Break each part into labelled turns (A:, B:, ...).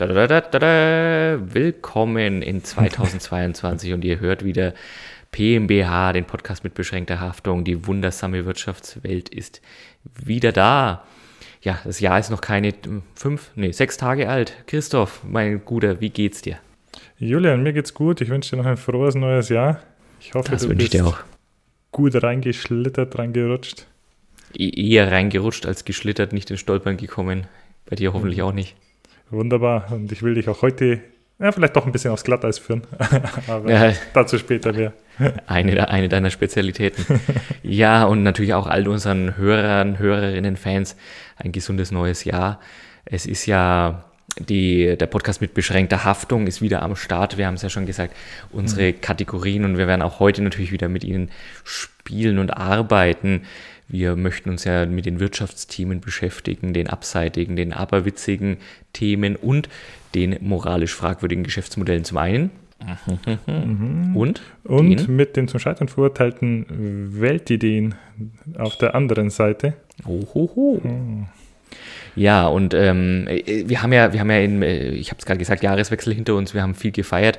A: Da, da, da. Willkommen in 2022 und ihr hört wieder PMBH, den Podcast mit beschränkter Haftung. Die wundersame Wirtschaftswelt ist wieder da. Ja, das Jahr ist noch keine fünf, nee, sechs Tage alt. Christoph, mein Guter, wie geht's dir?
B: Julian, mir geht's gut. Ich wünsche dir noch ein frohes neues Jahr. Ich hoffe,
A: das
B: du
A: bist
B: gut reingeschlittert, reingerutscht.
A: Eher reingerutscht als geschlittert, nicht in Stolpern gekommen. Bei dir hoffentlich mhm. auch nicht.
B: Wunderbar. Und ich will dich auch heute ja, vielleicht doch ein bisschen aufs Glatteis führen. Aber ja, dazu später mehr.
A: Eine, eine deiner Spezialitäten. ja, und natürlich auch all unseren Hörern, Hörerinnen, Fans ein gesundes neues Jahr. Es ist ja die, der Podcast mit beschränkter Haftung ist wieder am Start. Wir haben es ja schon gesagt, unsere mhm. Kategorien und wir werden auch heute natürlich wieder mit Ihnen spielen und arbeiten. Wir möchten uns ja mit den Wirtschaftsthemen beschäftigen, den abseitigen, den aberwitzigen Themen und den moralisch fragwürdigen Geschäftsmodellen zum einen.
B: Mhm. Und? Und den? mit den zum Scheitern verurteilten Weltideen auf der anderen Seite.
A: Ohoho. Mhm. Ja, und ähm, wir haben ja, wir haben ja in, ich habe es gerade gesagt, Jahreswechsel hinter uns, wir haben viel gefeiert,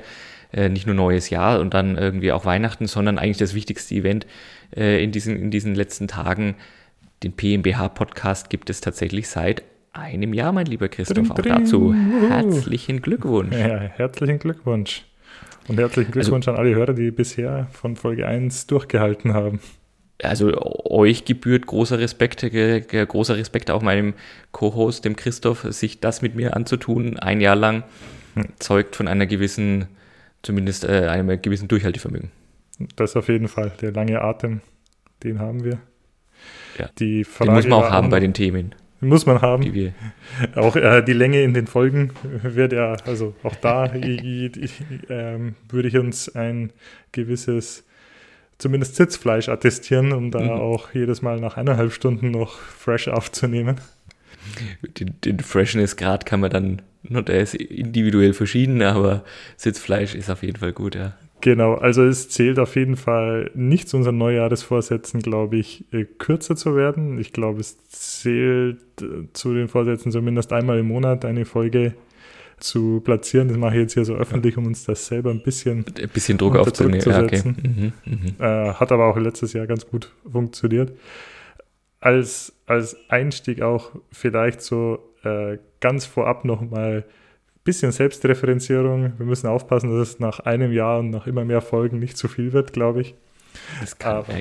A: äh, nicht nur neues Jahr und dann irgendwie auch Weihnachten, sondern eigentlich das wichtigste Event äh, in, diesen, in diesen letzten Tagen. Den PMBH-Podcast gibt es tatsächlich seit einem Jahr, mein lieber Christoph. Auch dazu herzlichen Glückwunsch.
B: Ja, herzlichen Glückwunsch. Und herzlichen also Glückwunsch also, an alle Hörer, die bisher von Folge 1 durchgehalten haben.
A: Also euch gebührt großer Respekt, großer Respekt auch meinem Co-Host, dem Christoph, sich das mit mir anzutun, ein Jahr lang, hm. zeugt von einer gewissen, zumindest äh, einem gewissen Durchhaltevermögen.
B: Das auf jeden Fall. Der lange Atem, den haben wir.
A: Ja. Die Frage den muss man auch haben bei den Themen.
B: Muss man haben. Auch äh, die Länge in den Folgen wird ja, also auch da äh, würde ich uns ein gewisses, zumindest Sitzfleisch attestieren, um da mhm. auch jedes Mal nach eineinhalb Stunden noch fresh aufzunehmen.
A: Den, den Freshness-Grad kann man dann, der ist individuell verschieden, aber Sitzfleisch ist auf jeden Fall gut, ja.
B: Genau, also es zählt auf jeden Fall nicht zu unseren Neujahresvorsätzen, glaube ich, äh, kürzer zu werden. Ich glaube, es zählt äh, zu den Vorsätzen zumindest einmal im Monat eine Folge zu platzieren. Das mache ich jetzt hier so öffentlich, um uns das selber ein bisschen,
A: ein bisschen Druck aufzunehmen. Ja, okay.
B: mhm, mh. äh, hat aber auch letztes Jahr ganz gut funktioniert. Als, als Einstieg auch vielleicht so äh, ganz vorab nochmal mal bisschen Selbstreferenzierung. Wir müssen aufpassen, dass es nach einem Jahr und nach immer mehr Folgen nicht zu viel wird, glaube ich.
A: Das kann, Aber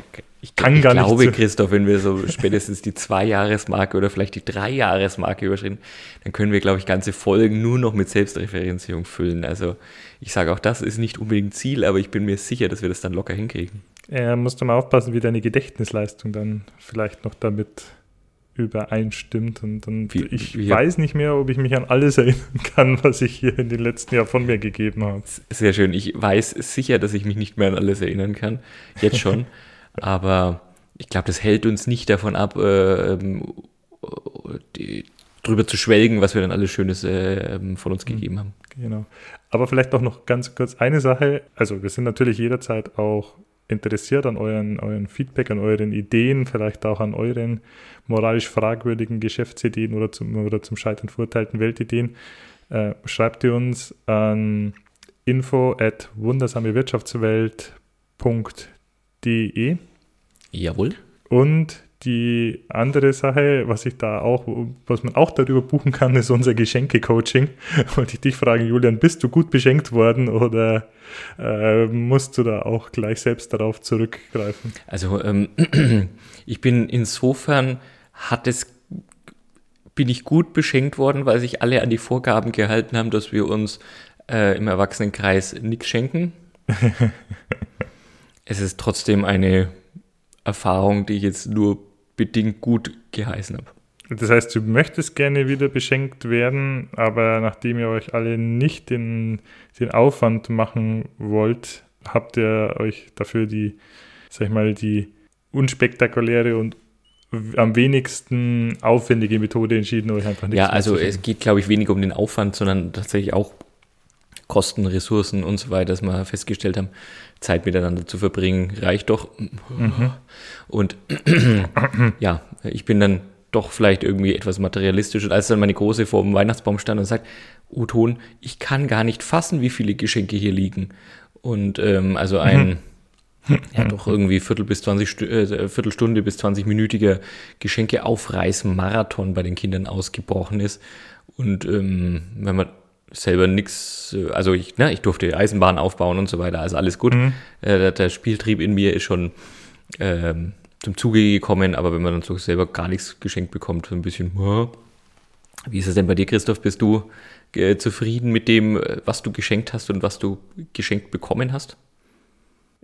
A: ich, kann ich gar glaube, nicht Christoph, wenn wir so spätestens die Zwei-Jahres-Marke oder vielleicht die Drei-Jahres-Marke überschritten, dann können wir, glaube ich, ganze Folgen nur noch mit Selbstreferenzierung füllen. Also ich sage auch, das ist nicht unbedingt Ziel, aber ich bin mir sicher, dass wir das dann locker hinkriegen.
B: Ja, musst du mal aufpassen, wie deine Gedächtnisleistung dann vielleicht noch damit übereinstimmt. Und, und wie, ich wie, weiß nicht mehr, ob ich mich an alles erinnern kann, was ich hier in den letzten Jahren von mir gegeben habe.
A: Sehr schön. Ich weiß sicher, dass ich mich nicht mehr an alles erinnern kann. Jetzt schon. Aber ich glaube, das hält uns nicht davon ab, äh, die, drüber zu schwelgen, was wir dann alles Schönes äh, von uns mhm. gegeben haben.
B: Genau. Aber vielleicht auch noch ganz kurz eine Sache. Also wir sind natürlich jederzeit auch interessiert an euren, euren Feedback, an euren Ideen, vielleicht auch an euren moralisch fragwürdigen Geschäftsideen oder zum, oder zum Scheitern verurteilten Weltideen, äh, schreibt ihr uns an info at wundersamewirtschaftswelt.de.
A: Jawohl.
B: Und die andere Sache, was ich da auch, was man auch darüber buchen kann, ist unser Geschenke-Coaching. Und ich dich fragen, Julian, bist du gut beschenkt worden oder äh, musst du da auch gleich selbst darauf zurückgreifen?
A: Also ähm, ich bin insofern hat es bin ich gut beschenkt worden, weil sich alle an die Vorgaben gehalten haben, dass wir uns äh, im Erwachsenenkreis nichts schenken. es ist trotzdem eine Erfahrung, die ich jetzt nur bedingt gut geheißen habe.
B: Das heißt, du möchtest gerne wieder beschenkt werden, aber nachdem ihr euch alle nicht den, den Aufwand machen wollt, habt ihr euch dafür die, sag ich mal, die unspektakuläre und am wenigsten aufwendige Methode entschieden, euch einfach
A: nicht Ja, also es geht, glaube ich, weniger um den Aufwand, sondern tatsächlich auch Kosten, Ressourcen und so weiter, dass wir festgestellt haben, Zeit miteinander zu verbringen, reicht doch. Mhm. Und ja, ich bin dann doch vielleicht irgendwie etwas materialistisch. Und als dann meine Große vor dem Weihnachtsbaum stand und sagt, O-Ton, ich kann gar nicht fassen, wie viele Geschenke hier liegen. Und ähm, also ein, ja doch irgendwie Viertel bis 20 äh, Viertelstunde bis 20-minütiger Geschenke-Aufreißen-Marathon bei den Kindern ausgebrochen ist. Und ähm, wenn man selber nichts, äh, also ich, ne, ich durfte Eisenbahn aufbauen und so weiter, also alles gut. Mhm. Äh, der, Spieltrieb in mir ist schon ähm, zum Zuge gekommen, aber wenn man dann so selber gar nichts geschenkt bekommt, so ein bisschen, wie ist es denn bei dir, Christoph? Bist du äh, zufrieden mit dem, äh, was du geschenkt hast und was du geschenkt bekommen hast?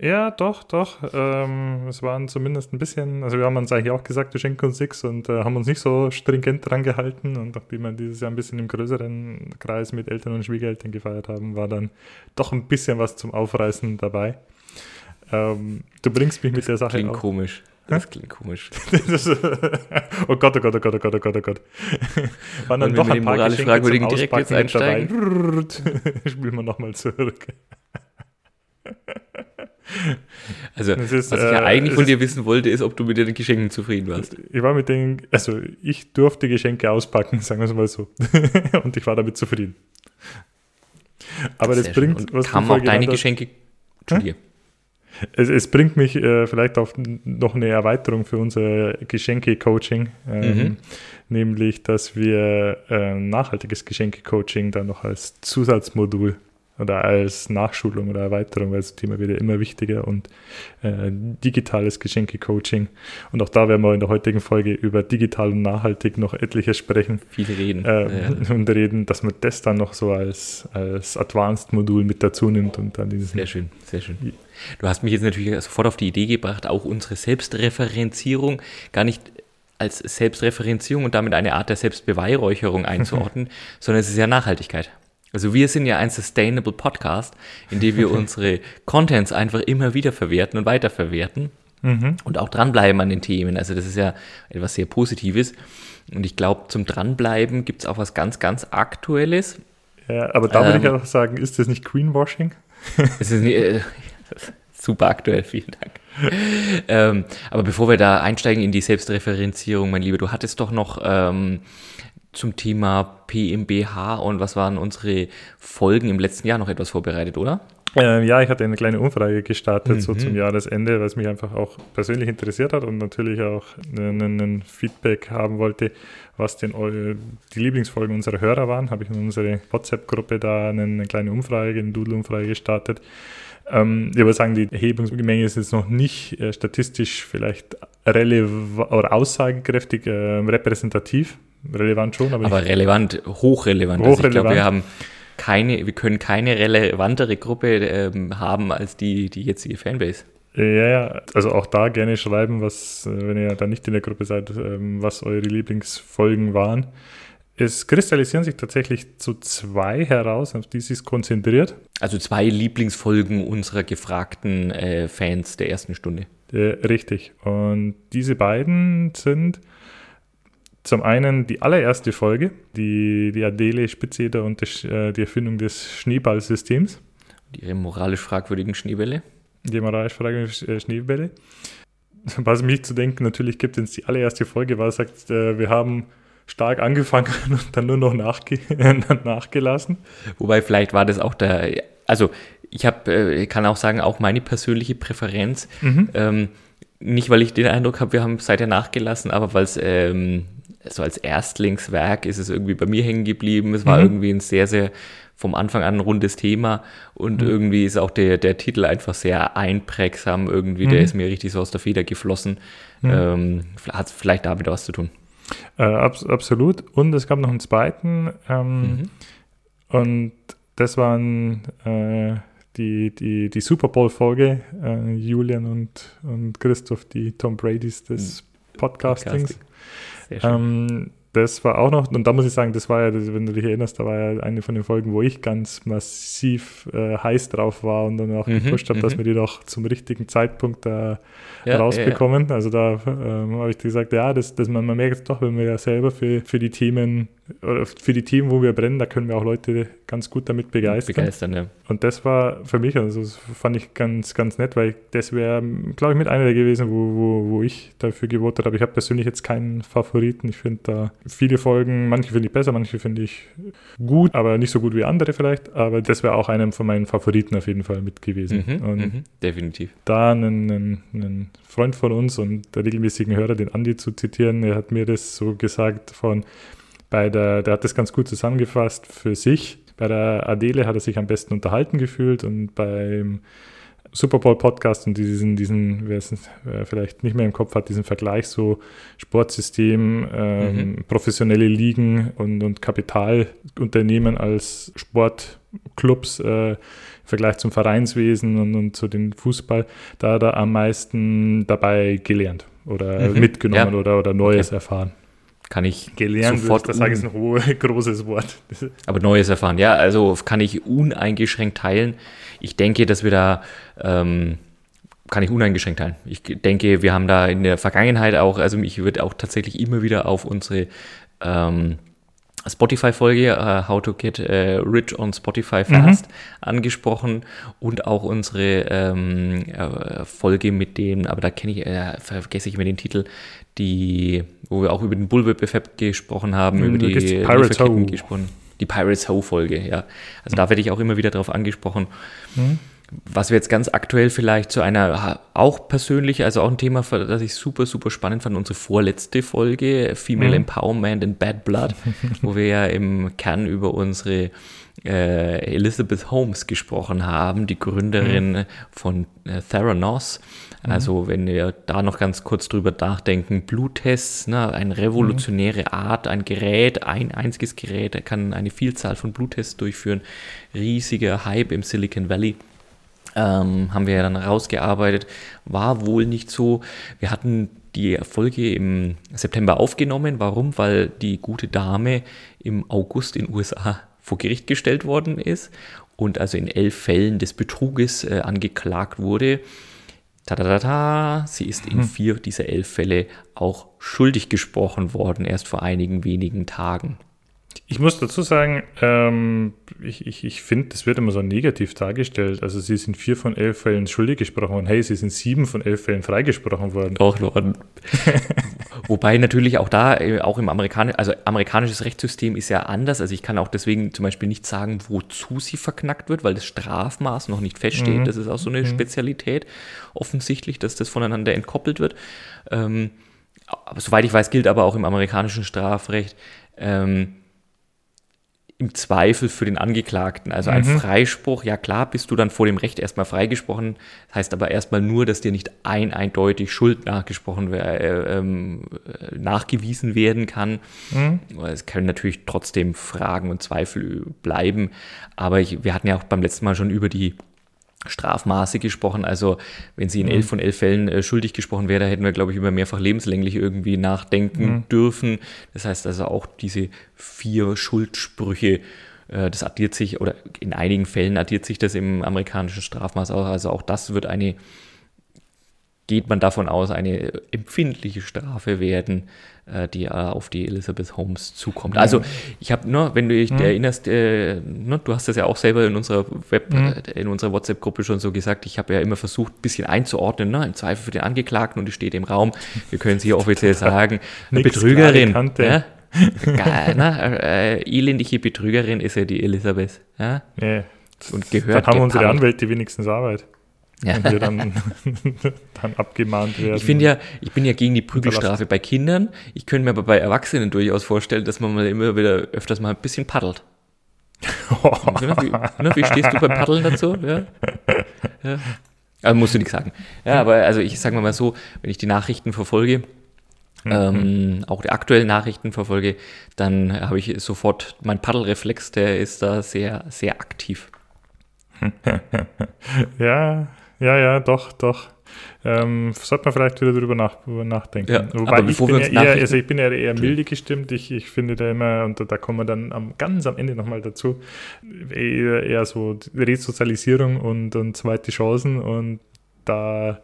B: Ja, doch, doch. Ähm, es waren zumindest ein bisschen, also wir haben uns eigentlich auch gesagt, wir schenken uns nichts und äh, haben uns nicht so stringent dran gehalten. Und nachdem wir dieses Jahr ein bisschen im größeren Kreis mit Eltern und Schwiegereltern gefeiert haben, war dann doch ein bisschen was zum Aufreißen dabei. Ähm, du bringst mich mit
A: das
B: der Sache.
A: Klingt auch. komisch. Das klingt komisch.
B: oh Gott, oh Gott, oh Gott, oh Gott, oh Gott, oh Gott.
A: Waren dann doch ein paar moralisch fragwürdigen direkt jetzt einsteigen.
B: Spielen wir nochmal zurück.
A: Also, ist, was ich ja äh, eigentlich von dir wissen wollte, ist, ob du mit den Geschenken zufrieden warst.
B: Ich war mit den, also ich durfte Geschenke auspacken, sagen wir es mal so. Und ich war damit zufrieden. Aber das, das bringt,
A: was Kamen auch deine Geschenke zu dir?
B: Es, es, bringt mich äh, vielleicht auf noch eine Erweiterung für unser Geschenke-Coaching, ähm, mhm. nämlich, dass wir äh, nachhaltiges Geschenke-Coaching dann noch als Zusatzmodul oder als Nachschulung oder Erweiterung, weil das Thema wird ja immer wichtiger und äh, digitales Geschenke-Coaching. Und auch da werden wir in der heutigen Folge über digital und nachhaltig noch etliches sprechen.
A: Viele reden.
B: Äh, ja. Und reden, dass man das dann noch so als, als Advanced-Modul mit dazu nimmt und dann
A: diesen. Sehr schön, sehr schön. Du hast mich jetzt natürlich sofort auf die Idee gebracht, auch unsere Selbstreferenzierung gar nicht als Selbstreferenzierung und damit eine Art der Selbstbeweihräucherung einzuordnen, sondern es ist ja Nachhaltigkeit. Also wir sind ja ein Sustainable Podcast, in dem wir unsere Contents einfach immer wieder verwerten und weiterverwerten mhm. und auch dranbleiben an den Themen. Also das ist ja etwas sehr Positives. Und ich glaube, zum Dranbleiben gibt es auch was ganz, ganz Aktuelles.
B: Ja, aber da würde ich ähm, auch sagen, ist das nicht Greenwashing?
A: es ist nicht, äh, super aktuell, vielen Dank. ähm, aber bevor wir da einsteigen in die Selbstreferenzierung, mein Lieber, du hattest doch noch ähm, zum Thema PMBH und was waren unsere Folgen im letzten Jahr noch etwas vorbereitet, oder?
B: Äh, ja, ich hatte eine kleine Umfrage gestartet, mhm. so zum Jahresende, was mich einfach auch persönlich interessiert hat und natürlich auch ein Feedback haben wollte, was denn die Lieblingsfolgen unserer Hörer waren. Habe ich in unsere WhatsApp-Gruppe da eine, eine, kleine Umfrage, eine Doodle-Umfrage gestartet. Ähm, ich würde sagen, die Erhebungsmenge ist jetzt noch nicht äh, statistisch vielleicht relevant oder aussagekräftig äh, repräsentativ relevant schon.
A: Aber, aber relevant, hochrelevant. hochrelevant. Also ich glaube, wir haben keine, wir können keine relevantere Gruppe ähm, haben als die, die jetzige Fanbase.
B: Ja, ja, also auch da gerne schreiben, was, äh, wenn ihr da nicht in der Gruppe seid, ähm, was eure Lieblingsfolgen waren. Es kristallisieren sich tatsächlich zu zwei heraus, auf die sich konzentriert.
A: Also zwei Lieblingsfolgen unserer gefragten äh, Fans der ersten Stunde.
B: Äh, richtig. Und diese beiden sind zum einen die allererste Folge, die, die Adele Spitzeder und das, äh, die Erfindung des Schneeballsystems.
A: Die moralisch fragwürdigen Schneebälle.
B: Die moralisch fragwürdigen äh, Schneebälle. Was mich zu denken, natürlich gibt es die allererste Folge, weil es sagt, äh, wir haben stark angefangen und dann nur noch nachge nachgelassen.
A: Wobei vielleicht war das auch der, also ich habe, äh, kann auch sagen, auch meine persönliche Präferenz. Mhm. Ähm, nicht, weil ich den Eindruck habe, wir haben seither nachgelassen, aber weil es ähm, so als Erstlingswerk ist es irgendwie bei mir hängen geblieben. Es war mhm. irgendwie ein sehr, sehr vom Anfang an ein rundes Thema und mhm. irgendwie ist auch der, der Titel einfach sehr einprägsam irgendwie. Mhm. Der ist mir richtig so aus der Feder geflossen. Mhm. Ähm, hat vielleicht damit was zu tun.
B: Äh, abs absolut. Und es gab noch einen zweiten ähm, mhm. und das waren äh, die, die, die Super Bowl-Folge, äh, Julian und, und Christoph, die Tom Bradys des mhm. Podcastings. Podcasting. Ähm, das war auch noch, und da muss ich sagen, das war ja, wenn du dich erinnerst, da war ja eine von den Folgen, wo ich ganz massiv äh, heiß drauf war und dann auch mhm, gepusht habe, dass mhm. wir die doch zum richtigen Zeitpunkt da ja, rausbekommen. Ja, ja. Also da ähm, habe ich gesagt, ja, das, das, man, man merkt es doch, wenn wir ja selber für, für die Themen für die Themen, wo wir brennen, da können wir auch Leute ganz gut damit begeistern.
A: Begeistern, ja.
B: Und das war für mich, also das fand ich ganz, ganz nett, weil das wäre, glaube ich, mit einer der gewesen, wo, wo, wo ich dafür gewotet habe. Ich habe persönlich jetzt keinen Favoriten. Ich finde da viele Folgen, manche finde ich besser, manche finde ich gut, aber nicht so gut wie andere vielleicht. Aber das wäre auch einer von meinen Favoriten auf jeden Fall mit gewesen.
A: Mhm,
B: und
A: mhm, definitiv.
B: da einen, einen, einen Freund von uns und der regelmäßigen Hörer, den Andi zu zitieren, er hat mir das so gesagt von bei der, der hat das ganz gut zusammengefasst für sich. Bei der Adele hat er sich am besten unterhalten gefühlt und beim Super Bowl Podcast und diesen, diesen, wer es vielleicht nicht mehr im Kopf hat, diesen Vergleich so Sportsystem, ähm, mhm. professionelle Ligen und, und Kapitalunternehmen als Sportclubs äh, im Vergleich zum Vereinswesen und, und zu den Fußball, da hat er am meisten dabei gelernt oder mhm. mitgenommen ja. oder, oder Neues okay. erfahren
A: kann ich
B: gelernt sofort. Das sage ich ist ein hohes, großes Wort.
A: Aber Neues erfahren, ja, also kann ich uneingeschränkt teilen. Ich denke, dass wir da ähm, kann ich uneingeschränkt teilen. Ich denke, wir haben da in der Vergangenheit auch, also ich würde auch tatsächlich immer wieder auf unsere ähm, Spotify-Folge, uh, How to Get uh, Rich on Spotify Fast, mhm. angesprochen und auch unsere ähm, äh, Folge mit dem, aber da kenne ich, äh, vergesse ich mir den Titel, die, wo wir auch über den Bullwhip-Effekt gesprochen haben, mhm, über die
B: Pirates Ho.
A: gesprochen. Die Pirates Ho-Folge, ja. Also mhm. da werde ich auch immer wieder darauf angesprochen. Mhm. Was wir jetzt ganz aktuell vielleicht zu einer, auch persönlich, also auch ein Thema, das ich super, super spannend fand, unsere vorletzte Folge, Female mhm. Empowerment in Bad Blood, wo wir ja im Kern über unsere äh, Elizabeth Holmes gesprochen haben, die Gründerin mhm. von äh, Theranos. Mhm. Also wenn wir da noch ganz kurz drüber nachdenken, Bluttests, ne, eine revolutionäre mhm. Art, ein Gerät, ein einziges Gerät, kann eine Vielzahl von Bluttests durchführen, riesiger Hype im Silicon Valley ähm, haben wir ja dann rausgearbeitet. War wohl nicht so. Wir hatten die Folge im September aufgenommen. Warum? Weil die gute Dame im August in den USA vor Gericht gestellt worden ist und also in elf Fällen des Betruges äh, angeklagt wurde. Tadadada, sie ist in hm. vier dieser elf Fälle auch schuldig gesprochen worden, erst vor einigen wenigen Tagen.
B: Ich muss dazu sagen, ähm, ich, ich, ich finde, das wird immer so negativ dargestellt. Also sie sind vier von elf Fällen schuldig gesprochen worden. Hey, sie sind sieben von elf Fällen freigesprochen worden.
A: Doch, worden. Wobei natürlich auch da, äh, auch im amerikanischen, also amerikanisches Rechtssystem ist ja anders. Also ich kann auch deswegen zum Beispiel nicht sagen, wozu sie verknackt wird, weil das Strafmaß noch nicht feststeht. Mhm. Das ist auch so eine mhm. Spezialität offensichtlich, dass das voneinander entkoppelt wird. Ähm, aber soweit ich weiß, gilt aber auch im amerikanischen Strafrecht, ähm, im Zweifel für den Angeklagten. Also ein mhm. Freispruch, ja klar, bist du dann vor dem Recht erstmal freigesprochen, das heißt aber erstmal nur, dass dir nicht ein eindeutig Schuld nachgesprochen äh, ähm, nachgewiesen werden kann. Mhm. Es können natürlich trotzdem Fragen und Zweifel bleiben, aber ich, wir hatten ja auch beim letzten Mal schon über die Strafmaße gesprochen. Also wenn sie in mhm. elf von elf Fällen äh, schuldig gesprochen wäre, hätten wir, glaube ich, über mehrfach lebenslänglich irgendwie nachdenken mhm. dürfen. Das heißt also auch diese vier Schuldsprüche, äh, das addiert sich, oder in einigen Fällen addiert sich das im amerikanischen Strafmaß auch. Also auch das wird eine geht man davon aus, eine empfindliche Strafe werden, die äh, auf die Elizabeth Holmes zukommt. Ja. Also ich habe, ne, wenn du dich mhm. erinnerst, äh, ne, du hast das ja auch selber in unserer Web, mhm. Äh, in unserer WhatsApp-Gruppe schon so gesagt, ich habe ja immer versucht, ein bisschen einzuordnen, ne, im Zweifel für den Angeklagten und es steht im Raum, wir können es hier offiziell sagen, eine Betrügerin. Ja? Geil, ne? äh, elendige Betrügerin ist ja die Elizabeth. Ja?
B: Nee. Und gehört. Dann haben unsere Anwälte wenigstens Arbeit. Ja. Und wir dann, dann abgemahnt werden.
A: Ich finde ja, ich bin ja gegen die Prügelstrafe bei Kindern. Ich könnte mir aber bei Erwachsenen durchaus vorstellen, dass man mal immer wieder öfters mal ein bisschen paddelt. wie, ne, wie, stehst du beim Paddeln dazu? Ja? ja. Also musst du nichts sagen. Ja, aber also ich sage mal so, wenn ich die Nachrichten verfolge, mhm. ähm, auch die aktuellen Nachrichten verfolge, dann habe ich sofort, mein Paddelreflex, der ist da sehr, sehr aktiv.
B: ja, ja, ja, doch, doch. Ähm, sollte man vielleicht wieder darüber nach, nachdenken. Ja,
A: Wobei
B: ich bin, ja eher, also ich bin ja eher milde gestimmt. Ich, ich finde da immer, und da, da kommen wir dann am, ganz am Ende nochmal dazu, eher, eher so Resozialisierung und, und zweite Chancen. Und da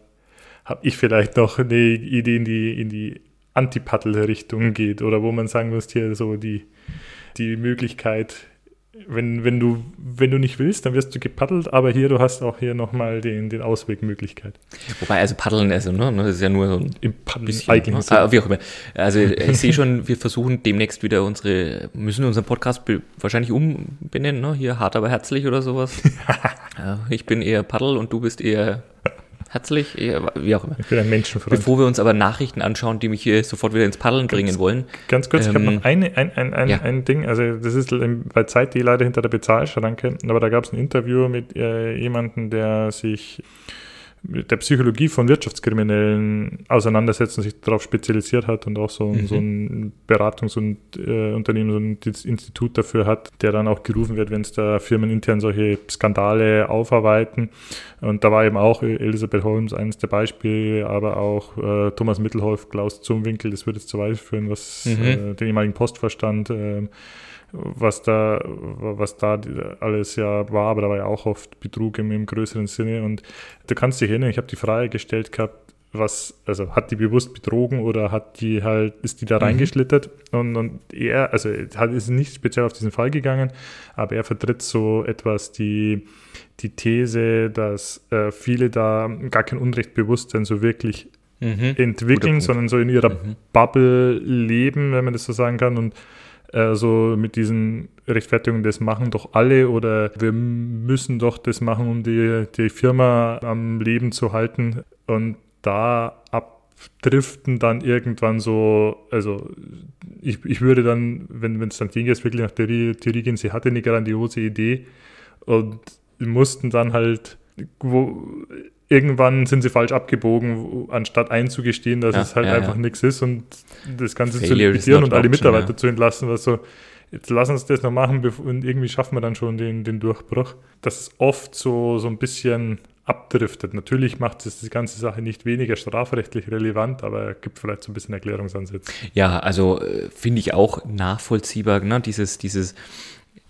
B: habe ich vielleicht noch eine Idee in die, in die Anti-Paddle-Richtung geht oder wo man sagen muss, hier so die, die Möglichkeit, wenn, wenn, du, wenn du nicht willst, dann wirst du gepaddelt, aber hier, du hast auch hier nochmal den, den Auswegmöglichkeit.
A: Wobei, also paddeln, also, ne, das ist ja nur so ein
B: Im Paddeln
A: bisschen, ne?
B: Sinn.
A: ah, wie auch immer. Also ich sehe schon, wir versuchen demnächst wieder unsere, müssen unseren Podcast wahrscheinlich umbenennen, ne? Hier hart aber herzlich oder sowas. ich bin eher Paddel und du bist eher herzlich, eher, wie auch immer.
B: Ich bin ein Menschenfreund.
A: Bevor wir uns aber Nachrichten anschauen, die mich hier sofort wieder ins Paddeln bringen wollen.
B: Ganz kurz, ich habe
A: Ähm,
B: noch eine, ein, ein, ein,
A: ja.
B: ein Ding, also das ist bei Zeit die leider hinter der Bezahlschranke, aber da gab es ein Interview mit äh, jemandem, der sich mit der Psychologie von Wirtschaftskriminellen auseinandersetzt und sich darauf spezialisiert hat und auch so,
A: Mhm.
B: so ein Beratungsunternehmen, äh, Unternehmen, so ein Institut dafür hat, der dann auch gerufen wird, wenn es da Firmen intern solche Skandale aufarbeiten. Und da war eben auch Elisabeth Holmes eines der Beispiele, aber auch äh, Thomas Mittelhoff, Klaus Zumwinkel, das würde jetzt zu weit führen, was
A: Mhm.
B: äh, den ehemaligen Postverstand, ähm, was da, was da alles ja war, aber da war ja auch oft Betrug im, im größeren Sinne. Und du kannst dich erinnern, ich habe die Frage gestellt gehabt, was, also hat die bewusst betrogen oder hat die halt, ist die da reingeschlittert? Und, und er, also hat, ist nicht speziell auf diesen Fall gegangen, aber er vertritt so etwas die, die These, dass äh, viele da gar kein Unrechtbewusstsein so wirklich
A: Mhm.
B: Entwickeln, sondern so in ihrer
A: Mhm.
B: Bubble leben, wenn man das so sagen kann. Und äh, so mit diesen Rechtfertigungen, das machen doch alle oder wir müssen doch das machen, um die, die Firma am Leben zu halten. Und da abdriften dann irgendwann so, also ich, ich würde dann, wenn es dann ging, jetzt wirklich nach Theorie, Theorie gehen, sie hatte eine grandiose Idee und mussten dann halt, wo, irgendwann sind sie falsch abgebogen, anstatt einzugestehen, dass
A: Ja,
B: es halt
A: ja,
B: einfach
A: ja.
B: nichts ist und das Ganze zu
A: Failure is
B: liquidieren und alle
A: option,
B: Mitarbeiter zu entlassen, was so, jetzt lass uns das noch machen und irgendwie schaffen wir dann schon den, den Durchbruch. Das ist oft so, so ein bisschen abdriftet. Natürlich macht es die ganze Sache nicht weniger strafrechtlich relevant, aber gibt vielleicht so ein bisschen Erklärungsansätze.
A: Ja, also äh, finde ich auch nachvollziehbar, ne? Dieses, dieses,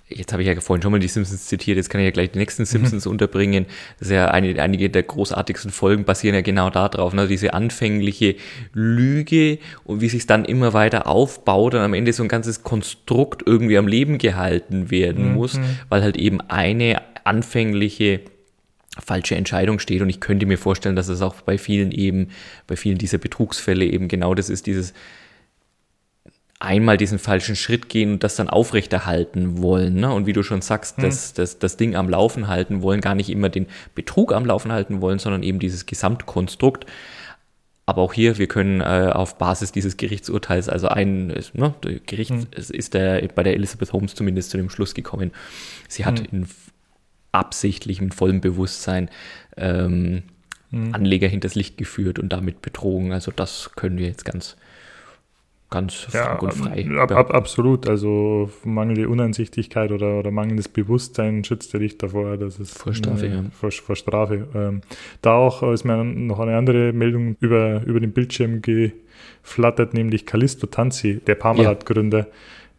A: jetzt habe ich ja vorhin schon mal die Simpsons zitiert, jetzt kann ich ja gleich die nächsten Simpsons unterbringen. Das ist ja eine, einige der großartigsten Folgen basieren ja genau darauf, ne? diese anfängliche Lüge und wie sich dann immer weiter aufbaut und am Ende so ein ganzes Konstrukt irgendwie am Leben gehalten werden muss, weil halt eben eine anfängliche falsche Entscheidung steht. Und ich könnte mir vorstellen, dass es auch bei vielen eben, bei vielen dieser Betrugsfälle eben genau das ist, dieses einmal diesen falschen Schritt gehen und das dann aufrechterhalten wollen. Ne? Und wie du schon sagst, das, das, das Ding am Laufen halten wollen, gar nicht immer den Betrug am Laufen halten wollen, sondern eben dieses Gesamtkonstrukt. Aber auch hier, wir können äh, auf Basis dieses Gerichtsurteils, also ein ne, Gericht es ist der, bei der Elizabeth Holmes zumindest zu dem Schluss gekommen, sie hat in f- absichtlich mit vollem Bewusstsein ähm, Anleger hinters Licht geführt und damit betrogen. Also das können wir jetzt ganz, ganz frank und frei.
B: ab,
A: behaupten.
B: ab, absolut. Also mangelnde Uneinsichtigkeit oder, oder mangelndes Bewusstsein schützt ja dich davor, dass es
A: Vor Strafe, ja.
B: vor, vor Strafe. Ähm, da auch ist mir noch eine andere Meldung über, über den Bildschirm geflattert, nämlich Callisto Tanzi, der Parmalat-Gründer,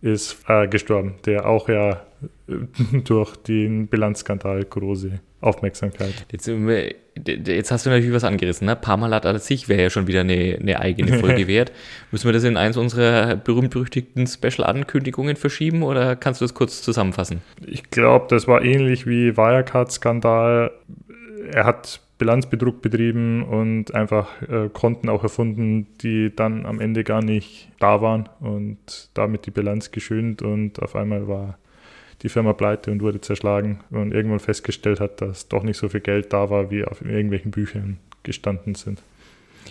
B: ist äh, gestorben, der auch ja äh, durch den Bilanzskandal große Aufmerksamkeit.
A: Jetzt, jetzt hast du natürlich was angerissen. Ne? Parmalat an sich wäre ja schon wieder eine, eine eigene Folge wert. Müssen wir das in eins unserer berühmt-berüchtigten Special-Ankündigungen verschieben oder kannst du das kurz zusammenfassen?
B: Ich glaube, das war ähnlich wie Wirecard-Skandal. Er hat Bilanzbetrug betrieben und einfach äh, Konten auch erfunden, die dann am Ende gar nicht da waren und damit die Bilanz geschönt und auf einmal war die Firma pleite und wurde zerschlagen und irgendwann festgestellt hat, dass doch nicht so viel Geld da war, wie auf irgendwelchen Büchern gestanden sind.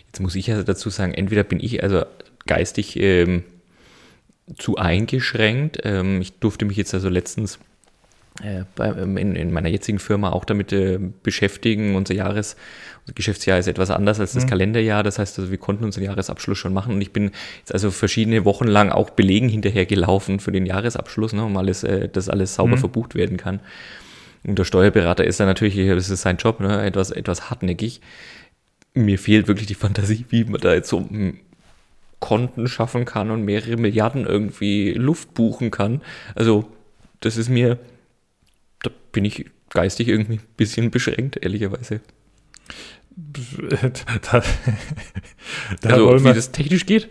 A: Jetzt muss ich also dazu sagen, entweder bin ich also geistig ähm, zu eingeschränkt. Ähm, ich durfte mich jetzt also letztens in, in meiner jetzigen Firma auch damit äh, beschäftigen. Unser Jahres, unser Geschäftsjahr ist etwas anders als das Kalenderjahr. Das heißt, also wir konnten unseren Jahresabschluss schon machen und ich bin jetzt also verschiedene Wochen lang auch Belegen hinterher gelaufen für den Jahresabschluss, ne, um alles, äh, dass alles sauber verbucht werden kann. Und der Steuerberater ist dann natürlich, das ist sein Job, ne, etwas, etwas hartnäckig. Mir fehlt wirklich die Fantasie, wie man da jetzt so mm, Konten schaffen kann und mehrere Milliarden irgendwie Luft buchen kann. Also, das ist mir, bin ich geistig irgendwie ein bisschen beschränkt, ehrlicherweise.
B: da, da
A: also, wie das technisch geht.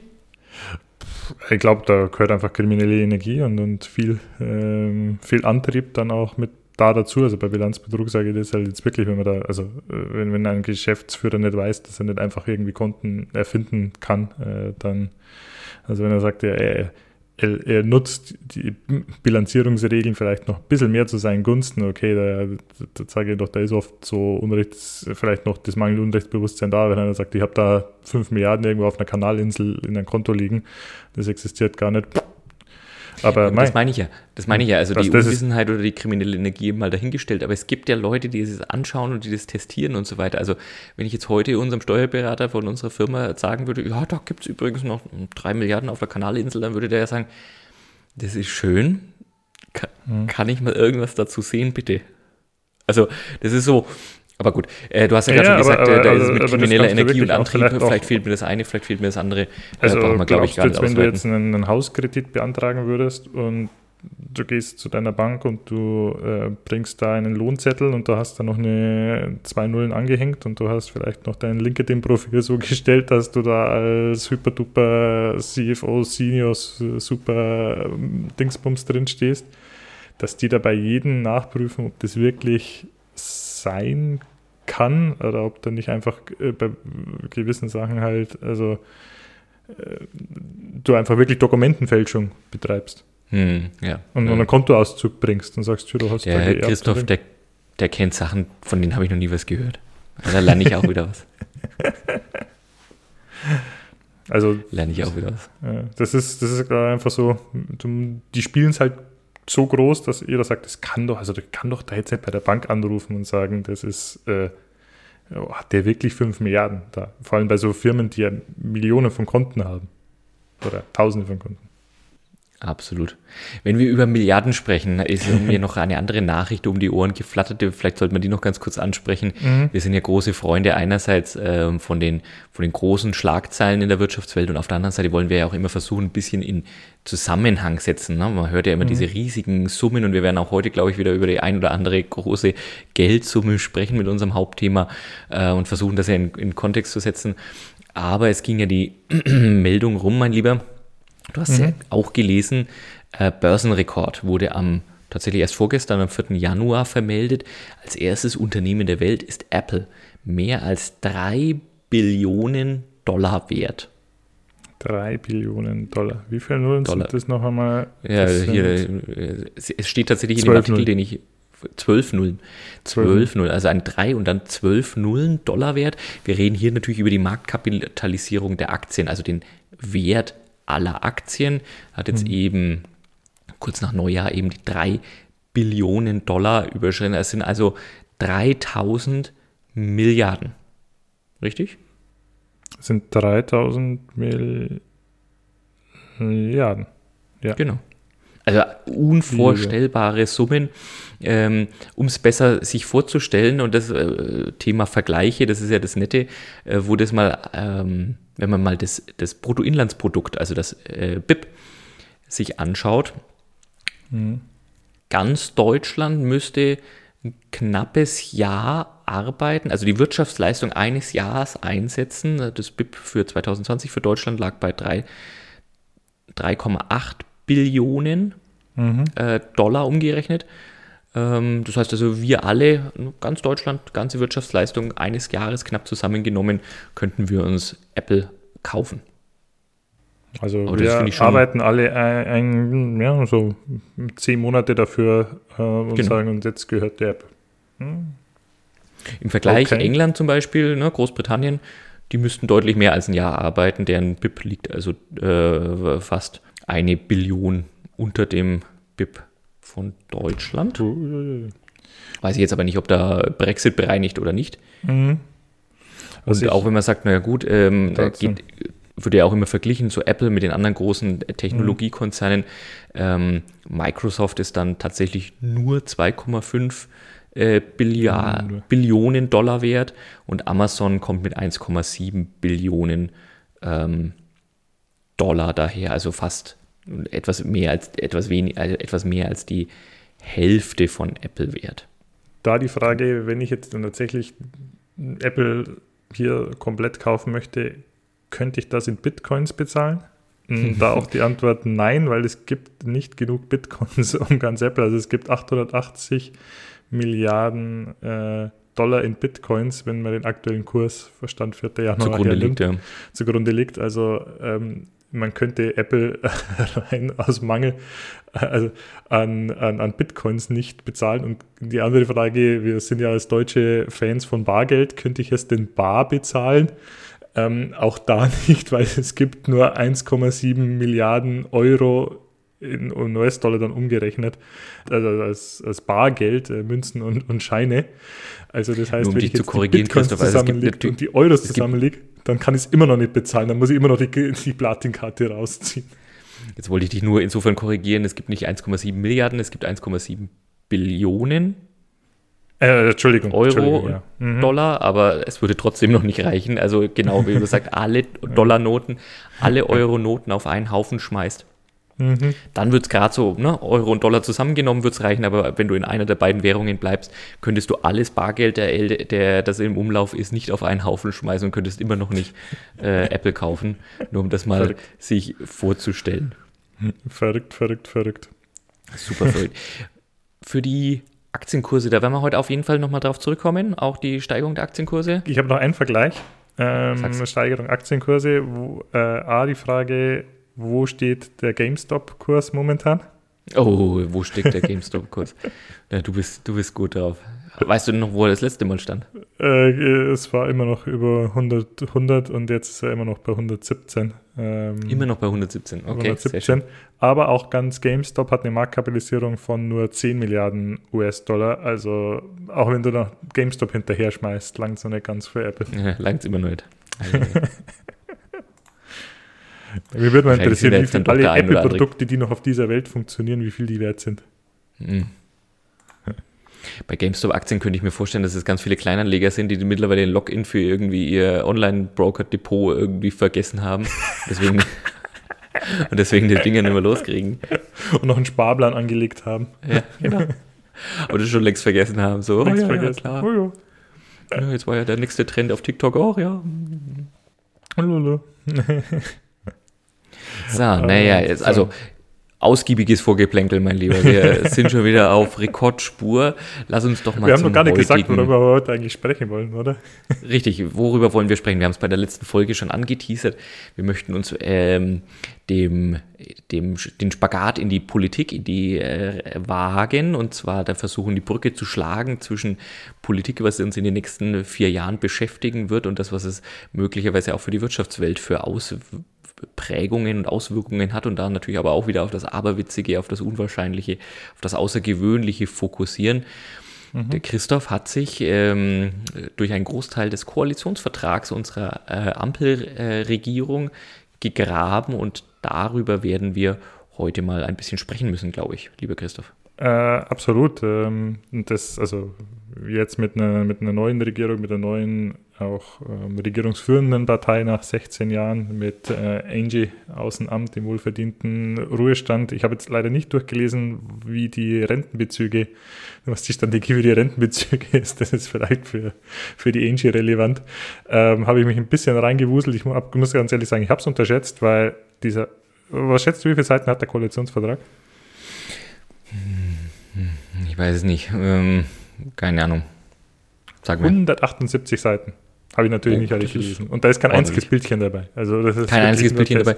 B: ich glaube, da gehört einfach kriminelle Energie und, und viel, ähm, viel Antrieb dann auch mit da dazu. Also bei Bilanzbetrug sage ich das halt jetzt wirklich, wenn man da, also äh, wenn, wenn ein Geschäftsführer nicht weiß, dass er nicht einfach irgendwie Konten erfinden kann, äh, dann, also wenn er sagt, er, er er, er, nutzt die Bilanzierungsregeln vielleicht noch ein bisschen mehr zu seinen Gunsten. Okay, da, da sage ich doch, da ist oft so Unrechts, vielleicht noch das mangelnde Unrechtsbewusstsein da, wenn einer sagt, ich habe da 5 Milliarden irgendwo auf einer Kanalinsel in einem Konto liegen, das existiert gar nicht.
A: Aber mein, das meine ich ja. Das meine ich ja. Also die Unwissenheit oder die kriminelle Energie mal dahingestellt. Aber es gibt ja Leute, die das anschauen und die das testieren und so weiter. Also wenn ich jetzt heute unserem Steuerberater von unserer Firma sagen würde, ja, da gibt es übrigens noch drei Milliarden auf der Kanalinsel, dann würde der ja sagen, das ist schön. Kann, hm. kann ich mal irgendwas dazu sehen, bitte? Also das ist so, aber gut, äh, du hast ja gerade ja, schon gesagt, aber, äh, da ist es mit krimineller Energie und Antrieb. Vielleicht, vielleicht, fehlt mir das eine, vielleicht fehlt mir das andere.
B: Also, äh, man, glaube ich, gar nicht jetzt, wenn du jetzt einen, einen, Hauskredit beantragen würdest und du gehst zu deiner Bank und du äh, bringst da einen Lohnzettel und du hast da noch eine zwei Nullen angehängt und du hast vielleicht noch dein LinkedIn-Profil so gestellt, dass du da als hyper-duper CFO, Senior, super ähm, Dingsbums drin stehst, dass die da bei jedem nachprüfen, ob das wirklich sein kann oder ob da nicht einfach äh, bei gewissen Sachen halt, also äh, du einfach wirklich Dokumentenfälschung betreibst.
A: Hm, ja,
B: und,
A: ja.
B: einen Kontoauszug bringst und sagst, du hast
A: ja, Christoph, der, der kennt Sachen, von denen habe ich noch nie was gehört. Da lerne ich auch wieder was.
B: Also
A: lerne ich auch wieder was.
B: das ist, das ist einfach so, die spielen es halt so groß, dass jeder sagt, das kann doch, also der kann doch da jetzt nicht bei der Bank anrufen und sagen, das ist, äh, hat der wirklich 5 Milliarden da? Vor allem bei so Firmen, die ja Millionen von Konten haben. Oder Tausende von Konten.
A: Absolut. Wenn wir über Milliarden sprechen, ist mir noch eine andere Nachricht um die Ohren geflattert. Vielleicht sollte man die noch ganz kurz ansprechen. Mhm. Wir sind ja große Freunde einerseits äh, von, den, von den großen Schlagzeilen in der Wirtschaftswelt und auf der anderen Seite wollen wir ja auch immer versuchen, ein bisschen in Zusammenhang setzen. Ne? Man hört ja immer mhm. diese riesigen Summen und wir werden auch heute, glaube ich, wieder über die ein oder andere große Geldsumme sprechen mit unserem Hauptthema äh, und versuchen, das ja in, in Kontext zu setzen. Aber es ging ja die Meldung rum, mein Lieber Du hast mhm. ja auch gelesen, äh, Börsenrekord wurde am tatsächlich erst vorgestern, am 4. Januar vermeldet. Als erstes Unternehmen der Welt ist Apple mehr als 3 Billionen Dollar wert.
B: 3 Billionen Dollar. Wie viele Nullen Dollar. sind das noch einmal?
A: Ja, hier, es steht tatsächlich in dem Artikel, Nullen. den ich 12 Nullen. 12 Nullen, also ein 3 und dann 12 Nullen Dollar wert. Wir reden hier natürlich über die Marktkapitalisierung der Aktien, also den Wert aller Aktien, hat jetzt mhm. eben kurz nach Neujahr eben die 3 Billionen Dollar überschritten. Es sind also 3000 Milliarden. Richtig?
B: Es sind 3000 Milliarden.
A: Ja. Genau. Also unvorstellbare Summen. Ähm, um es besser sich vorzustellen, und das äh, Thema Vergleiche, das ist ja das Nette, äh, wo das mal ähm, wenn man mal das, das Bruttoinlandsprodukt, also das äh, BIP, sich anschaut, mhm. ganz Deutschland müsste ein knappes Jahr arbeiten, also die Wirtschaftsleistung eines Jahres einsetzen. Das BIP für 2020 für Deutschland lag bei 3,8 Billionen mhm. äh, Dollar umgerechnet. Ähm, das heißt also, wir alle, ganz Deutschland, ganze Wirtschaftsleistung eines Jahres knapp zusammengenommen, könnten wir uns Apple kaufen.
B: Also wir arbeiten alle ein, ein, ja, so zehn Monate dafür äh, und genau. sagen, und jetzt gehört der App. Hm.
A: Im Vergleich okay. England zum Beispiel, ne, Großbritannien, die müssten deutlich mehr als ein Jahr arbeiten. Deren BIP liegt also äh, fast eine Billion unter dem BIP von Deutschland. Weiß ich jetzt aber nicht, ob da Brexit bereinigt oder nicht. Mhm. Und auch wenn man sagt, naja gut, ähm, geht, wird ja auch immer verglichen, so Apple mit den anderen großen Technologiekonzernen. Ähm, Microsoft ist dann tatsächlich nur 2,5 äh, Billiard, mhm. Billionen Dollar wert und Amazon kommt mit 1,7 Billionen ähm, Dollar daher, also fast etwas mehr als etwas wenig, also etwas mehr als die Hälfte von Apple wert.
B: Da die Frage, wenn ich jetzt dann tatsächlich Apple hier komplett kaufen möchte, könnte ich das in Bitcoins bezahlen? Da auch die Antwort nein, weil es gibt nicht genug Bitcoins um ganz Apple. Also es gibt 880 Milliarden äh, Dollar in Bitcoins, wenn man den aktuellen Kurs Verstand 4. Januar
A: zugrunde liegt. Ja.
B: Zugrunde liegt. Also ähm, man könnte Apple rein aus Mangel also an, an, an Bitcoins nicht bezahlen. Und die andere Frage, wir sind ja als deutsche Fans von Bargeld, könnte ich es denn bar bezahlen? Ähm, auch da nicht, weil es gibt nur 1,7 Milliarden Euro in US-Dollar dann umgerechnet, also als, als Bargeld, äh, Münzen und, und Scheine. Also das heißt,
A: um
B: wenn ich
A: jetzt die Bitcoins
B: zusammenlege und die Euros zusammenlege, dann kann ich es immer noch nicht bezahlen. Dann muss ich immer noch die, die Platinkarte rausziehen.
A: Jetzt wollte ich dich nur insofern korrigieren, es gibt nicht 1,7 Milliarden, es gibt 1,7 Billionen
B: äh, Entschuldigung,
A: Euro
B: Entschuldigung,
A: ja. mhm. Dollar, aber es würde trotzdem noch nicht reichen. Also genau, wie du sagst, alle Dollarnoten, alle Euro-Noten auf einen Haufen schmeißt. Mhm. Dann wird es gerade so, ne, Euro und Dollar zusammengenommen wird es reichen, aber wenn du in einer der beiden Währungen bleibst, könntest du alles Bargeld, der, der, das im Umlauf ist, nicht auf einen Haufen schmeißen und könntest immer noch nicht äh, Apple kaufen, nur um das mal verrückt. sich vorzustellen.
B: Verrückt, verrückt, verrückt.
A: Super verrückt. Für die Aktienkurse, da werden wir heute auf jeden Fall nochmal drauf zurückkommen, auch die Steigerung der Aktienkurse.
B: Ich habe noch einen Vergleich. Ähm, Steigerung Aktienkurse. Wo, äh, A, die Frage, wo steht der GameStop-Kurs momentan?
A: Oh, wo steht der GameStop-Kurs? ja, du, bist, du bist gut drauf. Weißt du noch, wo er das letzte Mal stand?
B: Äh, es war immer noch über 100, 100 und jetzt ist er immer noch bei 117.
A: Ähm, immer noch bei 117, okay.
B: 117. Aber auch ganz GameStop hat eine Marktkapitalisierung von nur 10 Milliarden US-Dollar. Also auch wenn du noch GameStop hinterher schmeißt, langt es noch nicht ganz für Apple.
A: Ja, langt es immer noch nicht.
B: Mir würde mal interessieren, wie viele alle Apple-Produkte, die noch auf dieser Welt funktionieren, wie viel die wert sind. Mhm.
A: Bei GameStop-Aktien könnte ich mir vorstellen, dass es ganz viele Kleinanleger sind, die mittlerweile den Login für irgendwie ihr Online-Broker-Depot irgendwie vergessen haben. Deswegen, und deswegen die Dinger nicht mehr loskriegen.
B: Und noch einen Sparplan angelegt haben.
A: Ja, genau. Oder schon längst vergessen haben. So, oh, ja, vergessen. Ja, klar. Oh, ja. jetzt war ja der nächste Trend auf TikTok auch, ja. Hallo. So, naja, jetzt, also ausgiebiges Vorgeplänkel, mein Lieber. Wir sind schon wieder auf Rekordspur. Lass uns doch mal
B: Wir haben noch gar nicht gesagt, worüber wir heute eigentlich sprechen wollen, oder?
A: Richtig, worüber wollen wir sprechen? Wir haben es bei der letzten Folge schon angeteasert. Wir möchten uns ähm, dem, dem, den Spagat in die Politik, in die äh, wagen und zwar da versuchen, die Brücke zu schlagen zwischen Politik, was uns in den nächsten vier Jahren beschäftigen wird und das, was es möglicherweise auch für die Wirtschaftswelt für Auswirkungen Prägungen und Auswirkungen hat und da natürlich aber auch wieder auf das Aberwitzige, auf das Unwahrscheinliche, auf das Außergewöhnliche fokussieren. Mhm. Der Christoph hat sich ähm, durch einen Großteil des Koalitionsvertrags unserer äh, Ampelregierung äh, gegraben und darüber werden wir heute mal ein bisschen sprechen müssen, glaube ich, lieber Christoph.
B: Äh, absolut. Ähm, das, also jetzt mit einer, mit einer neuen Regierung, mit einer neuen auch ähm, regierungsführenden Partei nach 16 Jahren mit äh, Angie Außenamt im wohlverdienten Ruhestand. Ich habe jetzt leider nicht durchgelesen, wie die Rentenbezüge, was die Strategie für die Rentenbezüge ist. Das ist vielleicht für, für die Angie relevant. Ähm, habe ich mich ein bisschen reingewuselt. Ich muss ganz ehrlich sagen, ich habe es unterschätzt, weil dieser, was schätzt du, wie viele Seiten hat der Koalitionsvertrag?
A: Ich weiß es nicht. Ähm, keine Ahnung.
B: Sag mir. 178 Seiten. Habe ich natürlich oh, nicht alle gelesen. Und da ist kein einziges Bildchen dabei. Also das ist
A: kein einziges Bildchen dabei.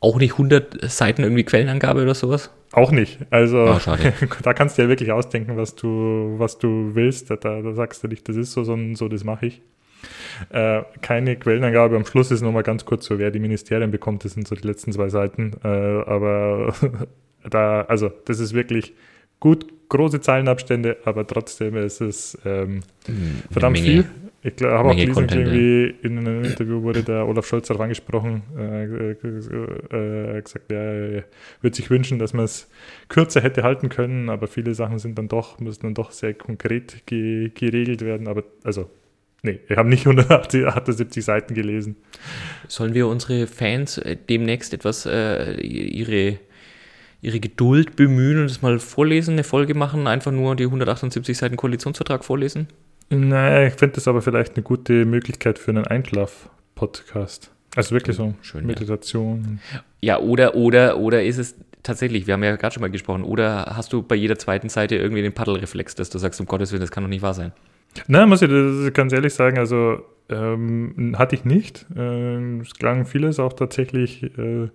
A: Auch nicht 100 Seiten irgendwie Quellenangabe oder sowas?
B: Auch nicht. Also oh, da kannst du ja wirklich ausdenken, was du, was du willst. Da, da sagst du nicht, das ist so, sondern so, das mache ich. Äh, keine Quellenangabe. Am Schluss ist nochmal ganz kurz so, wer die Ministerien bekommt. Das sind so die letzten zwei Seiten. Äh, aber da, also das ist wirklich gut, große Zahlenabstände, aber trotzdem ist es ähm, hm, verdammt Menge, viel. Ich habe auch gelesen, irgendwie in einem Interview wurde der Olaf Scholz darauf angesprochen, äh, äh, äh, gesagt, er würde sich wünschen, dass man es kürzer hätte halten können, aber viele Sachen sind dann doch, müssen dann doch sehr konkret ge geregelt werden. Aber also, nee, ich habe nicht 178 Seiten gelesen.
A: Sollen wir unsere Fans äh, demnächst etwas äh, ihre ihre Geduld bemühen und es mal vorlesen, eine Folge machen, einfach nur die 178 Seiten Koalitionsvertrag vorlesen?
B: Naja, ich finde das aber vielleicht eine gute Möglichkeit für einen Einschlaf-Podcast. Also wirklich so Schön, Meditation.
A: Ja. Ja, oder, oder, oder ist es tatsächlich, wir haben ja gerade schon mal gesprochen, oder hast du bei jeder zweiten Seite irgendwie den Paddelreflex, dass du sagst, um Gottes Willen, das kann doch nicht wahr sein?
B: Nein, muss ich ganz ehrlich sagen, also ähm, hatte ich nicht. Ähm, es klang vieles auch tatsächlich äh,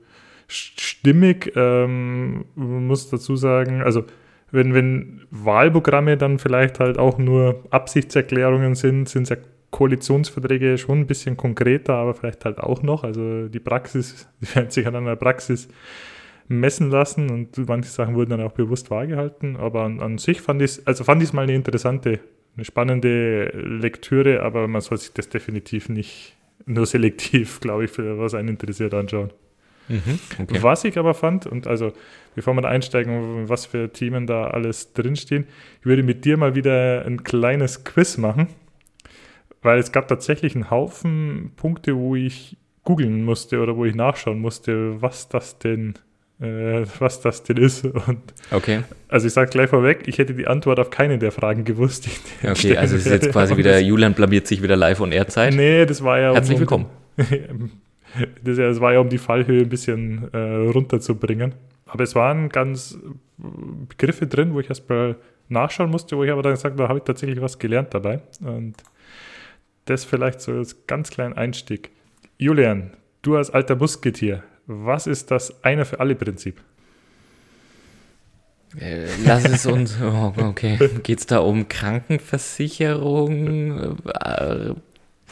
B: stimmig. Ähm, muss dazu sagen, also wenn, wenn Wahlprogramme dann vielleicht halt auch nur Absichtserklärungen sind, sind es ja Koalitionsverträge schon ein bisschen konkreter, aber vielleicht halt auch noch. Also die Praxis, die werden sich an der Praxis messen lassen und manche Sachen wurden dann auch bewusst wahrgehalten. Aber an, an sich fand ich also fand ich es mal eine interessante, eine spannende Lektüre, aber man soll sich das definitiv nicht nur selektiv, glaube ich, für was einen interessiert anschauen. Mhm, okay. Was ich aber fand, und also bevor wir da einsteigen, was für Themen da alles drinstehen, ich würde mit dir mal wieder ein kleines Quiz machen, weil es gab tatsächlich einen Haufen Punkte, wo ich googeln musste oder wo ich nachschauen musste, was das denn, äh, was das denn ist. Und
A: okay.
B: Also ich sage gleich vorweg, ich hätte die Antwort auf keine der Fragen gewusst.
A: okay, also es ist jetzt quasi wieder, Julian blamiert sich wieder live on Air-Zeit.
B: Nee, das war ja.
A: Herzlich willkommen.
B: Das, das war ja, um die Fallhöhe ein bisschen äh, runterzubringen. Aber es waren ganz Begriffe drin, wo ich erst mal nachschauen musste, wo ich aber dann gesagt habe, da habe ich tatsächlich was gelernt dabei. Und das vielleicht so als ganz kleinen Einstieg. Julian, du als alter Musketier, was ist das Einer für alle Prinzip?
A: Äh, lass es uns, oh, okay. Geht es da um Krankenversicherung, äh,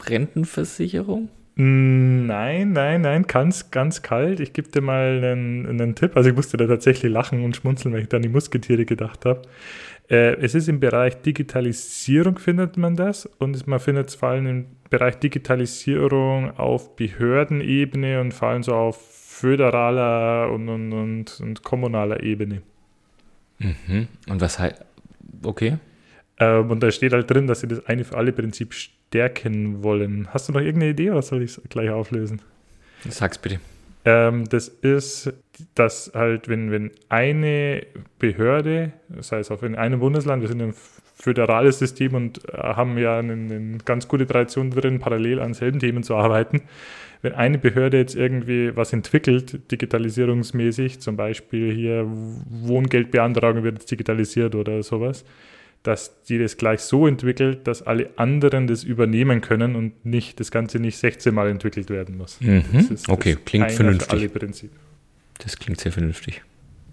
A: Rentenversicherung?
B: Nein, nein, nein, ganz, ganz kalt. Ich gebe dir mal einen, einen Tipp. Also ich musste da tatsächlich lachen und schmunzeln, weil ich da an die Musketiere gedacht habe. Äh, es ist im Bereich Digitalisierung findet man das und man findet es vor allem im Bereich Digitalisierung auf Behördenebene und vor allem so auf föderaler und, und, und, und kommunaler Ebene.
A: Mhm. Und was heißt, okay.
B: Ähm, und da steht halt drin, dass sie das eine für alle Prinzip stärken wollen. Hast du noch irgendeine Idee oder soll ich es gleich auflösen?
A: Sag's bitte.
B: Ähm, das ist, dass halt, wenn, wenn eine Behörde, das heißt auch in einem Bundesland, wir sind ein föderales System und haben ja eine, eine ganz gute Tradition drin, parallel an selben Themen zu arbeiten. Wenn eine Behörde jetzt irgendwie was entwickelt, digitalisierungsmäßig, zum Beispiel hier Wohngeldbeantragung wird jetzt digitalisiert oder sowas, dass die das gleich so entwickelt, dass alle anderen das übernehmen können und nicht das Ganze nicht 16 Mal entwickelt werden muss.
A: Mhm. okay, klingt vernünftig. Das klingt sehr vernünftig.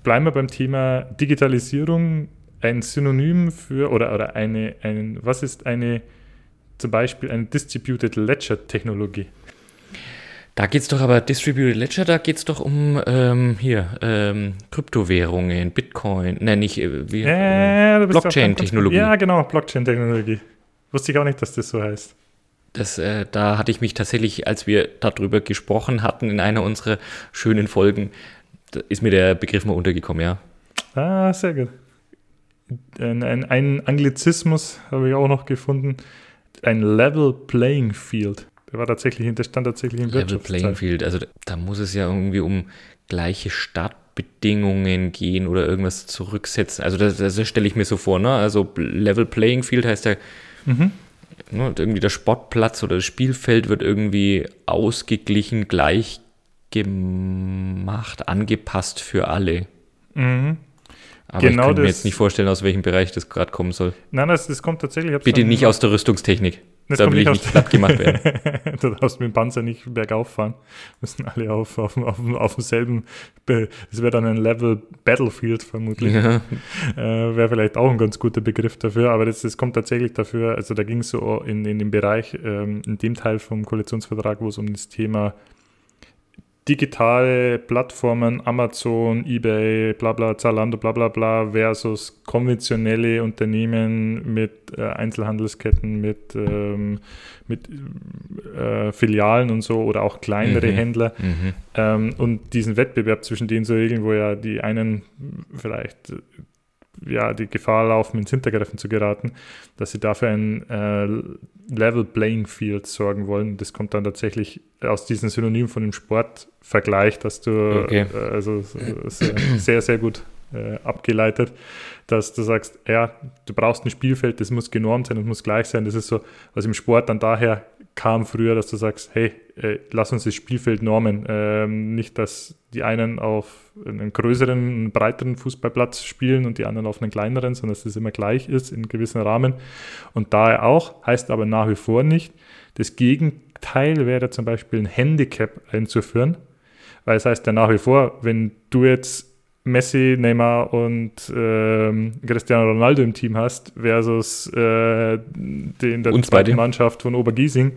B: Bleiben wir beim Thema Digitalisierung. Ein Synonym für oder, oder eine, ein, was ist eine zum Beispiel eine Distributed Ledger Technologie?
A: Da geht es doch aber, Distributed Ledger, da geht es doch um ähm, hier, ähm, Kryptowährungen, Bitcoin, ne, nicht, äh, wie,
B: äh, Blockchain-Technologie. Ja, genau, Blockchain-Technologie. Wusste ich auch nicht, dass das so heißt.
A: Das, äh, da hatte ich mich tatsächlich, als wir darüber gesprochen hatten in einer unserer schönen Folgen, ist mir der Begriff mal untergekommen, ja.
B: Ah, sehr gut. Ein, ein, ein Anglizismus habe ich auch noch gefunden. Ein Level Playing Field. Der war tatsächlich, der stand tatsächlich im
A: Level Playing Field, also da muss es ja irgendwie um gleiche Startbedingungen gehen oder irgendwas zurücksetzen. Also das, das stelle ich mir so vor, ne? Also Level Playing Field heißt ja, mhm. ne, irgendwie der Sportplatz oder das Spielfeld wird irgendwie ausgeglichen, gleich gemacht, angepasst für alle. Mhm. Aber genau ich kann mir jetzt nicht vorstellen, aus welchem Bereich das gerade kommen soll.
B: Nein, das, das kommt tatsächlich.
A: Bitte nicht aus der Rüstungstechnik. Das da will ich nicht platt gemacht werden.
B: da darfst du mit dem Panzer nicht bergauf fahren. Müssen alle auf, auf, auf, auf demselben. Das wäre dann ein Level Battlefield vermutlich. Ja. Äh, wäre vielleicht auch ein ganz guter Begriff dafür. Aber das, das kommt tatsächlich dafür. Also da ging es so in, in dem Bereich, ähm, in dem Teil vom Koalitionsvertrag, wo es um das Thema digitale Plattformen, Amazon, eBay, bla bla, Zalando, bla bla bla, versus konventionelle Unternehmen mit äh, Einzelhandelsketten, mit, ähm, mit äh, Filialen und so oder auch kleinere mhm. Händler. Mhm. Ähm, und diesen Wettbewerb zwischen denen zu regeln, wo ja die einen vielleicht ja, die Gefahr laufen, ins Hintergreifen zu geraten, dass sie dafür ein äh, Level Playing Field sorgen wollen. Das kommt dann tatsächlich aus diesem Synonym von dem Sportvergleich, dass du okay. äh, also sehr, sehr, gut äh, abgeleitet, dass du sagst, ja, du brauchst ein Spielfeld, das muss genormt sein, das muss gleich sein. Das ist so, was im Sport dann daher kam früher, dass du sagst, hey, äh, lass uns das Spielfeld normen. Ähm, nicht, dass die einen auf einen größeren, breiteren Fußballplatz spielen und die anderen auf einen kleineren, sondern dass das immer gleich ist in gewissen Rahmen. Und daher auch, heißt aber nach wie vor nicht, das Gegenteil wäre zum Beispiel ein Handicap einzuführen, weil es heißt ja nach wie vor, wenn du jetzt Messi, Neymar und ähm, Cristiano Ronaldo im Team hast, versus äh, den der
A: Uns
B: zweiten
A: beide.
B: Mannschaft von Obergiesing,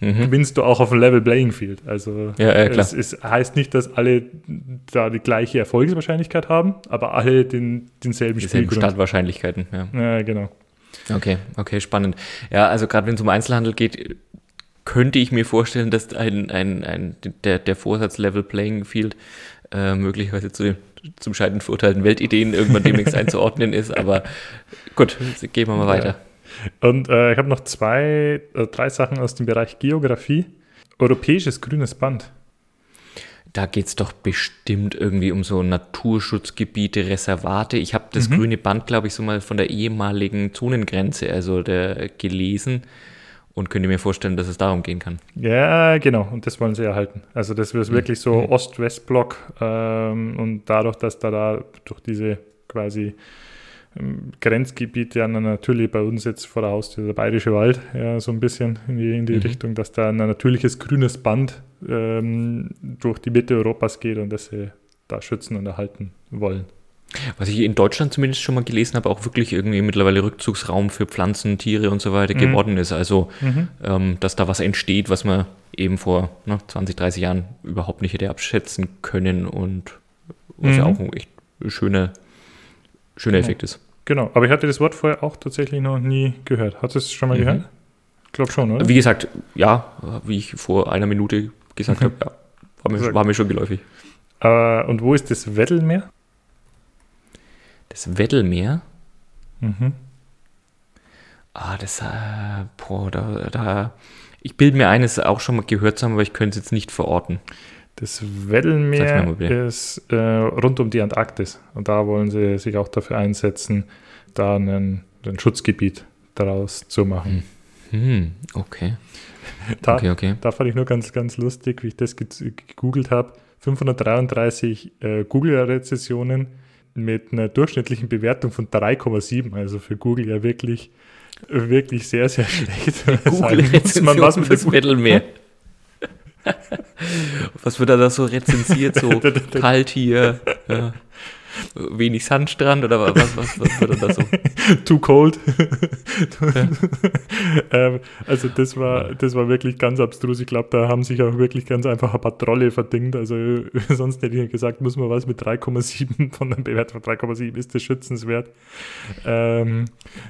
A: Mhm.
B: gewinnst du auch auf ein Level Playing Field. Also
A: Ja, ja,
B: es ist, heißt nicht, dass alle da die gleiche Erfolgswahrscheinlichkeit haben, aber alle den, denselben Spielgrund.
A: Startwahrscheinlichkeiten, ja.
B: Ja, genau.
A: Okay, okay, spannend. Ja, also gerade wenn es um Einzelhandel geht, könnte ich mir vorstellen, dass ein, ein, ein, der, der Vorsatz Level Playing Field äh, möglicherweise zu den zum Scheitern verurteilten Weltideen irgendwann demnächst einzuordnen ist, aber gut, gehen wir mal weiter.
B: Und äh, ich habe noch zwei, äh, drei Sachen aus dem Bereich Geografie. Europäisches grünes Band.
A: Da geht es doch bestimmt irgendwie um so Naturschutzgebiete, Reservate. Ich habe das grüne Band, glaube ich, so mal von der ehemaligen Zonengrenze, also der gelesen und könnte mir vorstellen, dass es darum gehen kann.
B: Ja, genau. Und das wollen sie erhalten. Also das ist wirklich so
A: Mhm.
B: Ost-West-Block. Ähm, und dadurch, dass da, da durch diese quasi ähm, Grenzgebiete ja natürlich bei uns jetzt vor der Haustür der Bayerische Wald, ja, so ein bisschen in die, in die
A: Mhm.
B: Richtung, dass da ein natürliches grünes Band ähm, durch die Mitte Europas geht und das sie da schützen und erhalten wollen.
A: Was ich in Deutschland zumindest schon mal gelesen habe, auch wirklich irgendwie mittlerweile Rückzugsraum für Pflanzen, Tiere und so weiter geworden ist. Also, ähm, dass da was entsteht, was man eben vor ne, 20, 30 Jahren überhaupt nicht hätte abschätzen können und was ja
B: Mhm.
A: auch ein echt schöner, schöner
B: Genau.
A: Effekt ist.
B: Genau, aber ich hatte das Wort vorher auch tatsächlich noch nie gehört. Hast du es schon mal
A: Mhm.
B: gehört? Ich glaube schon, oder?
A: Wie gesagt, ja, wie ich vor einer Minute gesagt habe, ja, war mir, war mir schon geläufig.
B: Äh, und wo ist das Weddellmeer?
A: Das Weddellmeer,
B: Mhm.
A: ah, das, äh, boah, da, da, ich bilde mir eines auch schon mal gehört zu haben, aber ich könnte es jetzt nicht verorten.
B: Das Weddellmeer ist äh, rund um die Antarktis. Und da wollen sie sich auch dafür einsetzen, da einen, ein Schutzgebiet daraus zu machen.
A: Hm, okay,
B: Da,
A: okay, okay.
B: da fand ich nur ganz, ganz lustig, wie ich das ge- gegoogelt habe. 533 äh, Google-Rezessionen mit einer durchschnittlichen Bewertung von 3,7. Also für Google ja wirklich, wirklich sehr, sehr schlecht. Sagen muss man, was mit
A: das
B: der
A: Weddellmeer. Was wird da da so rezensiert? So kalt hier, ja, wenig Sandstrand oder was, was, was wird da so?
B: Too cold. ähm, also das war, das war wirklich ganz abstrus. Ich glaube, da haben sich auch wirklich ganz einfach ein paar Trolle verdingt. Also sonst hätte ich gesagt, muss man was mit 3,7 von einer Bewertung von 3,7 ist das schützenswert. Ähm,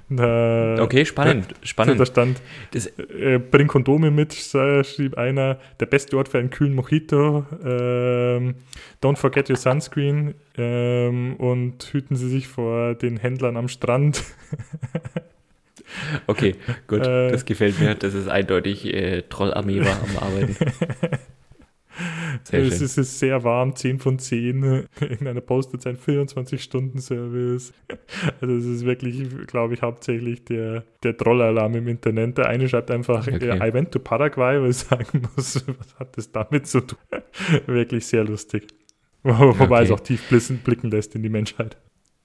B: da,
A: Okay, spannend,
B: Da
A: spannend.
B: stand,
A: Das,
B: äh, bring Kondome mit, schrieb einer, der beste Ort für einen kühlen Mojito. Ähm, don't forget your sunscreen ähm, und hüten Sie sich vor den Händlern am Strand.
A: okay, gut,
B: Äh.
A: das gefällt mir. Das ist eindeutig äh, Trollarmee war am Arbeiten. Sehr
B: es
A: schön.
B: ist, es ist sehr warm, 10 von 10. In einer postet ein 24-Stunden-Service. Also es ist wirklich, glaube ich, hauptsächlich der, der Trollalarm im Internet. Der eine schreibt einfach,
A: Okay.
B: äh, I went to Paraguay, weil ich sagen muss, was hat das damit zu tun? wirklich sehr lustig. Wo- Wobei
A: Okay.
B: es auch tief blicken lässt in die Menschheit.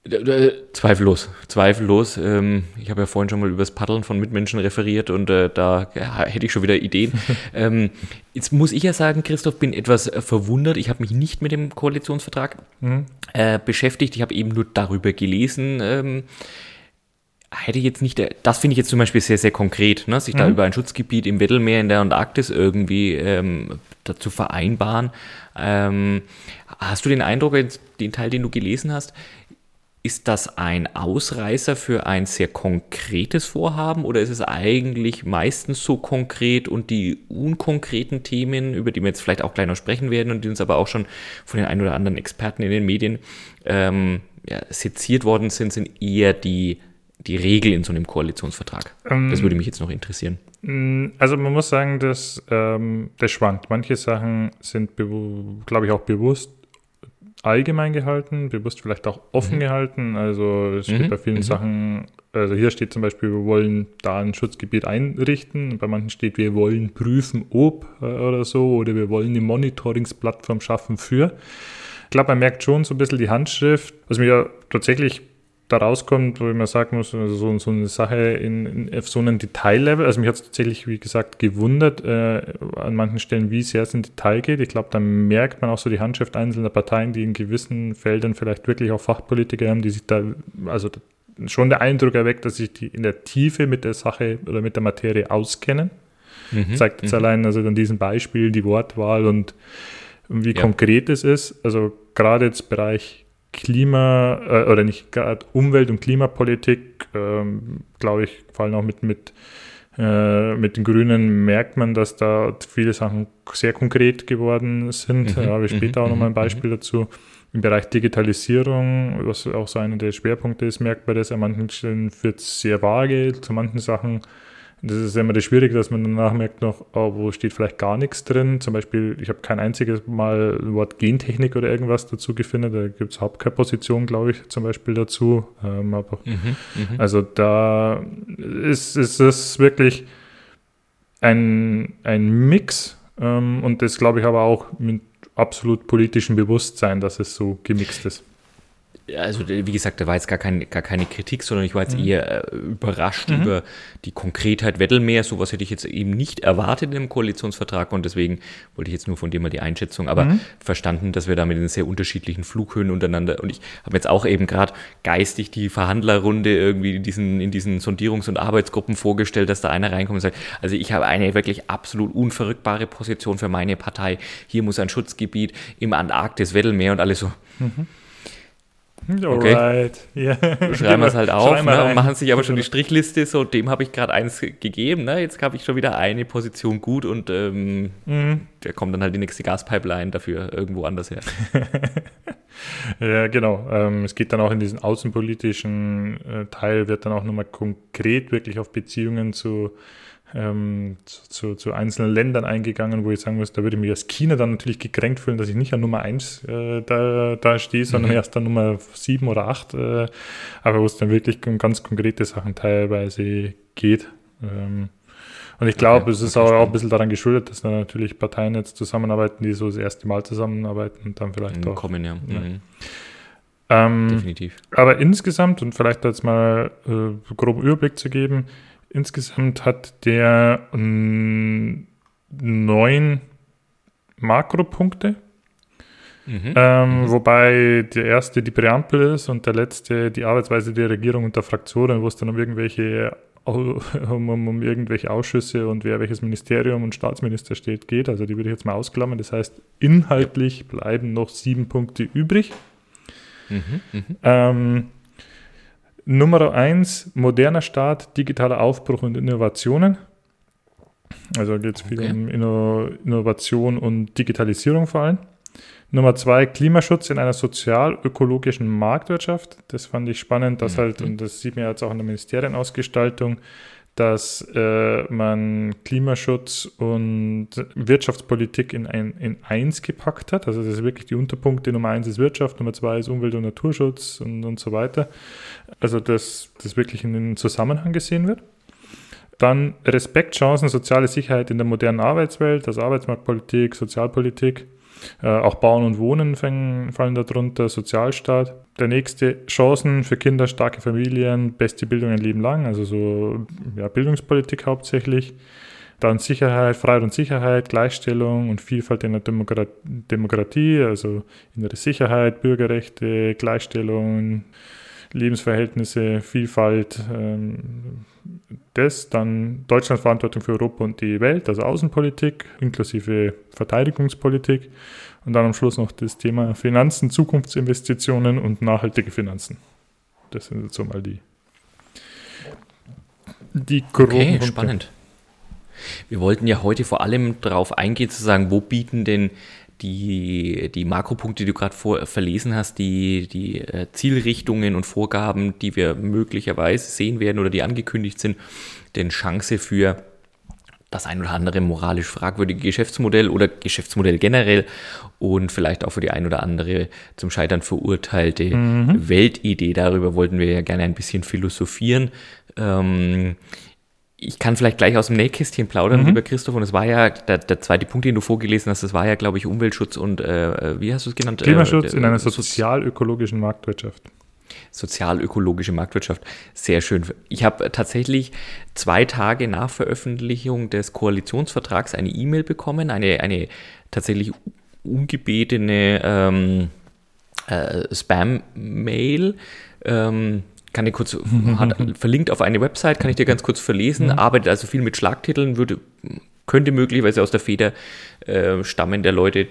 A: Äh, Zweifellos, zweifellos. Ähm, ich habe ja vorhin schon mal über das Paddeln von Mitmenschen referiert und äh, da hätte ich schon wieder Ideen. ähm, jetzt muss ich ja sagen, Christoph, bin etwas äh, verwundert. Ich habe mich nicht mit dem Koalitionsvertrag
B: Mhm.
A: äh, beschäftigt. Ich habe eben nur darüber gelesen. Hätte ich jetzt nicht, äh, das finde ich jetzt zum Beispiel sehr, sehr konkret, ne? sich da
B: Mhm.
A: über ein Schutzgebiet im Weddellmeer in der Antarktis irgendwie ähm, dazu vereinbaren. Ähm, hast du den Eindruck, den Teil, den du gelesen hast, ist das ein Ausreißer für ein sehr konkretes Vorhaben oder ist es eigentlich meistens so konkret und die unkonkreten Themen, über die wir jetzt vielleicht auch gleich noch sprechen werden und die uns aber auch schon von den ein oder anderen Experten in den Medien ähm, ja, seziert worden sind, sind eher die, die Regel in so einem Koalitionsvertrag?
B: Ähm,
A: Das würde mich jetzt noch interessieren.
B: Mm, Also man muss sagen, dass ähm, das schwankt. Manche Sachen sind, glaube ich, auch bewusst allgemein gehalten, bewusst vielleicht auch offen mhm. gehalten. Also es steht mhm. bei vielen mhm. Sachen, also hier steht zum Beispiel, wir wollen da ein Schutzgebiet einrichten. Bei manchen steht, wir wollen prüfen, ob äh, oder so, oder wir wollen eine Monitoringsplattform schaffen für. Ich glaube, man merkt schon so ein bisschen die Handschrift, was mir tatsächlich da rauskommt, wo ich mal sagen muss, also so, so eine Sache in, in, auf so einem Detaillevel. Also mich hat es tatsächlich, wie gesagt, gewundert, äh, an manchen Stellen, wie sehr es in Detail geht. Ich glaube, da merkt man auch so die Handschrift einzelner Parteien, die in gewissen Feldern vielleicht wirklich auch Fachpolitiker haben, die sich da, also schon der Eindruck erweckt, dass sich die in der Tiefe mit der Sache oder mit der Materie auskennen. Mhm, Zeigt jetzt mhm. allein also an diesem Beispiel die Wortwahl und wie ja. konkret es ist. Also gerade jetzt Bereich Klima äh, oder nicht gerade Umwelt- und Klimapolitik, ähm, glaube ich, vor allem auch mit, mit, äh, mit den Grünen merkt man, dass da viele Sachen sehr konkret geworden sind. Mhm, da habe ich später mhm, auch nochmal ein mhm, Beispiel mhm. dazu. Im Bereich Digitalisierung, was auch so einer der Schwerpunkte ist, merkt man das. An manchen Stellen wird es sehr vage, zu manchen Sachen das ist immer das Schwierige, dass man danach merkt noch, oh, wo steht vielleicht gar nichts drin. Zum Beispiel, ich habe kein einziges Mal ein Wort Gentechnik oder irgendwas dazu gefunden. Da gibt es überhaupt keine Position, glaube ich, zum Beispiel dazu. Ähm, aber, mhm, mhm, also da ist, ist es wirklich ein, ein Mix ähm, und das glaube ich aber auch mit absolut politischem Bewusstsein, dass es so gemixt ist
A: also wie gesagt, da war jetzt gar, kein, gar keine Kritik, sondern ich war jetzt mhm. eher äh, überrascht mhm. über die Konkretheit Weddlemeer. Sowas hätte ich jetzt eben nicht erwartet im Koalitionsvertrag und deswegen wollte ich jetzt nur von dir mal die Einschätzung, aber mhm. verstanden, dass wir da mit den sehr unterschiedlichen Flughöhen untereinander und ich habe jetzt auch eben gerade geistig die Verhandlerrunde irgendwie in diesen, in diesen Sondierungs- und Arbeitsgruppen vorgestellt, dass da einer reinkommt und sagt, also ich habe eine wirklich absolut unverrückbare Position für meine Partei. Hier muss ein Schutzgebiet im Antarktis, Weddlemeer und alles so. Mhm. Okay. Alright. Yeah. Schreiben wir es halt auf ne, und machen sich aber schon die Strichliste, so dem habe ich gerade eins gegeben, ne? jetzt habe ich schon wieder eine Position gut und ähm, mhm. der kommt dann halt die nächste Gaspipeline dafür irgendwo anders her.
B: ja, genau. Ähm, es geht dann auch in diesen außenpolitischen äh, Teil, wird dann auch nochmal konkret wirklich auf Beziehungen zu ähm, zu, zu, einzelnen Ländern eingegangen, wo ich sagen muss, da würde ich mich als China dann natürlich gekränkt fühlen, dass ich nicht an Nummer 1 äh, da, da stehe, sondern mhm. erst an Nummer 7 oder 8, äh, aber wo es dann wirklich um ganz konkrete Sachen teilweise geht. Ähm, und ich glaube, okay, es ist auch, auch ein bisschen daran geschuldet, dass dann natürlich Parteien jetzt zusammenarbeiten, die so das erste Mal zusammenarbeiten und dann vielleicht auch. Kommen, ja. ja. Mhm. Ähm, Definitiv. Aber insgesamt, und vielleicht jetzt mal äh, groben Überblick zu geben, Insgesamt hat der ähm, neun Makropunkte, mhm. Ähm, mhm. wobei der erste die Präambel ist und der letzte die Arbeitsweise der Regierung und der Fraktionen, wo es dann um irgendwelche um, um, um, irgendwelche Ausschüsse und wer welches Ministerium und Staatsminister steht, geht. Also die würde ich jetzt mal ausklammern. Das heißt, inhaltlich bleiben noch sieben Punkte übrig. Mhm, mh. ähm, Nummer eins, moderner Staat, digitaler Aufbruch und Innovationen. Also geht es okay. viel um Inno Innovation und Digitalisierung vor allem. Nummer zwei, Klimaschutz in einer sozial-ökologischen Marktwirtschaft. Das fand ich spannend, dass mhm. halt, und das sieht man jetzt auch in der Ministerienausgestaltung, dass äh, man Klimaschutz und Wirtschaftspolitik in, ein, in eins gepackt hat. Also das ist wirklich die Unterpunkte. Nummer eins ist Wirtschaft, Nummer zwei ist Umwelt- und Naturschutz und, und so weiter. Also dass das wirklich in den Zusammenhang gesehen wird. Dann Respekt, Chancen, soziale Sicherheit in der modernen Arbeitswelt, also Arbeitsmarktpolitik, Sozialpolitik. Äh, auch Bauen und Wohnen fängen, fallen darunter, Sozialstaat. Der nächste, Chancen für Kinder, starke Familien, beste Bildung ein Leben lang, also so ja, Bildungspolitik hauptsächlich. Dann Sicherheit, Freiheit und Sicherheit, Gleichstellung und Vielfalt in der Demokratie, also innere Sicherheit, Bürgerrechte, Gleichstellung, Lebensverhältnisse, Vielfalt, ähm, das, dann Deutschlands Verantwortung für Europa und die Welt, also Außenpolitik inklusive Verteidigungspolitik und dann am Schluss noch das Thema Finanzen, Zukunftsinvestitionen und nachhaltige Finanzen. Das sind jetzt so mal die,
A: die groben okay, Punkte. spannend. Wir wollten ja heute vor allem darauf eingehen, zu sagen, wo bieten denn die, die Makropunkte, die du gerade verlesen hast, die, die äh, Zielrichtungen und Vorgaben, die wir möglicherweise sehen werden oder die angekündigt sind, denn Chance für das ein oder andere moralisch fragwürdige Geschäftsmodell oder Geschäftsmodell generell und vielleicht auch für die ein oder andere zum Scheitern verurteilte mhm. Weltidee. Darüber wollten wir ja gerne ein bisschen philosophieren. Ähm, ich kann vielleicht gleich aus dem Nähkästchen plaudern, mhm. lieber Christoph. Und es war ja der, der, zweite Punkt, den du vorgelesen hast, das war ja, glaube ich, Umweltschutz und äh, wie hast du es genannt?
B: Klimaschutz äh, in einer sozial-ökologischen Marktwirtschaft.
A: Sozial-ökologische Marktwirtschaft. Sehr schön. Ich habe tatsächlich zwei Tage nach Veröffentlichung des Koalitionsvertrags eine E-Mail bekommen, eine, eine tatsächlich ungebetene ähm, äh, Spam-Mail. Ähm, kann ich kurz, hat, verlinkt auf eine Website, kann ich dir ganz kurz verlesen, mhm. arbeitet also viel mit Schlagtiteln, würde, könnte möglicherweise aus der Feder äh, stammen der Leute,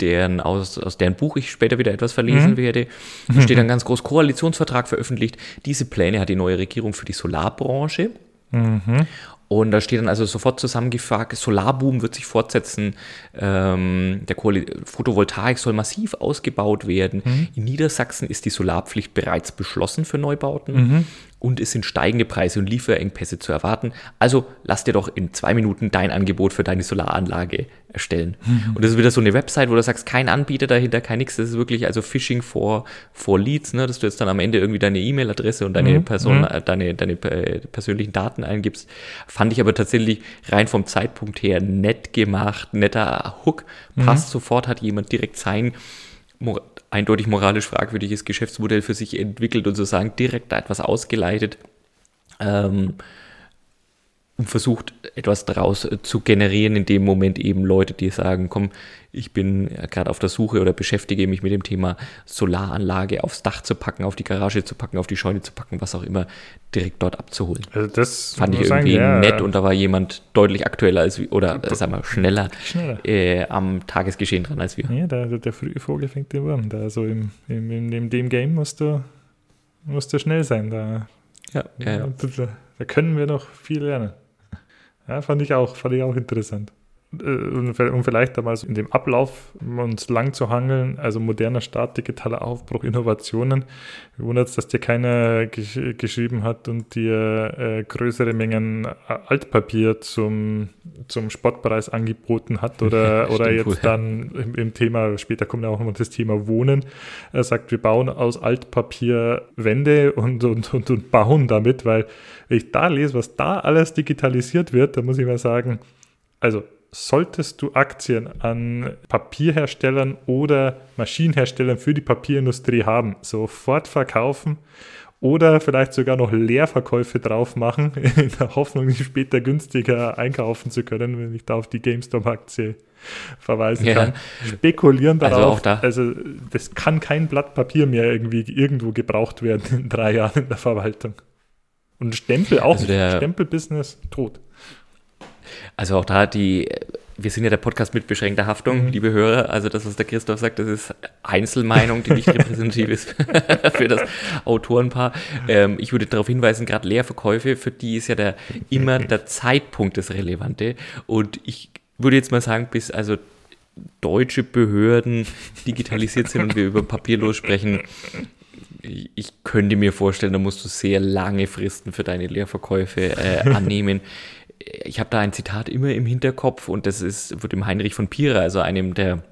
A: deren, aus, aus deren Buch ich später wieder etwas verlesen mhm. werde. Da steht dann ganz groß Koalitionsvertrag veröffentlicht. Diese Pläne hat die neue Regierung für die Solarbranche. Mhm. Und da steht dann also sofort zusammengefragt, Solarboom wird sich fortsetzen, ähm, der Kohle Photovoltaik soll massiv ausgebaut werden. Mhm. In Niedersachsen ist die Solarpflicht bereits beschlossen für Neubauten. Mhm und es sind steigende Preise und Lieferengpässe zu erwarten. Also lass dir doch in zwei Minuten dein Angebot für deine Solaranlage erstellen. Mhm. Und das ist wieder so eine Website, wo du sagst, kein Anbieter dahinter, kein nix. Das ist wirklich also Phishing for, for Leads, ne? dass du jetzt dann am Ende irgendwie deine E-Mail-Adresse und deine, mhm. Person, mhm. Äh, deine, deine äh, persönlichen Daten eingibst. Fand ich aber tatsächlich rein vom Zeitpunkt her nett gemacht, netter Hook. Passt mhm. sofort, hat jemand direkt sein eindeutig moralisch fragwürdiges Geschäftsmodell für sich entwickelt und sozusagen direkt da etwas ausgeleitet. Ähm, und versucht etwas daraus äh, zu generieren, in dem Moment eben Leute, die sagen, komm, ich bin gerade auf der Suche oder beschäftige mich mit dem Thema Solaranlage aufs Dach zu packen, auf die Garage zu packen, auf die Scheune zu packen, was auch immer, direkt dort abzuholen. Also das fand ich irgendwie sagen, nett ja. und da war jemand deutlich aktueller als wir, oder äh, sagen wir schneller, schneller. Äh, am Tagesgeschehen dran als wir.
B: Ja, der, der frühe Vogel fängt den Wurm. Da so im, im, in, in dem Game musst du, musst du schnell sein. Da, ja, ja, ja. Da, da können wir noch viel lernen. Ja, fand ich auch, fand ich auch interessant. Äh, um vielleicht damals in dem Ablauf uns lang zu hangeln, also moderner Start, digitaler Aufbruch, Innovationen. Wundert es, dass dir keiner gesch geschrieben hat und dir äh, größere Mengen Altpapier zum, zum Spottpreis angeboten hat oder, Stimmt, oder jetzt wohl. dann im, im, Thema, später kommt ja auch noch das Thema Wohnen, er sagt, wir bauen aus Altpapier Wände und, und, und, und bauen damit, weil wenn ich da lese, was da alles digitalisiert wird, da muss ich mal sagen, also solltest du Aktien an Papierherstellern oder Maschinenherstellern für die Papierindustrie haben, sofort verkaufen oder vielleicht sogar noch Leerverkäufe drauf machen, in der Hoffnung, die später günstiger einkaufen zu können, wenn ich da auf die GameStop-Aktie verweisen ja. kann. Spekulieren also darauf, also, da. also das kann kein Blatt Papier mehr irgendwie irgendwo gebraucht werden in drei Jahren in der Verwaltung. Und Stempel auch, also Stempelbusiness tot.
A: Also auch da die, wir sind ja der Podcast mit beschränkter Haftung, mhm. liebe Hörer. Also das, was der Christoph sagt, das ist Einzelmeinung, die nicht repräsentativ ist für das Autorenpaar. Ähm, ich würde darauf hinweisen, gerade Leerverkäufe, für die ist ja der, immer der Zeitpunkt das Relevante. Und ich würde jetzt mal sagen, bis also deutsche Behörden digitalisiert sind und wir über papierlos sprechen, ich könnte mir vorstellen, da musst du sehr lange Fristen für deine Leerverkäufe äh, annehmen ich habe da ein Zitat immer im Hinterkopf und das ist, wird dem Heinrich von Pira, also einem der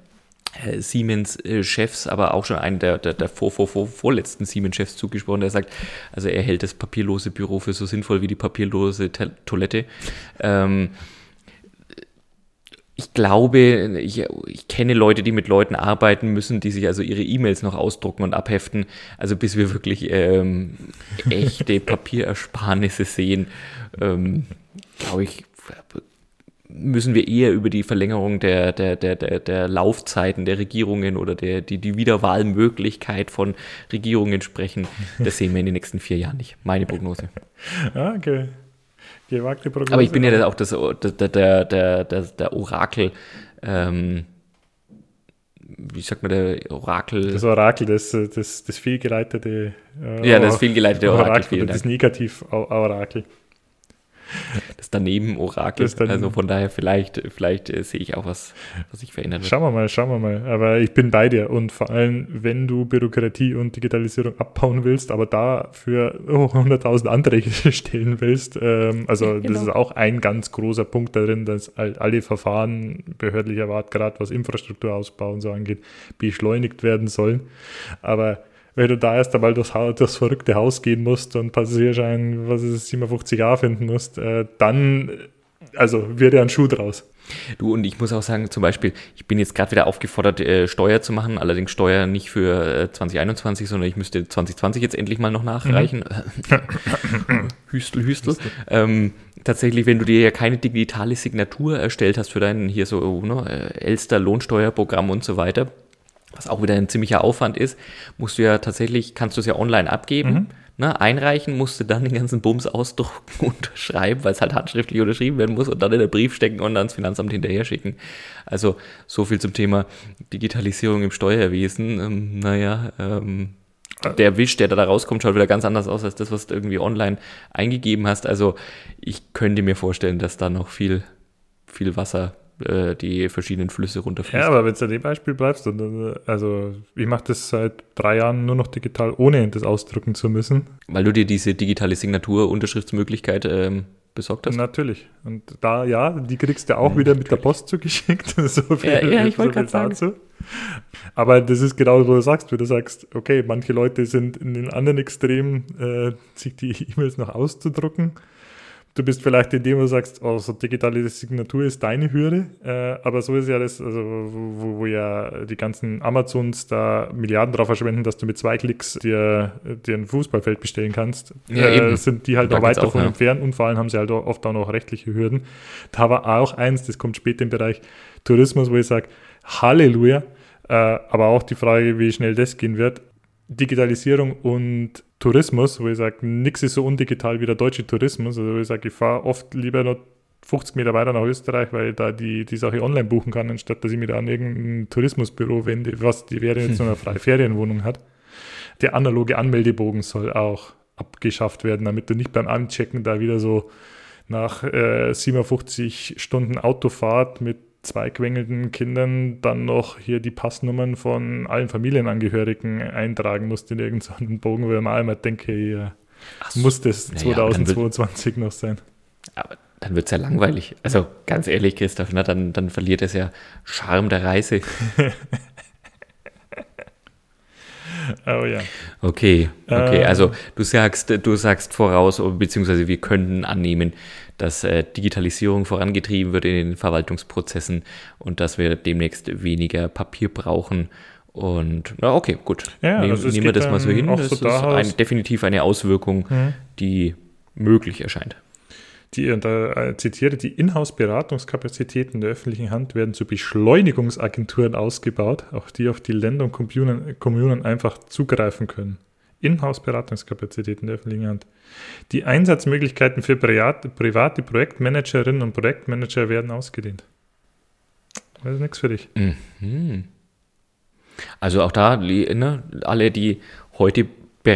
A: äh, Siemens-Chefs, aber auch schon einem der, der, der vor, vor, vor, vorletzten Siemens-Chefs zugesprochen, der sagt, also er hält das papierlose Büro für so sinnvoll wie die papierlose Toilette. Ähm, ich glaube, ich, ich, kenne Leute, die mit Leuten arbeiten müssen, die sich also ihre E-Mails noch ausdrucken und abheften. Also bis wir wirklich ähm, echte Papierersparnisse sehen, ähm, glaube ich, müssen wir eher über die Verlängerung der, der, der, der, der Laufzeiten der Regierungen oder der, die, die Wiederwahlmöglichkeit von Regierungen sprechen. Das sehen wir in den nächsten vier Jahren nicht. Meine Prognose.
B: Ah, okay. Gewagte Prognose.
A: Aber ich bin ja auch das, der, der, der, der, Orakel. Ähm, wie sagt man, der Orakel.
B: Das Orakel, das, das, das fehlgeleitete.
A: Äh, ja, das fehlgeleitete Orakel. Orakel
B: das Negativ-Orakel.
A: Das daneben Orakel.
B: Das dann-
A: also von daher vielleicht, vielleicht äh, sehe ich auch was, was sich verändern wird.
B: Schauen wir mal, schauen wir mal. Aber ich bin bei dir. Und vor allem, wenn du Bürokratie und Digitalisierung abbauen willst, aber dafür oh, 100.000 Anträge stellen willst, ähm, also
A: Ja, genau.
B: das ist auch ein ganz großer Punkt darin, dass halt alle Verfahren behördlicher Art, gerade was Infrastrukturausbau und so angeht, beschleunigt werden sollen. Aber wenn du da erst einmal Haus, durchs verrückte Haus gehen musst und Passagierschein, was ist es, 57a finden musst, äh, dann, also wird ja ein Schuh draus.
A: Du und ich muss auch sagen, zum Beispiel, ich bin jetzt gerade wieder aufgefordert, äh, Steuer zu machen, allerdings Steuer nicht für äh, 2021, sondern ich müsste 2020 jetzt endlich mal noch nachreichen. Hüstel, Hüstel. Ähm, tatsächlich, wenn du dir ja keine digitale Signatur erstellt hast für dein hier so ne, äh, Elster Lohnsteuerprogramm und so weiter, was auch wieder ein ziemlicher Aufwand ist, musst du ja tatsächlich, kannst du es ja online abgeben, ne, einreichen, musst du dann den ganzen Bums ausdrucken, unterschreiben, weil es halt handschriftlich unterschrieben werden muss und dann in den Brief stecken und dann ans Finanzamt hinterher schicken. Also so viel zum Thema Digitalisierung im Steuerwesen. Ähm, naja, ähm, der Wisch, der da rauskommt, schaut wieder ganz anders aus als das, was du irgendwie online eingegeben hast. Also ich könnte mir vorstellen, dass da noch viel, viel Wasser äh, die verschiedenen Flüsse runterfließt.
B: Ja, aber wenn du an dem Beispiel bleibst, und, äh, also ich mache das seit drei Jahren nur noch digital, ohne das ausdrucken zu müssen.
A: Weil du dir diese digitale Signatur-Unterschriftsmöglichkeit ähm, besorgt hast?
B: Natürlich. Und da, ja, die kriegst du auch wieder mit der Post zugeschickt. so viel,
A: Ja, ja, ich wollte
B: viel
A: grad sagen.
B: dazu. Aber das ist genau, wo du sagst, wenn du sagst, okay, manche Leute sind in den anderen Extremen, äh, sich die E-Mails noch auszudrucken. Du bist vielleicht in dem, wo du sagst, oh, so digitale Signatur ist deine Hürde, äh, aber so ist ja das, also wo, wo ja die ganzen Amazons da Milliarden drauf verschwenden, dass du mit zwei Klicks dir, dir ein Fußballfeld bestellen kannst,
A: Ja,
B: äh, sind die halt
A: Da
B: noch weit davon
A: ja.
B: entfernt und vor allem haben sie halt oft auch noch rechtliche Hürden. Da war auch eins, das kommt später im Bereich Tourismus, wo ich sage, Halleluja, äh, aber auch die Frage, wie schnell das gehen wird. Digitalisierung und Tourismus, wo ich sage, nichts ist so undigital wie der deutsche Tourismus. Also wo ich sage, ich fahre oft lieber noch 50 Meter weiter nach Österreich, weil ich da die, die Sache online buchen kann, anstatt dass ich mich da an irgendein Tourismusbüro wende, was die wäre jetzt so eine freie Ferienwohnung hat. Der analoge Anmeldebogen soll auch abgeschafft werden, damit du nicht beim Anchecken da wieder so nach äh, 57 Stunden Autofahrt mit zwei quengelnden Kindern dann noch hier die Passnummern von allen Familienangehörigen eintragen musst in irgendeinen Bogen, weil man einmal denke, ja,
A: Ach so.
B: muss das
A: Naja, aber dann wird-
B: 2022 noch sein.
A: Aber dann wird es ja langweilig. Also ganz ehrlich, Christoph, na, dann, dann verliert es ja Charme der Reise.
B: Oh ja.
A: Okay, okay.
B: Äh.
A: Also du sagst, du sagst voraus, beziehungsweise wir könnten annehmen, dass äh, Digitalisierung vorangetrieben wird in den Verwaltungsprozessen und dass wir demnächst weniger Papier brauchen. Und na okay, gut.
B: Ja,
A: Nehm,
B: also
A: nehmen wir das mal so hin. Das
B: so
A: ist ein, definitiv eine Auswirkung,
B: Hm.
A: die möglich erscheint.
B: Die, und da äh, zitiere, die Inhouse-Beratungskapazitäten der öffentlichen Hand werden zu Beschleunigungsagenturen ausgebaut, auch die auf die Länder und Kommunen, Kommunen einfach zugreifen können. Inhouse-Beratungskapazitäten der öffentlichen Hand. Die Einsatzmöglichkeiten für private, Projektmanagerinnen und Projektmanager werden ausgedehnt. Das ist nichts für dich.
A: Mhm. Also auch da, ne, alle, die heute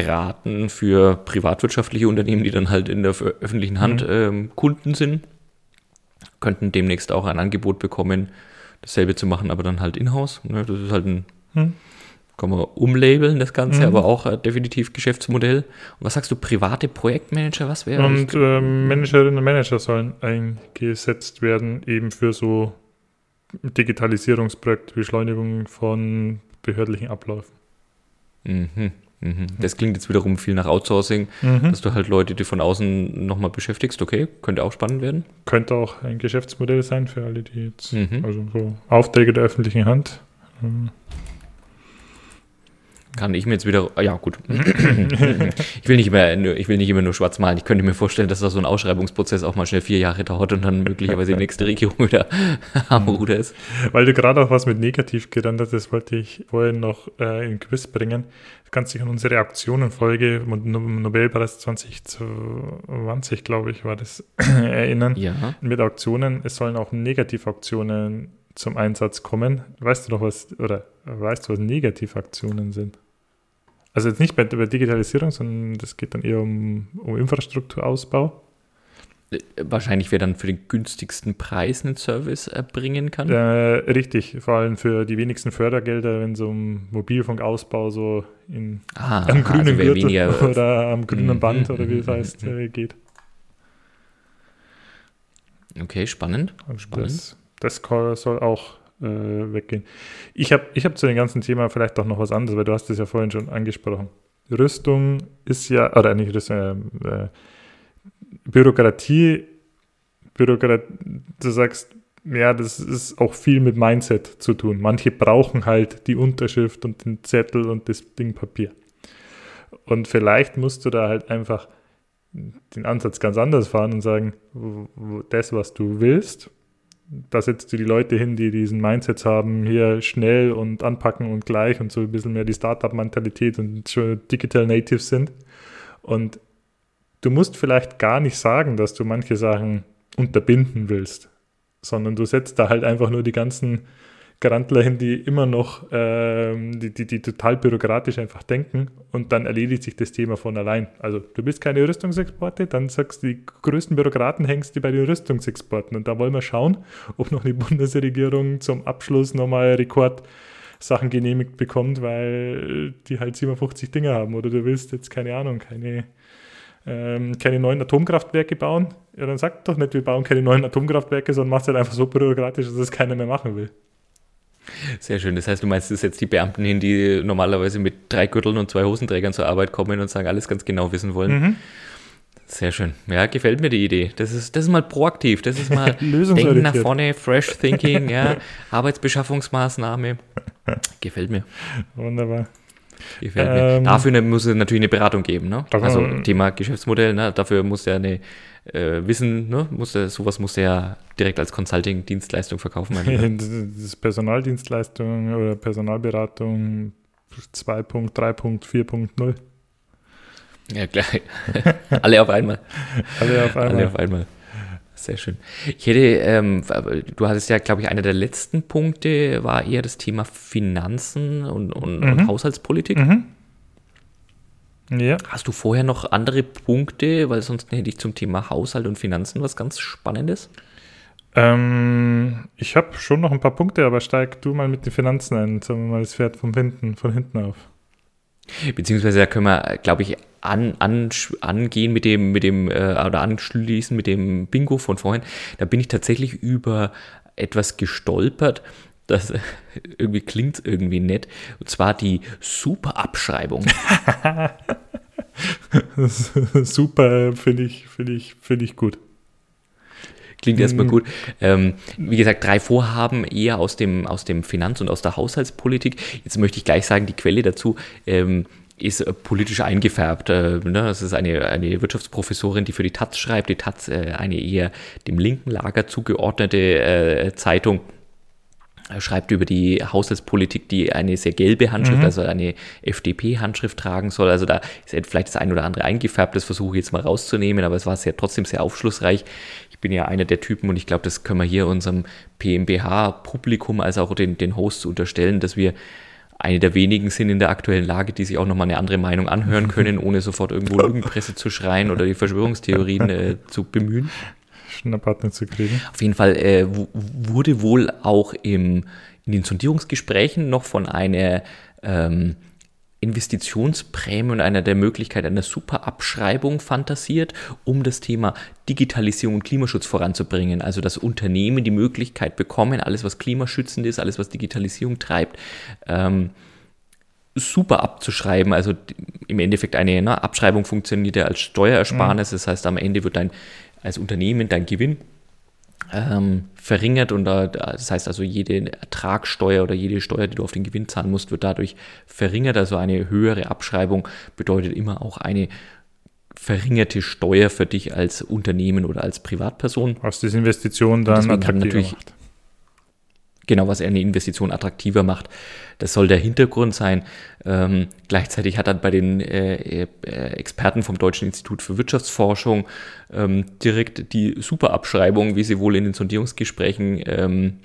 A: beraten für privatwirtschaftliche Unternehmen, die dann halt in der öf- öffentlichen Hand ähm, Kunden sind, könnten demnächst auch ein Angebot bekommen, dasselbe zu machen, aber dann halt in-house. Ne, das ist halt ein,
B: Hm.
A: kann man umlabeln, das Ganze,
B: Mhm.
A: aber auch äh, definitiv Geschäftsmodell. Und was sagst du, private Projektmanager, was wäre
B: Und äh, Managerinnen und Manager sollen eingesetzt werden, eben für so Digitalisierungsprojekte, Beschleunigung von behördlichen Abläufen.
A: Mhm, mhm. Das klingt jetzt wiederum viel nach Outsourcing,
B: Mhm.
A: dass du halt Leute, die von außen nochmal beschäftigst. Okay, könnte auch spannend werden.
B: Könnte auch ein Geschäftsmodell sein für alle, die jetzt,
A: Mhm.
B: also so Aufträge der öffentlichen Hand.
A: Kann ich mir jetzt wieder. ah, Ja, gut. ich, will nicht mehr, ich will nicht immer nur schwarz malen. Ich könnte mir vorstellen, dass da so ein Ausschreibungsprozess auch mal schnell vier Jahre dauert und dann möglicherweise die nächste Regierung wieder am Ruder ist.
B: Weil du gerade auch was mit negativ gerannt hast, das wollte ich vorhin noch äh, in Quiz bringen. Du kannst dich an unsere Aktionenfolge Nobelpreis 2020, glaube ich, war das, erinnern.
A: Ja.
B: Mit Auktionen, es sollen auch Negativauktionen zum Einsatz kommen. Weißt du noch was, oder weißt du, was Negativaktionen sind? Also jetzt nicht bei, bei Digitalisierung, sondern das geht dann eher um, um Infrastrukturausbau.
A: wahrscheinlich wer dann für den günstigsten Preis einen Service erbringen kann.
B: Äh, richtig, vor allem für die wenigsten Fördergelder, wenn es um Mobilfunkausbau so in,
A: Ah,
B: am
A: aha,
B: grünen
A: also weniger-
B: oder am grünen
A: Mhm,
B: Band oder wie es
A: mhm,
B: heißt,
A: mhm,
B: äh, geht.
A: Okay, spannend. Spannend.
B: Das, soll auch äh, weggehen. Ich habe ich hab zu dem ganzen Thema vielleicht auch noch was anderes, weil du hast es ja vorhin schon angesprochen. Rüstung ist ja, oder nicht Rüstung, äh, äh, Bürokratie, Bürokrat, du sagst, ja, das ist auch viel mit Mindset zu tun. Manche brauchen halt die Unterschrift und den Zettel und das Ding Papier. Und vielleicht musst du da halt einfach den Ansatz ganz anders fahren und sagen, das, was du willst, da setzt du die Leute hin, die diesen Mindsets haben, hier schnell und anpacken und gleich und so ein bisschen mehr die Startup-Mentalität und schon Digital Natives sind. Und du musst vielleicht gar nicht sagen, dass du manche Sachen unterbinden willst, sondern du setzt da halt einfach nur die ganzen Die immer noch, ähm, die, die, die total bürokratisch einfach denken und dann erledigt sich das Thema von allein. Also du willst keine Rüstungsexporte, dann sagst du, die größten Bürokraten hängst du bei den Rüstungsexporten und da wollen wir schauen, ob noch die Bundesregierung zum Abschluss nochmal Rekordsachen genehmigt bekommt, weil die halt 57 Dinge haben oder du willst jetzt keine Ahnung, keine ähm, keine neuen Atomkraftwerke bauen, ja, dann sag doch nicht, wir bauen keine neuen Atomkraftwerke, sondern machst halt einfach so bürokratisch, dass es keiner mehr machen will.
A: Sehr schön. Das heißt, du meinst, es setzt die Beamten hin, die normalerweise mit drei Gürteln und zwei Hosenträgern zur Arbeit kommen und sagen, alles ganz genau wissen wollen.
B: Mhm.
A: Sehr schön. Ja, gefällt mir die Idee. Das ist, das ist mal proaktiv. Das ist mal Denken nach vorne, Fresh Thinking, ja, Arbeitsbeschaffungsmaßnahme. Gefällt mir.
B: Wunderbar.
A: Gefällt mir.
B: Ähm,
A: Dafür ne- muss es natürlich eine Beratung geben. Ne? Also Thema Geschäftsmodell, ne? dafür muss er eine äh, Wissen, ne? muss er, sowas muss er direkt als Consulting-Dienstleistung verkaufen.
B: Das ist Personaldienstleistung oder Personalberatung 2.3.4.0.
A: ja, klar. Alle auf einmal.
B: Alle auf
A: Alle
B: einmal.
A: auf einmal. Sehr schön. Ich hätte, ähm, du hattest ja, glaube ich, einer der letzten Punkte war eher das Thema Finanzen und, und, und
B: Mhm.
A: Haushaltspolitik.
B: Mhm. Ja,
A: Hast du vorher noch andere Punkte, weil sonst hätte ich zum Thema Haushalt und Finanzen was ganz Spannendes?
B: ähm, ich habe schon noch ein paar Punkte, aber steig du mal mit den Finanzen ein. Sagen wir mal, das Pferd von hinten, von hinten auf.
A: Beziehungsweise da können wir, glaube ich, an, an, angehen mit dem, mit dem, äh, oder anschließen mit dem Bingo von vorhin. Da bin ich tatsächlich über etwas gestolpert. Das irgendwie klingt irgendwie nett. Und zwar die Superabschreibung.
B: Super, finde ich, finde ich, finde ich gut.
A: Klingt erstmal
B: Mhm.
A: gut. Ähm, wie gesagt, drei Vorhaben eher aus dem, aus dem Finanz- und aus der Haushaltspolitik. Jetzt möchte ich gleich sagen, die Quelle dazu ähm, ist politisch eingefärbt. Äh, ne? Das ist eine, eine Wirtschaftsprofessorin, die für die Taz schreibt. Die Taz, äh, eine eher dem linken Lager zugeordnete äh, Zeitung, schreibt über die Haushaltspolitik, die eine sehr gelbe Handschrift,
B: Mhm.
A: also eine FDP-Handschrift tragen soll. Also da ist vielleicht das ein oder andere eingefärbt, das versuche ich jetzt mal rauszunehmen, aber es war sehr, trotzdem sehr aufschlussreich. Ich bin ja einer der Typen und ich glaube, das können wir hier unserem PMBH-Publikum als auch den, den Hosts unterstellen, dass wir eine der wenigen sind in der aktuellen Lage, die sich auch nochmal eine andere Meinung anhören können, ohne sofort irgendwo Lügenpresse zu schreien oder die Verschwörungstheorien äh, zu bemühen.
B: Schnappatmen zu kriegen.
A: Auf jeden Fall äh, wu- wurde wohl auch im, in den Sondierungsgesprächen noch von einer ähm, Investitionsprämie und einer der Möglichkeit einer Superabschreibung fantasiert, um das Thema Digitalisierung und Klimaschutz voranzubringen. Also dass Unternehmen die Möglichkeit bekommen, alles was klimaschützend ist, alles was Digitalisierung treibt, ähm, super abzuschreiben. Also im Endeffekt eine ne, Abschreibung funktioniert ja als Steuerersparnis. Das heißt, am Ende wird dein als Unternehmen dein Gewinn ähm, verringert und da, das heißt also jede Ertragssteuer oder jede Steuer, die du auf den Gewinn zahlen musst, wird dadurch verringert. Also eine höhere Abschreibung bedeutet immer auch eine verringerte Steuer für dich als Unternehmen oder als Privatperson.
B: Was diese Investition dann
A: deswegen natürlich-
B: macht.
A: Genau, was eine Investition attraktiver macht. Das soll der Hintergrund sein. Ähm, gleichzeitig hat dann bei den äh, äh, Experten vom Deutschen Institut für Wirtschaftsforschung ähm, direkt die Superabschreibung, wie sie wohl in den Sondierungsgesprächen ähm,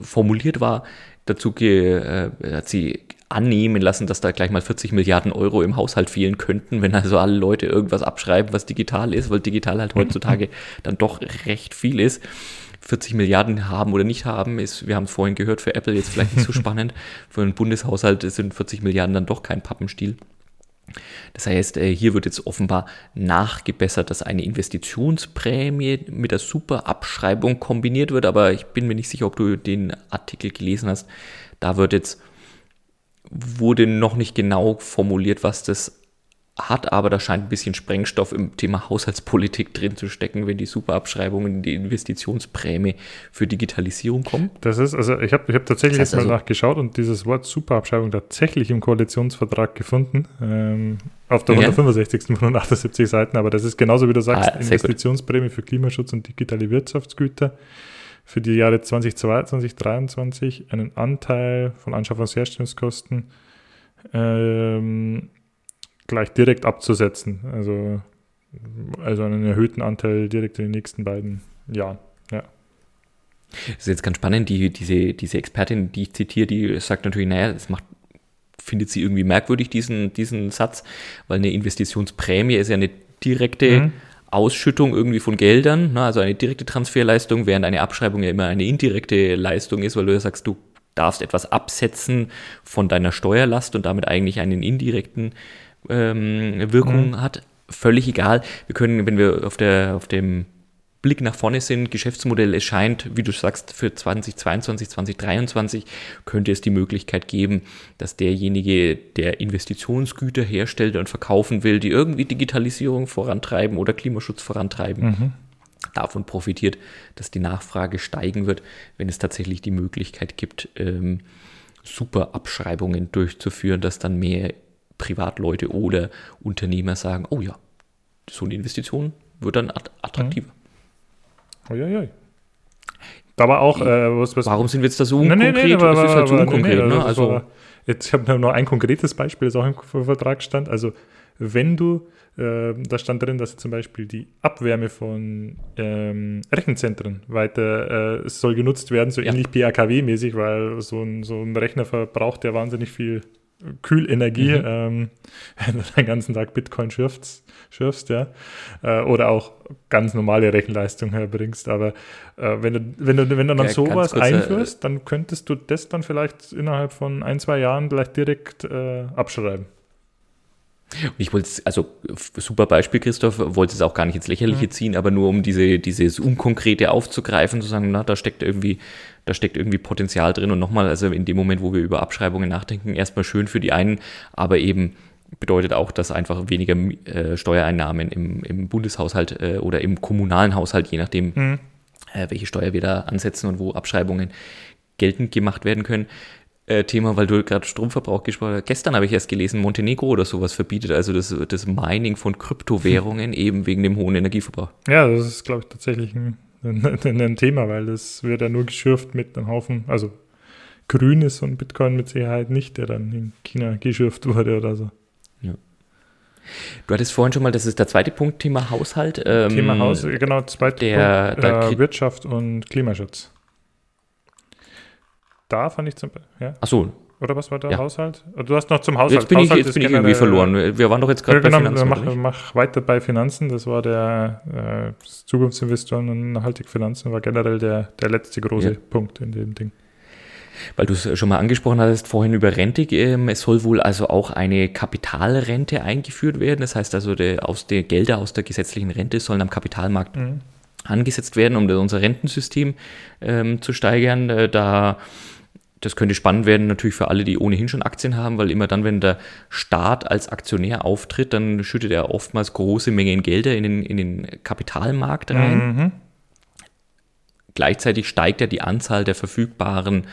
A: formuliert war, dazu ge, äh, hat sie annehmen lassen, dass da gleich mal 40 Milliarden Euro im Haushalt fehlen könnten, wenn also alle Leute irgendwas abschreiben, was digital ist, weil digital halt heutzutage dann doch recht viel ist. 40 Milliarden haben oder nicht haben, ist, wir haben es vorhin gehört, für Apple jetzt vielleicht nicht so spannend. Für einen Bundeshaushalt sind 40 Milliarden dann doch kein Pappenstiel. Das heißt, äh, hier wird jetzt offenbar nachgebessert, dass eine Investitionsprämie mit der Superabschreibung kombiniert wird, aber ich bin mir nicht sicher, ob du den Artikel gelesen hast. Da wird jetzt, wurde noch nicht genau formuliert, was das hat, aber da scheint ein bisschen Sprengstoff im Thema Haushaltspolitik drin zu stecken, wenn die Superabschreibungen, die Investitionsprämie für Digitalisierung kommen.
B: Das ist, also ich habe ich hab tatsächlich das heißt jetzt mal also, nachgeschaut und dieses Wort Superabschreibung tatsächlich im Koalitionsvertrag gefunden. Ähm, auf der 165. von 178 Seiten, aber das ist genauso wie du sagst, ah, Investitionsprämie gut. für Klimaschutz und digitale Wirtschaftsgüter für die Jahre 2022, 2023 einen Anteil von Anschaffungsherstellungskosten ähm, gleich direkt abzusetzen. Also, also einen erhöhten Anteil direkt in den nächsten beiden Jahren. Ja.
A: Das ist jetzt ganz spannend, die, diese, diese Expertin, die ich zitiere, die sagt natürlich, naja, das macht, findet sie irgendwie merkwürdig, diesen, diesen Satz, weil eine Investitionsprämie ist ja eine direkte mhm. Ausschüttung irgendwie von Geldern, ne, also eine direkte Transferleistung, während eine Abschreibung ja immer eine indirekte Leistung ist, weil du ja sagst, du darfst etwas absetzen von deiner Steuerlast und damit eigentlich einen indirekten ähm, Wirkung mhm. hat, völlig egal. Wir können, wenn wir auf, der, auf dem Blick nach vorne sind, Geschäftsmodell, es scheint, wie du sagst, für 2022, 2023 könnte es die Möglichkeit geben, dass derjenige, der Investitionsgüter herstellt und verkaufen will, die irgendwie Digitalisierung vorantreiben oder Klimaschutz vorantreiben, mhm. davon profitiert, dass die Nachfrage steigen wird, wenn es tatsächlich die Möglichkeit gibt, ähm, super Abschreibungen durchzuführen, dass dann mehr Privatleute oder Unternehmer sagen, oh ja, so eine Investition wird dann attraktiver.
B: Mhm. Uiuiui. Aber auch, äh,
A: was, was, Warum sind wir jetzt da so unkonkret? Nee, nee, nee, aber,
B: ist halt so unkonkret. Nee, nee, ne? also, war, jetzt, ich habe nur ein konkretes Beispiel, das auch im Vertrag stand. Also, wenn du, äh, da stand drin, dass zum Beispiel die Abwärme von ähm, Rechenzentren weiter, äh, soll genutzt werden, so ja. ähnlich PAKW-mäßig, weil so ein, so ein Rechner verbraucht ja wahnsinnig viel Kühlenergie, mhm. ähm, wenn du den ganzen Tag Bitcoin schürfst, schürfst ja, äh, oder auch ganz normale Rechenleistung herbringst. Aber äh, wenn, du, wenn, du, wenn du dann ja, sowas kurz, einführst, dann könntest du das dann vielleicht innerhalb von ein, zwei Jahren gleich direkt äh, abschreiben.
A: Ich wollte es, also super Beispiel, Christoph, wollte es auch gar nicht ins Lächerliche mhm. ziehen, aber nur um diese, dieses Unkonkrete aufzugreifen, zu sagen, na, da steckt irgendwie, da steckt irgendwie Potenzial drin. Und nochmal, also in dem Moment, wo wir über Abschreibungen nachdenken, erstmal schön für die einen, aber eben bedeutet auch, dass einfach weniger äh, Steuereinnahmen im, im Bundeshaushalt äh, oder im kommunalen Haushalt, je nachdem, mhm. äh, welche Steuer wir da ansetzen und wo Abschreibungen geltend gemacht werden können, äh, Thema, weil du gerade Stromverbrauch gesprochen hast. Gestern habe ich erst gelesen, Montenegro oder sowas verbietet also das, das Mining von Kryptowährungen eben wegen dem hohen Energieverbrauch.
B: Ja, das ist, glaube ich, tatsächlich ein, ein, ein, Thema, weil das wird ja nur geschürft mit einem Haufen, also grün ist und Bitcoin mit Sicherheit nicht, der dann in China geschürft wurde oder so. Ja.
A: Du hattest vorhin schon mal, das ist der zweite Punkt, Thema Haushalt.
B: Ähm, Thema Haushalt, genau, zweiter der, Punkt, äh, Wirtschaft und Klimaschutz da fand ich zum
A: ja. Ach so.
B: Oder was war der ja. Haushalt? Du hast noch zum Haushalt.
A: Jetzt bin
B: Haushalt
A: ich, jetzt bin ich irgendwie verloren. Wir waren doch jetzt gerade
B: genau, bei Finanzen. Mach, mach, weiter bei Finanzen. Das war der äh, Zukunftsinvestoren und nachhaltige Finanzen war generell der, der letzte große ja. Punkt in dem Ding.
A: Weil du es schon mal angesprochen hattest vorhin über Rente. Ähm, es soll wohl also auch eine Kapitalrente eingeführt werden. Das heißt also, die, aus der Gelder aus der gesetzlichen Rente sollen am Kapitalmarkt mhm. angesetzt werden, um unser Rentensystem ähm, zu steigern. Äh, da das könnte spannend werden natürlich für alle, die ohnehin schon Aktien haben, weil immer dann, wenn der Staat als Aktionär auftritt, dann schüttet er oftmals große Mengen Gelder in den, in den Kapitalmarkt rein. Mhm. Gleichzeitig steigt ja die Anzahl der verfügbaren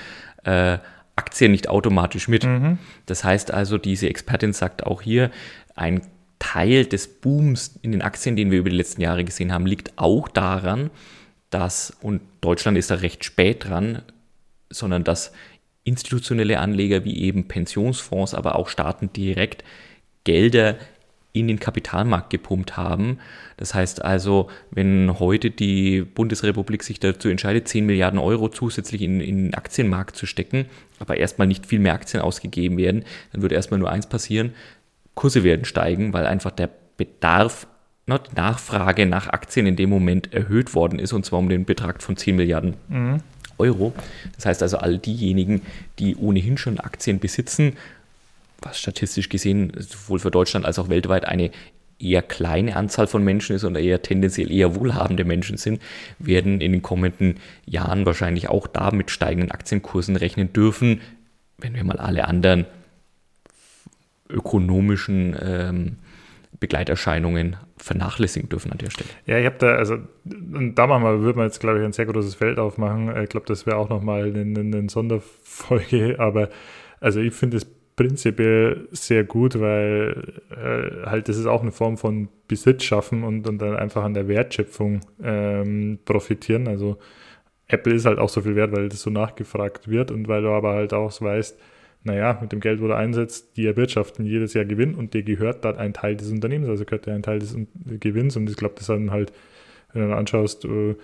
A: äh, Aktien nicht automatisch mit. Mhm. Das heißt also, diese Expertin sagt auch hier, ein Teil des Booms in den Aktien, den wir über die letzten Jahre gesehen haben, liegt auch daran, dass, und Deutschland ist da recht spät dran, sondern dass institutionelle Anleger wie eben Pensionsfonds, aber auch Staaten direkt Gelder in den Kapitalmarkt gepumpt haben. Das heißt also, wenn heute die Bundesrepublik sich dazu entscheidet, 10 Milliarden Euro zusätzlich in, in den Aktienmarkt zu stecken, aber erstmal nicht viel mehr Aktien ausgegeben werden, dann würde erstmal nur eins passieren, Kurse werden steigen, weil einfach der Bedarf, die Nachfrage nach Aktien in dem Moment erhöht worden ist, und zwar um den Betrag von 10 Milliarden mhm. Euro. Das heißt also, all diejenigen, die ohnehin schon Aktien besitzen, was statistisch gesehen sowohl für Deutschland als auch weltweit eine eher kleine Anzahl von Menschen ist und eher tendenziell eher wohlhabende Menschen sind, werden in den kommenden Jahren wahrscheinlich auch da mit steigenden Aktienkursen rechnen dürfen, wenn wir mal alle anderen ökonomischen ähm, Begleiterscheinungen vernachlässigen dürfen an der Stelle.
B: Ja, ich habe da, also da machen wir, würde man jetzt, glaube ich, ein sehr großes Feld aufmachen. Ich glaube, das wäre auch nochmal eine, eine Sonderfolge, aber also ich finde es prinzipiell sehr gut, weil äh, halt das ist auch eine Form von Besitz schaffen und, und dann einfach an der Wertschöpfung ähm, profitieren. Also Apple ist halt auch so viel wert, weil das so nachgefragt wird und weil du aber halt auch weißt, naja, mit dem Geld, wo du einsetzt, die erwirtschaften jedes Jahr Gewinn und dir gehört dann ein Teil des Unternehmens, also gehört dir ein Teil des Gewinns und ich glaube, das dann halt, wenn du anschaust, äh,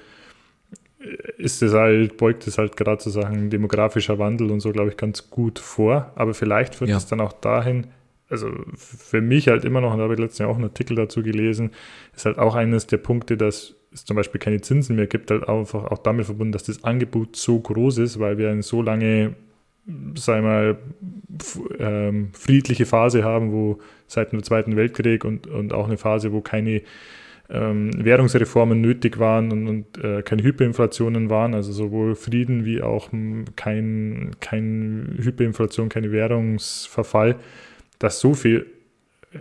B: ist es halt, beugt es halt gerade zu Sachen demografischer Wandel und so, glaube ich, ganz gut vor. Aber vielleicht führt es dann auch dahin, also für mich halt immer noch, und da habe ich letztens Jahr auch einen Artikel dazu gelesen, ist halt auch eines der Punkte, dass es zum Beispiel keine Zinsen mehr gibt, halt einfach auch damit verbunden, dass das Angebot so groß ist, weil wir eine so lange, sei mal, ähm, friedliche Phase haben, wo seit dem Zweiten Weltkrieg und, und auch eine Phase, wo keine ähm, Währungsreformen nötig waren und, und äh, keine Hyperinflationen waren, also sowohl Frieden wie auch kein, kein Hyperinflation, kein Währungsverfall, dass so viel äh,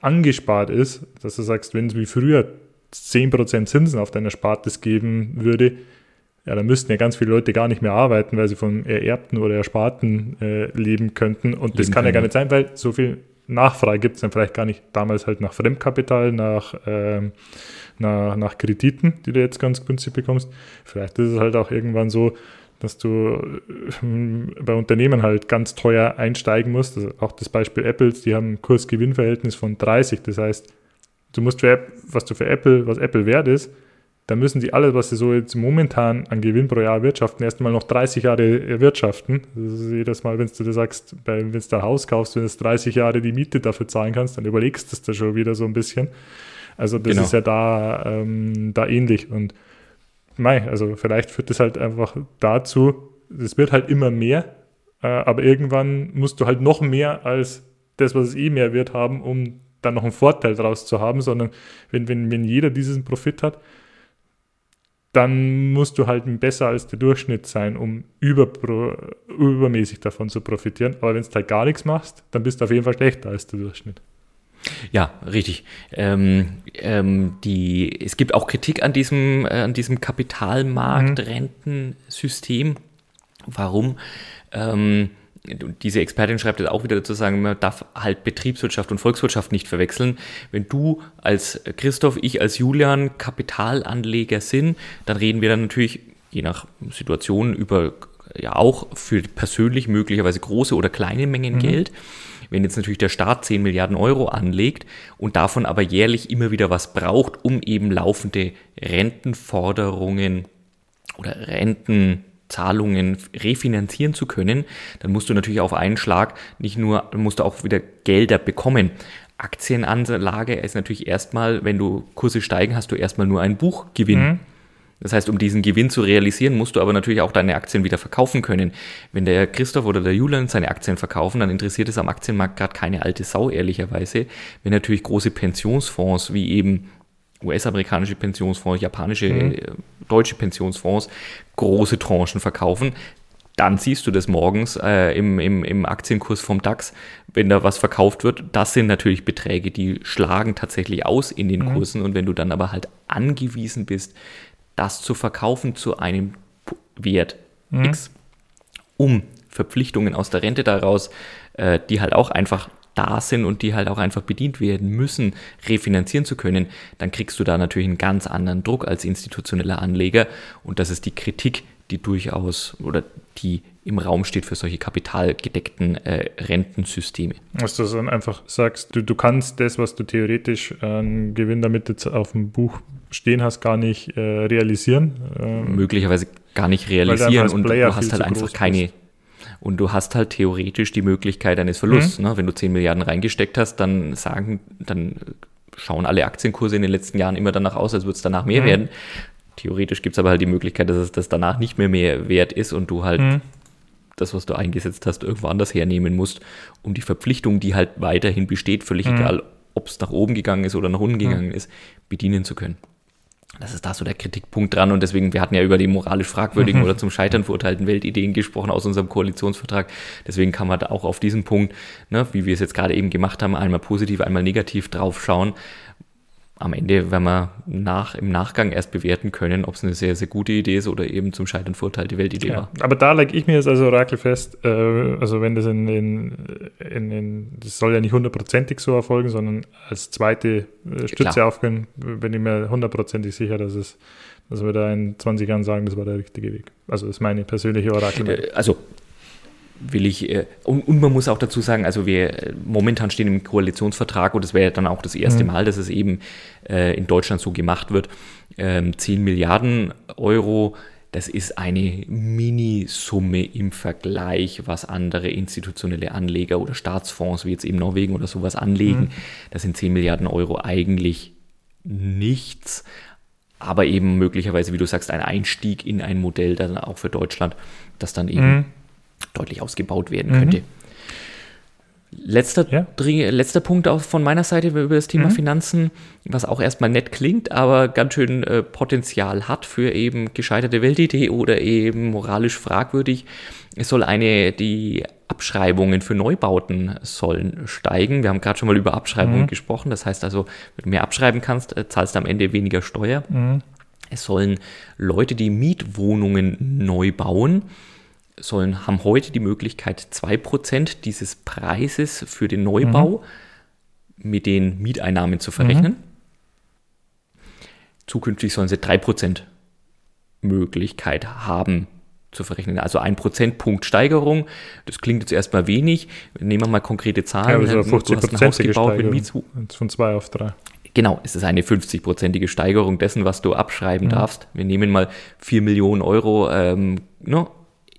B: angespart ist, dass du sagst, wenn es wie früher 10% Zinsen auf deiner Spartes geben würde, ja, dann müssten ja ganz viele Leute gar nicht mehr arbeiten, weil sie von Ererbten oder Ersparten äh, leben könnten. Und leben das kann können. ja gar nicht sein, weil so viel Nachfrage gibt es dann vielleicht gar nicht damals halt nach Fremdkapital, nach, ähm, nach, nach Krediten, die du jetzt ganz günstig bekommst. Vielleicht ist es halt auch irgendwann so, dass du äh, bei Unternehmen halt ganz teuer einsteigen musst. Also auch das Beispiel Apples, die haben ein Kurs-Gewinn-Verhältnis von 30. Das heißt, du musst für was du für Apple, was Apple wert ist, dann müssen die alles, was sie so jetzt momentan an Gewinn pro Jahr wirtschaften, erstmal noch 30 Jahre erwirtschaften. Das ist jedes Mal, wenn du dir sagst, wenn du ein Haus kaufst, wenn du 30 Jahre die Miete dafür zahlen kannst, dann überlegst du es da schon wieder so ein bisschen. Also das genau. ist ja da, ähm, da ähnlich. Und mei, also vielleicht führt das halt einfach dazu, es wird halt immer mehr, äh, aber irgendwann musst du halt noch mehr als das, was es eh mehr wird, haben, um dann noch einen Vorteil daraus zu haben, sondern wenn, wenn, wenn jeder diesen Profit hat, dann musst du halt besser als der Durchschnitt sein, um über, übermäßig davon zu profitieren. Aber wenn du halt gar nichts machst, dann bist du auf jeden Fall schlechter als der Durchschnitt.
A: Ja, richtig. Ähm, ähm, die, es gibt auch Kritik an diesem, äh, an diesem Kapitalmarkt-Rentensystem. Mhm. Warum? Ähm, diese Expertin schreibt jetzt auch wieder dazu sagen, man darf halt Betriebswirtschaft und Volkswirtschaft nicht verwechseln. Wenn du als Christoph, ich als Julian Kapitalanleger sind, dann reden wir dann natürlich je nach Situation über ja auch für persönlich möglicherweise große oder kleine Mengen mhm. Geld. Wenn jetzt natürlich der Staat 10 Milliarden Euro anlegt und davon aber jährlich immer wieder was braucht, um eben laufende Rentenforderungen oder Renten Zahlungen refinanzieren zu können, dann musst du natürlich auf einen Schlag nicht nur, musst du auch wieder Gelder bekommen. Aktienanlage ist natürlich erstmal, wenn du Kurse steigen, hast du erstmal nur einen Buchgewinn. Mhm. Das heißt, um diesen Gewinn zu realisieren, musst du aber natürlich auch deine Aktien wieder verkaufen können. Wenn der Christoph oder der Julian seine Aktien verkaufen, dann interessiert es am Aktienmarkt gerade keine alte Sau, ehrlicherweise. Wenn natürlich große Pensionsfonds wie eben US-amerikanische Pensionsfonds, japanische, mhm. Äh, deutsche Pensionsfonds große Tranchen verkaufen, dann siehst du das morgens äh, im, im, im Aktienkurs vom DAX, wenn da was verkauft wird. Das sind natürlich Beträge, die schlagen tatsächlich aus in den mhm. Kursen. Und wenn du dann aber halt angewiesen bist, das zu verkaufen zu einem Wert mhm. X, um Verpflichtungen aus der Rente daraus, äh, die halt auch einfach da sind und die halt auch einfach bedient werden müssen, refinanzieren zu können, dann kriegst du da natürlich einen ganz anderen Druck als institutioneller Anleger. Und das ist die Kritik, die durchaus oder die im Raum steht für solche kapitalgedeckten äh, Rentensysteme.
B: Dass du dann einfach sagst, du, du kannst das, was du theoretisch an Gewinn damit jetzt auf dem Buch stehen hast, gar nicht äh, realisieren.
A: Ähm, Möglicherweise gar nicht realisieren und du hast halt einfach keine. Bist. Und du hast halt theoretisch die Möglichkeit eines Verlusts. Mhm. Ne? Wenn du 10 Milliarden reingesteckt hast, dann sagen, dann schauen alle Aktienkurse in den letzten Jahren immer danach aus, als würde es danach mehr mhm. werden. Theoretisch gibt es aber halt die Möglichkeit, dass es das danach nicht mehr mehr wert ist und du halt mhm. das, was du eingesetzt hast, irgendwo anders hernehmen musst, um die Verpflichtung, die halt weiterhin besteht, völlig mhm. egal, ob es nach oben gegangen ist oder nach unten mhm. gegangen ist, bedienen zu können. Das ist da so der Kritikpunkt dran und deswegen, wir hatten ja über die moralisch fragwürdigen mhm. oder zum Scheitern verurteilten Weltideen gesprochen aus unserem Koalitionsvertrag. Deswegen kann man da auch auf diesen Punkt, ne, wie wir es jetzt gerade eben gemacht haben, einmal positiv, einmal negativ drauf schauen am Ende werden wir nach, im Nachgang erst bewerten können, ob es eine sehr, sehr gute Idee ist oder eben zum Scheitern verurteilte Weltidee ja, war.
B: Aber da lege ich mir jetzt also Orakel fest, äh, also wenn das in, in, das soll ja nicht hundertprozentig so erfolgen, sondern als zweite äh, Stütze ja, aufgehen, bin ich mir hundertprozentig sicher, dass es dass wir da in 20 Jahren sagen, das war der richtige Weg. Also das ist meine persönliche Orakel.
A: Äh, also will ich, äh, und, und, man muss auch dazu sagen, also wir äh, momentan stehen im Koalitionsvertrag und das wäre dann auch das erste mhm. Mal, dass es eben äh, in Deutschland so gemacht wird, ähm, 10 Milliarden Euro, das ist eine Minisumme im Vergleich, was andere institutionelle Anleger oder Staatsfonds wie jetzt eben Norwegen oder sowas anlegen. Mhm. Das sind 10 Milliarden Euro eigentlich nichts, aber eben möglicherweise, wie du sagst, ein Einstieg in ein Modell dann auch für Deutschland, das dann eben mhm deutlich ausgebaut werden könnte. Mhm. Letzter, ja. letzter Punkt auch von meiner Seite über das Thema mhm. Finanzen, was auch erstmal nett klingt, aber ganz schön äh, Potenzial hat für eben gescheiterte Weltidee oder eben moralisch fragwürdig. Es soll eine, die Abschreibungen für Neubauten sollen steigen. Wir haben gerade schon mal über Abschreibungen mhm. gesprochen. Das heißt also, wenn du mehr abschreiben kannst, äh, zahlst du am Ende weniger Steuer. Mhm. Es sollen Leute, die Mietwohnungen neu bauen, sollen, haben heute die Möglichkeit, 2% dieses Preises für den Neubau mhm. mit den Mieteinnahmen zu verrechnen. Mhm. Zukünftig sollen sie 3% Möglichkeit haben zu verrechnen. Also ein Prozentpunkt Steigerung. Das klingt jetzt erstmal wenig. Nehmen wir mal konkrete Zahlen. Ja,
B: also 50 du hast ein Haus gebaut mit Mietzu Von 2 auf 3.
A: Genau, es ist eine 50-prozentige Steigerung dessen, was du abschreiben mhm. darfst. Wir nehmen mal 4 Millionen Euro ähm, ne,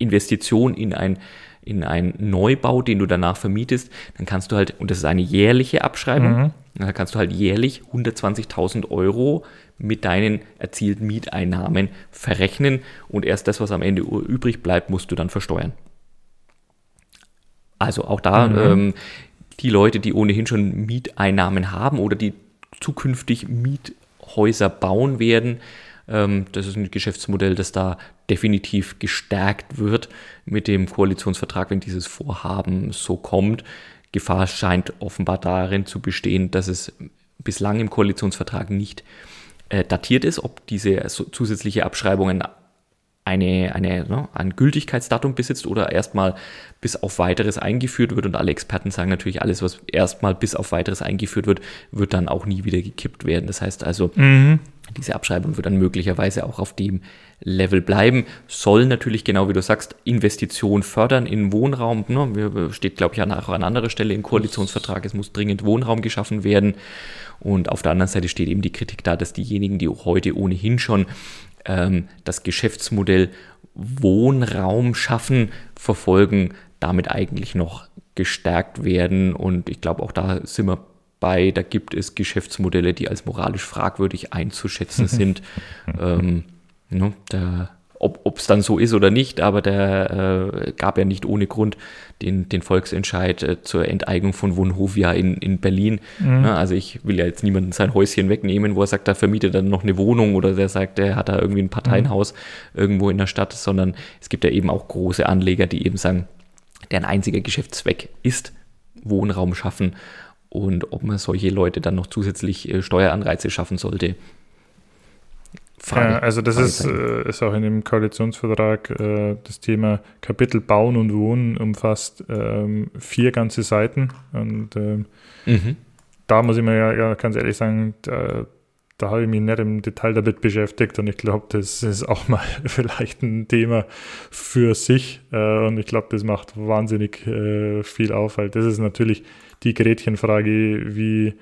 A: Investition in ein in einen Neubau, den du danach vermietest, dann kannst du halt, und das ist eine jährliche Abschreibung, mhm. dann kannst du halt jährlich 120.000 Euro mit deinen erzielten Mieteinnahmen verrechnen und erst das, was am Ende übrig bleibt, musst du dann versteuern. Also auch da mhm. ähm, die Leute, die ohnehin schon Mieteinnahmen haben oder die zukünftig Miethäuser bauen werden, ähm, das ist ein Geschäftsmodell, das da definitiv gestärkt wird mit dem Koalitionsvertrag, wenn dieses Vorhaben so kommt. Gefahr scheint offenbar darin zu bestehen, dass es bislang im Koalitionsvertrag nicht äh, datiert ist, ob diese zusätzliche Abschreibungen eine, eine, ne, ein Gültigkeitsdatum besitzt oder erstmal bis auf weiteres eingeführt wird. Und alle Experten sagen natürlich, alles, was erstmal bis auf weiteres eingeführt wird, wird dann auch nie wieder gekippt werden. Das heißt also, mhm. diese Abschreibung wird dann möglicherweise auch auf dem Level bleiben. Soll natürlich, genau wie du sagst, Investition fördern in Wohnraum. Ne, steht, glaube ich, an, auch an anderer Stelle im Koalitionsvertrag, es muss dringend Wohnraum geschaffen werden. Und auf der anderen Seite steht eben die Kritik da, dass diejenigen, die heute ohnehin schon ähm, das Geschäftsmodell Wohnraum schaffen, verfolgen, damit eigentlich noch gestärkt werden. Und ich glaube, auch da sind wir bei, da gibt es Geschäftsmodelle, die als moralisch fragwürdig einzuschätzen sind. ähm, ne, da ob es dann so ist oder nicht, aber der äh, gab ja nicht ohne Grund den, den Volksentscheid äh, zur Enteignung von Wohnhovia in, in Berlin. Mhm. Na, also ich will ja jetzt niemanden sein Häuschen wegnehmen, wo er sagt, da vermietet er noch eine Wohnung oder der sagt, er hat da irgendwie ein Parteienhaus mhm. irgendwo in der Stadt, sondern es gibt ja eben auch große Anleger, die eben sagen, deren einziger Geschäftszweck ist Wohnraum schaffen und ob man solche Leute dann noch zusätzlich äh, Steueranreize schaffen sollte,
B: Frage. Ja, also das ist, äh, ist auch in dem Koalitionsvertrag äh, das Thema Kapitel Bauen und Wohnen umfasst ähm, vier ganze Seiten und ähm, mhm. da muss ich mir ja, ja, ganz ehrlich sagen, da, da habe ich mich nicht im Detail damit beschäftigt und ich glaube, das ist auch mal vielleicht ein Thema für sich äh, und ich glaube, das macht wahnsinnig äh, viel auf, weil das ist natürlich die Gretchenfrage, wie,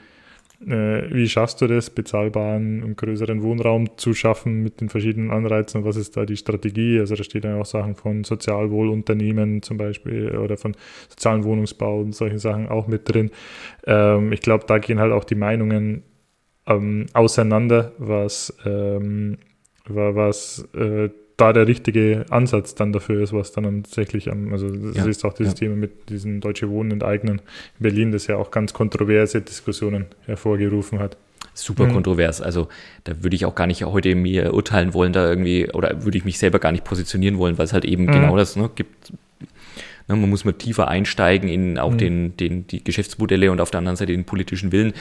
B: wie schaffst du das, bezahlbaren und größeren Wohnraum zu schaffen mit den verschiedenen Anreizen was ist da die Strategie? Also da steht dann auch Sachen von Sozialwohlunternehmen zum Beispiel oder von sozialen Wohnungsbau und solchen Sachen auch mit drin. Ähm, ich glaube, da gehen halt auch die Meinungen ähm, auseinander, was, ähm, was äh, da der richtige Ansatz dann dafür ist, was dann tatsächlich am, also das ja, ist auch dieses ja. Thema mit diesem Deutsche Wohnen enteignen in Berlin, das ja auch ganz kontroverse Diskussionen hervorgerufen hat.
A: Super mhm. kontrovers. Also da würde ich auch gar nicht heute mir urteilen wollen, da irgendwie, oder würde ich mich selber gar nicht positionieren wollen, weil es halt eben mhm. genau das ne, gibt, man muss mal tiefer einsteigen in auch mhm. den, den, die Geschäftsmodelle und auf der anderen Seite den politischen Willen.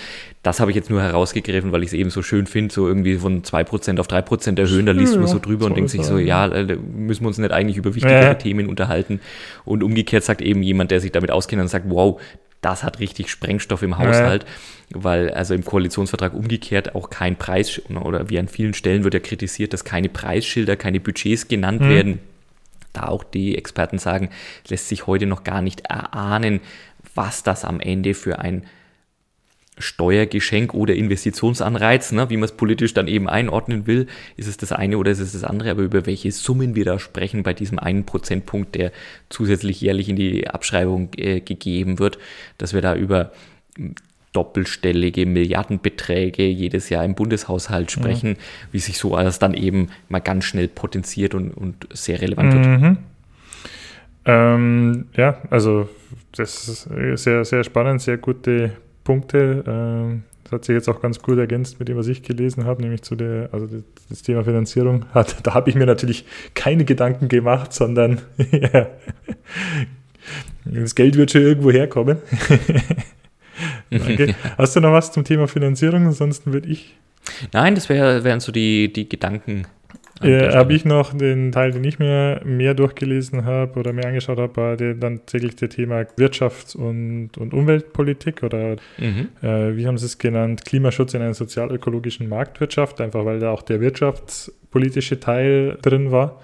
A: Das habe ich jetzt nur herausgegriffen, weil ich es eben so schön finde, so irgendwie von 2% auf 3% erhöhen, da liest ja, man so drüber und denkt sich so, ja, äh, müssen wir uns nicht eigentlich über wichtigere ja. Themen unterhalten. Und umgekehrt sagt eben jemand, der sich damit auskennt und sagt, wow, das hat richtig Sprengstoff im Haushalt, ja. weil also im Koalitionsvertrag umgekehrt auch kein Preis oder wie an vielen Stellen wird ja kritisiert, dass keine Preisschilder, keine Budgets genannt mhm. werden da auch die Experten sagen, lässt sich heute noch gar nicht erahnen, was das am Ende für ein Steuergeschenk oder Investitionsanreiz, ne, wie man es politisch dann eben einordnen will, ist es das eine oder ist es das andere, aber über welche Summen wir da sprechen bei diesem einen Prozentpunkt, der zusätzlich jährlich in die Abschreibung äh, gegeben wird, dass wir da über doppelstellige Milliardenbeträge jedes Jahr im Bundeshaushalt mhm. sprechen, mhm. wie sich so alles dann eben mal ganz schnell potenziert und, und sehr relevant
B: mhm. wird. Ähm, ja, also das ist sehr, sehr spannend, sehr gute Punkte. Ähm, das hat sich jetzt auch ganz gut ergänzt mit dem, was ich gelesen habe, nämlich zu der, also das Thema Finanzierung. Hat, da habe ich mir natürlich keine Gedanken gemacht, sondern ja, das Geld wird schon irgendwo herkommen. Okay. Hast du noch was zum Thema Finanzierung? Ansonsten würde ich.
A: Nein, das wär, wären so die, die Gedanken.
B: Ja, habe ich noch den Teil, den ich mir mehr durchgelesen habe oder mehr angeschaut habe, war der, dann täglich der Thema Wirtschafts- und, und Umweltpolitik oder mhm. äh, wie haben Sie es genannt, Klimaschutz in einer sozial-ökologischen Marktwirtschaft, einfach weil da auch der wirtschaftspolitische Teil drin war.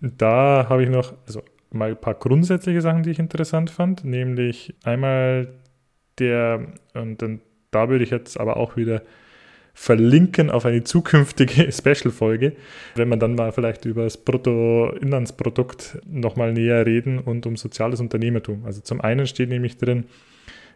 B: Da habe ich noch also mal ein paar grundsätzliche Sachen, die ich interessant fand, nämlich einmal der, und dann, da würde ich jetzt aber auch wieder verlinken auf eine zukünftige Special-Folge, wenn man dann mal vielleicht über das Bruttoinlandsprodukt nochmal näher reden und um soziales Unternehmertum. Also zum einen steht nämlich drin,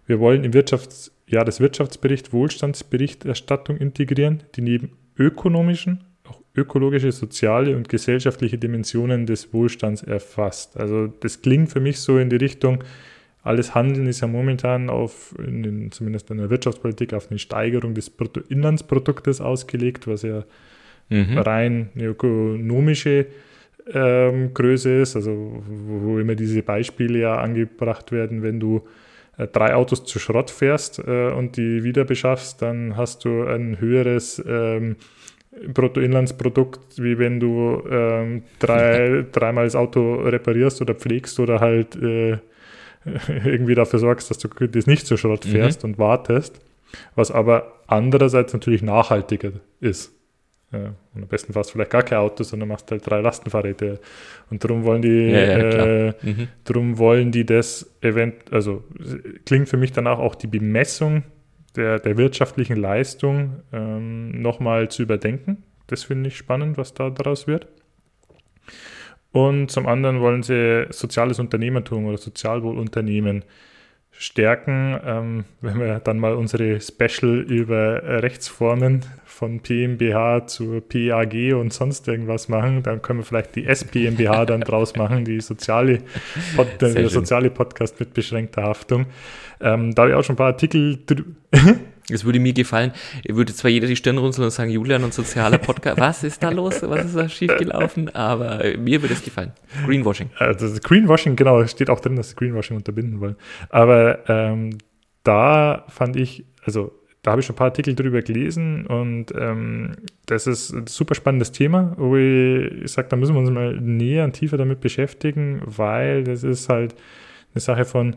B: wir wollen im Wirtschafts ja, das Wirtschaftsbericht Wohlstandsberichterstattung integrieren, die neben ökonomischen auch ökologische, soziale und gesellschaftliche Dimensionen des Wohlstands erfasst. Also das klingt für mich so in die Richtung, alles Handeln ist ja momentan auf, in den, zumindest in der Wirtschaftspolitik, auf eine Steigerung des Bruttoinlandsproduktes ausgelegt, was ja mhm. rein eine ökonomische ähm, Größe ist, also wo, wo, immer diese Beispiele ja angebracht werden, wenn du äh, drei Autos zu Schrott fährst äh, und die wieder beschaffst, dann hast du ein höheres ähm, Bruttoinlandsprodukt, wie wenn du ähm, drei, dreimal das Auto reparierst oder pflegst oder halt äh, irgendwie dafür sorgst, dass du das nicht zu Schrott fährst mhm. und wartest, was aber andererseits natürlich nachhaltiger ist. Und am besten fährst du vielleicht gar kein Auto, sondern machst halt drei Lastenfahrräder. Und darum wollen die, ja, ja, äh, mhm. darum wollen die das event, also klingt für mich danach auch die Bemessung der, der wirtschaftlichen Leistung ähm, nochmal zu überdenken. Das finde ich spannend, was da daraus wird. Und zum anderen wollen sie soziales Unternehmertum oder Sozialwohlunternehmen stärken. Ähm, wenn wir dann mal unsere Special über Rechtsformen von PMBH zu PAG und sonst irgendwas machen, dann können wir vielleicht die SPMBH dann draus machen, die soziale Pod der soziale Podcast mit beschränkter Haftung. Ähm, da habe ich auch schon ein paar Artikel
A: Es würde mir gefallen, würde zwar jeder die Stirn runzeln und sagen, Julian und sozialer Podcast, was ist da los, was ist da schiefgelaufen, aber mir würde es gefallen. Greenwashing.
B: Also Greenwashing, genau, steht auch drin, dass sie Greenwashing unterbinden wollen. Aber ähm, da fand ich, also da habe ich schon ein paar Artikel drüber gelesen und ähm, das ist ein super spannendes Thema, wo ich sage, da müssen wir uns mal näher und tiefer damit beschäftigen, weil das ist halt eine Sache von,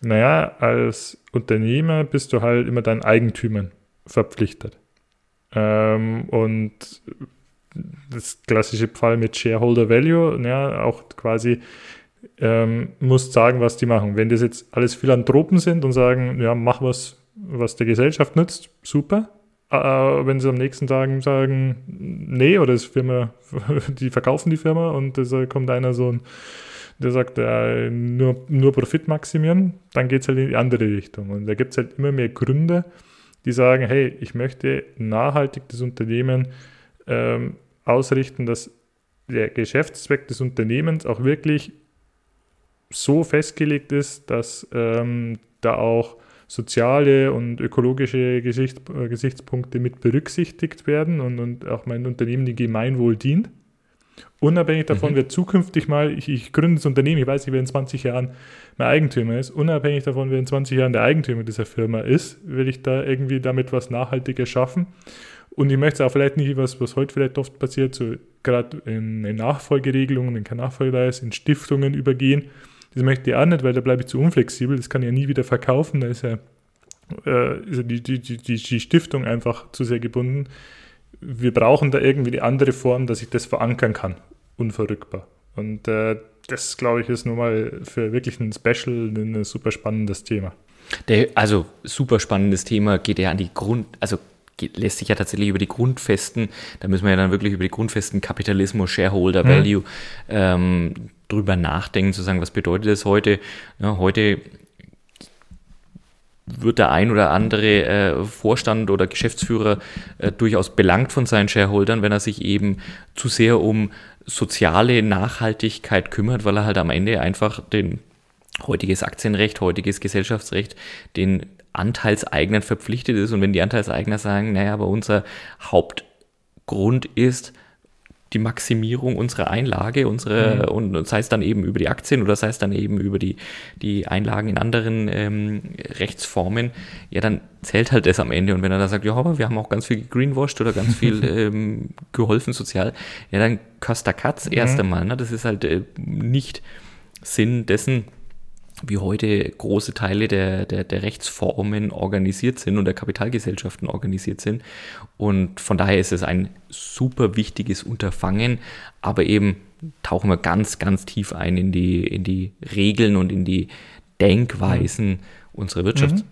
B: naja, als Unternehmer bist du halt immer deinen Eigentümern verpflichtet. Ähm, und das klassische Fall mit Shareholder Value, ja, auch quasi ähm, musst sagen, was die machen. Wenn das jetzt alles Philanthropen sind und sagen, ja, mach was, was der Gesellschaft nützt, super. Äh, wenn sie am nächsten Tag sagen, nee, oder das Firma, die verkaufen die Firma und da kommt einer so ein, der sagt, äh, nur, nur Profit maximieren, dann geht es halt in die andere Richtung. Und da gibt es halt immer mehr Gründe, die sagen, hey, ich möchte nachhaltig das Unternehmen ähm, ausrichten, dass der Geschäftszweck des Unternehmens auch wirklich so festgelegt ist, dass ähm, da auch soziale und ökologische Gesicht, äh, Gesichtspunkte mit berücksichtigt werden und, und auch mein Unternehmen dem Gemeinwohl dient. Unabhängig davon, mhm. wer zukünftig mal, ich, ich gründe das Unternehmen, ich weiß nicht, wer in 20 Jahren mein Eigentümer ist, unabhängig davon, wer in 20 Jahren der Eigentümer dieser Firma ist, will ich da irgendwie damit was Nachhaltiges schaffen. Und ich möchte auch vielleicht nicht, was, was heute vielleicht oft passiert, so gerade in, in Nachfolgeregelungen, wenn kein Nachfolger da ist, in Stiftungen übergehen. Das möchte ich auch nicht, weil da bleibe ich zu unflexibel, das kann ich ja nie wieder verkaufen, da ist ja, äh, ist ja die, die, die, die Stiftung einfach zu sehr gebunden. Wir brauchen da irgendwie eine andere Form, dass ich das verankern kann, unverrückbar. Und äh, das, glaube ich, ist nun mal für wirklich ein Special ein super spannendes Thema.
A: Der, also super spannendes Thema geht ja an die Grund, also lässt sich ja tatsächlich über die Grundfesten, da müssen wir ja dann wirklich über die Grundfesten Kapitalismus, Shareholder Value ähm, drüber nachdenken, zu sagen, was bedeutet das heute? Ja, heute wird der ein oder andere äh, Vorstand oder Geschäftsführer äh, durchaus belangt von seinen Shareholdern, wenn er sich eben zu sehr um soziale Nachhaltigkeit kümmert, weil er halt am Ende einfach den heutiges Aktienrecht, heutiges Gesellschaftsrecht, den Anteilseignern verpflichtet ist. Und wenn die Anteilseigner sagen, naja, aber unser Hauptgrund ist, die Maximierung unserer Einlage, unsere, mhm. und sei es dann eben über die Aktien oder sei es dann eben über die, die Einlagen in anderen ähm, Rechtsformen, ja, dann zählt halt das am Ende. Und wenn er da sagt, ja, aber wir haben auch ganz viel gegreenwashed oder ganz viel ähm, geholfen sozial, ja, dann Costa Katz mhm. erst einmal. Ne? Das ist halt äh, nicht Sinn dessen, wie heute große Teile der, der, der Rechtsformen organisiert sind und der Kapitalgesellschaften organisiert sind. Und von daher ist es ein super wichtiges Unterfangen, aber eben tauchen wir ganz, ganz tief ein in die, in die Regeln und in die Denkweisen mhm. unserer Wirtschaft. Mhm.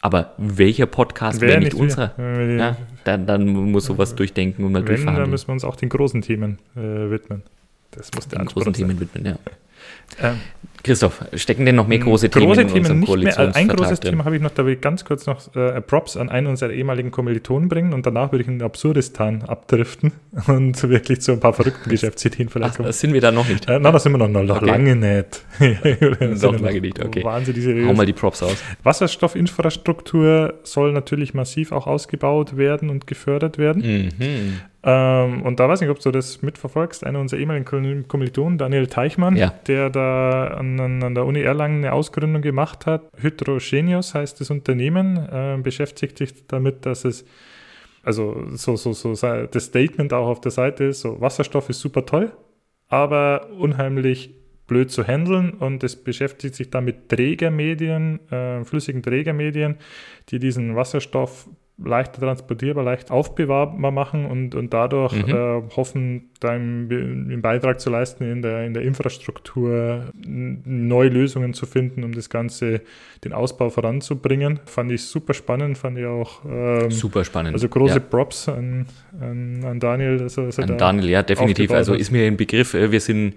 A: Aber welcher Podcast wäre nicht, nicht unserer? Ja, dann, dann muss sowas durchdenken und mal
B: Wenn, Dann müssen wir uns auch den großen Themen äh, widmen.
A: Das muss der den großen Themen widmen, ja. Ähm, Christoph, stecken denn noch mehr große Themen große in Themen
B: nicht mehr. Ein großes drin? Thema habe ich noch, da will ich ganz kurz noch äh, Props an einen unserer ehemaligen Kommilitonen bringen und danach würde ich in Absurdistan abdriften und wirklich zu ein paar verrückten Geschäftsideen
A: vielleicht Ach, kommen. Das sind wir da noch nicht.
B: Äh, nein, das sind wir noch, noch, noch okay. lange nicht.
A: noch lange nicht, okay.
B: Wahnsinn, diese Hau mal die Props aus. Wasserstoffinfrastruktur soll natürlich massiv auch ausgebaut werden und gefördert werden. Mhm. Ähm, und da weiß ich nicht, ob du das mitverfolgst. Einer unserer ehemaligen Kommilitonen, Daniel Teichmann, ja. der da an, an, der Uni Erlangen eine Ausgründung gemacht hat. Hydrogenius heißt das Unternehmen, äh, beschäftigt sich damit, dass es, also so, so, so das Statement auch auf der Seite ist, so Wasserstoff ist super toll, aber unheimlich blöd zu handeln und es beschäftigt sich dann mit Trägermedien, äh, flüssigen Trägermedien, die diesen Wasserstoff leichter transportierbar, leicht aufbewahrbar machen und, und dadurch mhm. äh, hoffen, da einen Beitrag zu leisten, in der, in der Infrastruktur neue Lösungen zu finden, um das Ganze, den Ausbau voranzubringen. Fand ich super spannend, fand ich auch.
A: Ähm, super spannend.
B: Also große ja. Props an, an, an Daniel. Dass
A: er, dass er an Daniel, ja, definitiv. Also ist mir ein Begriff, äh, wir sind,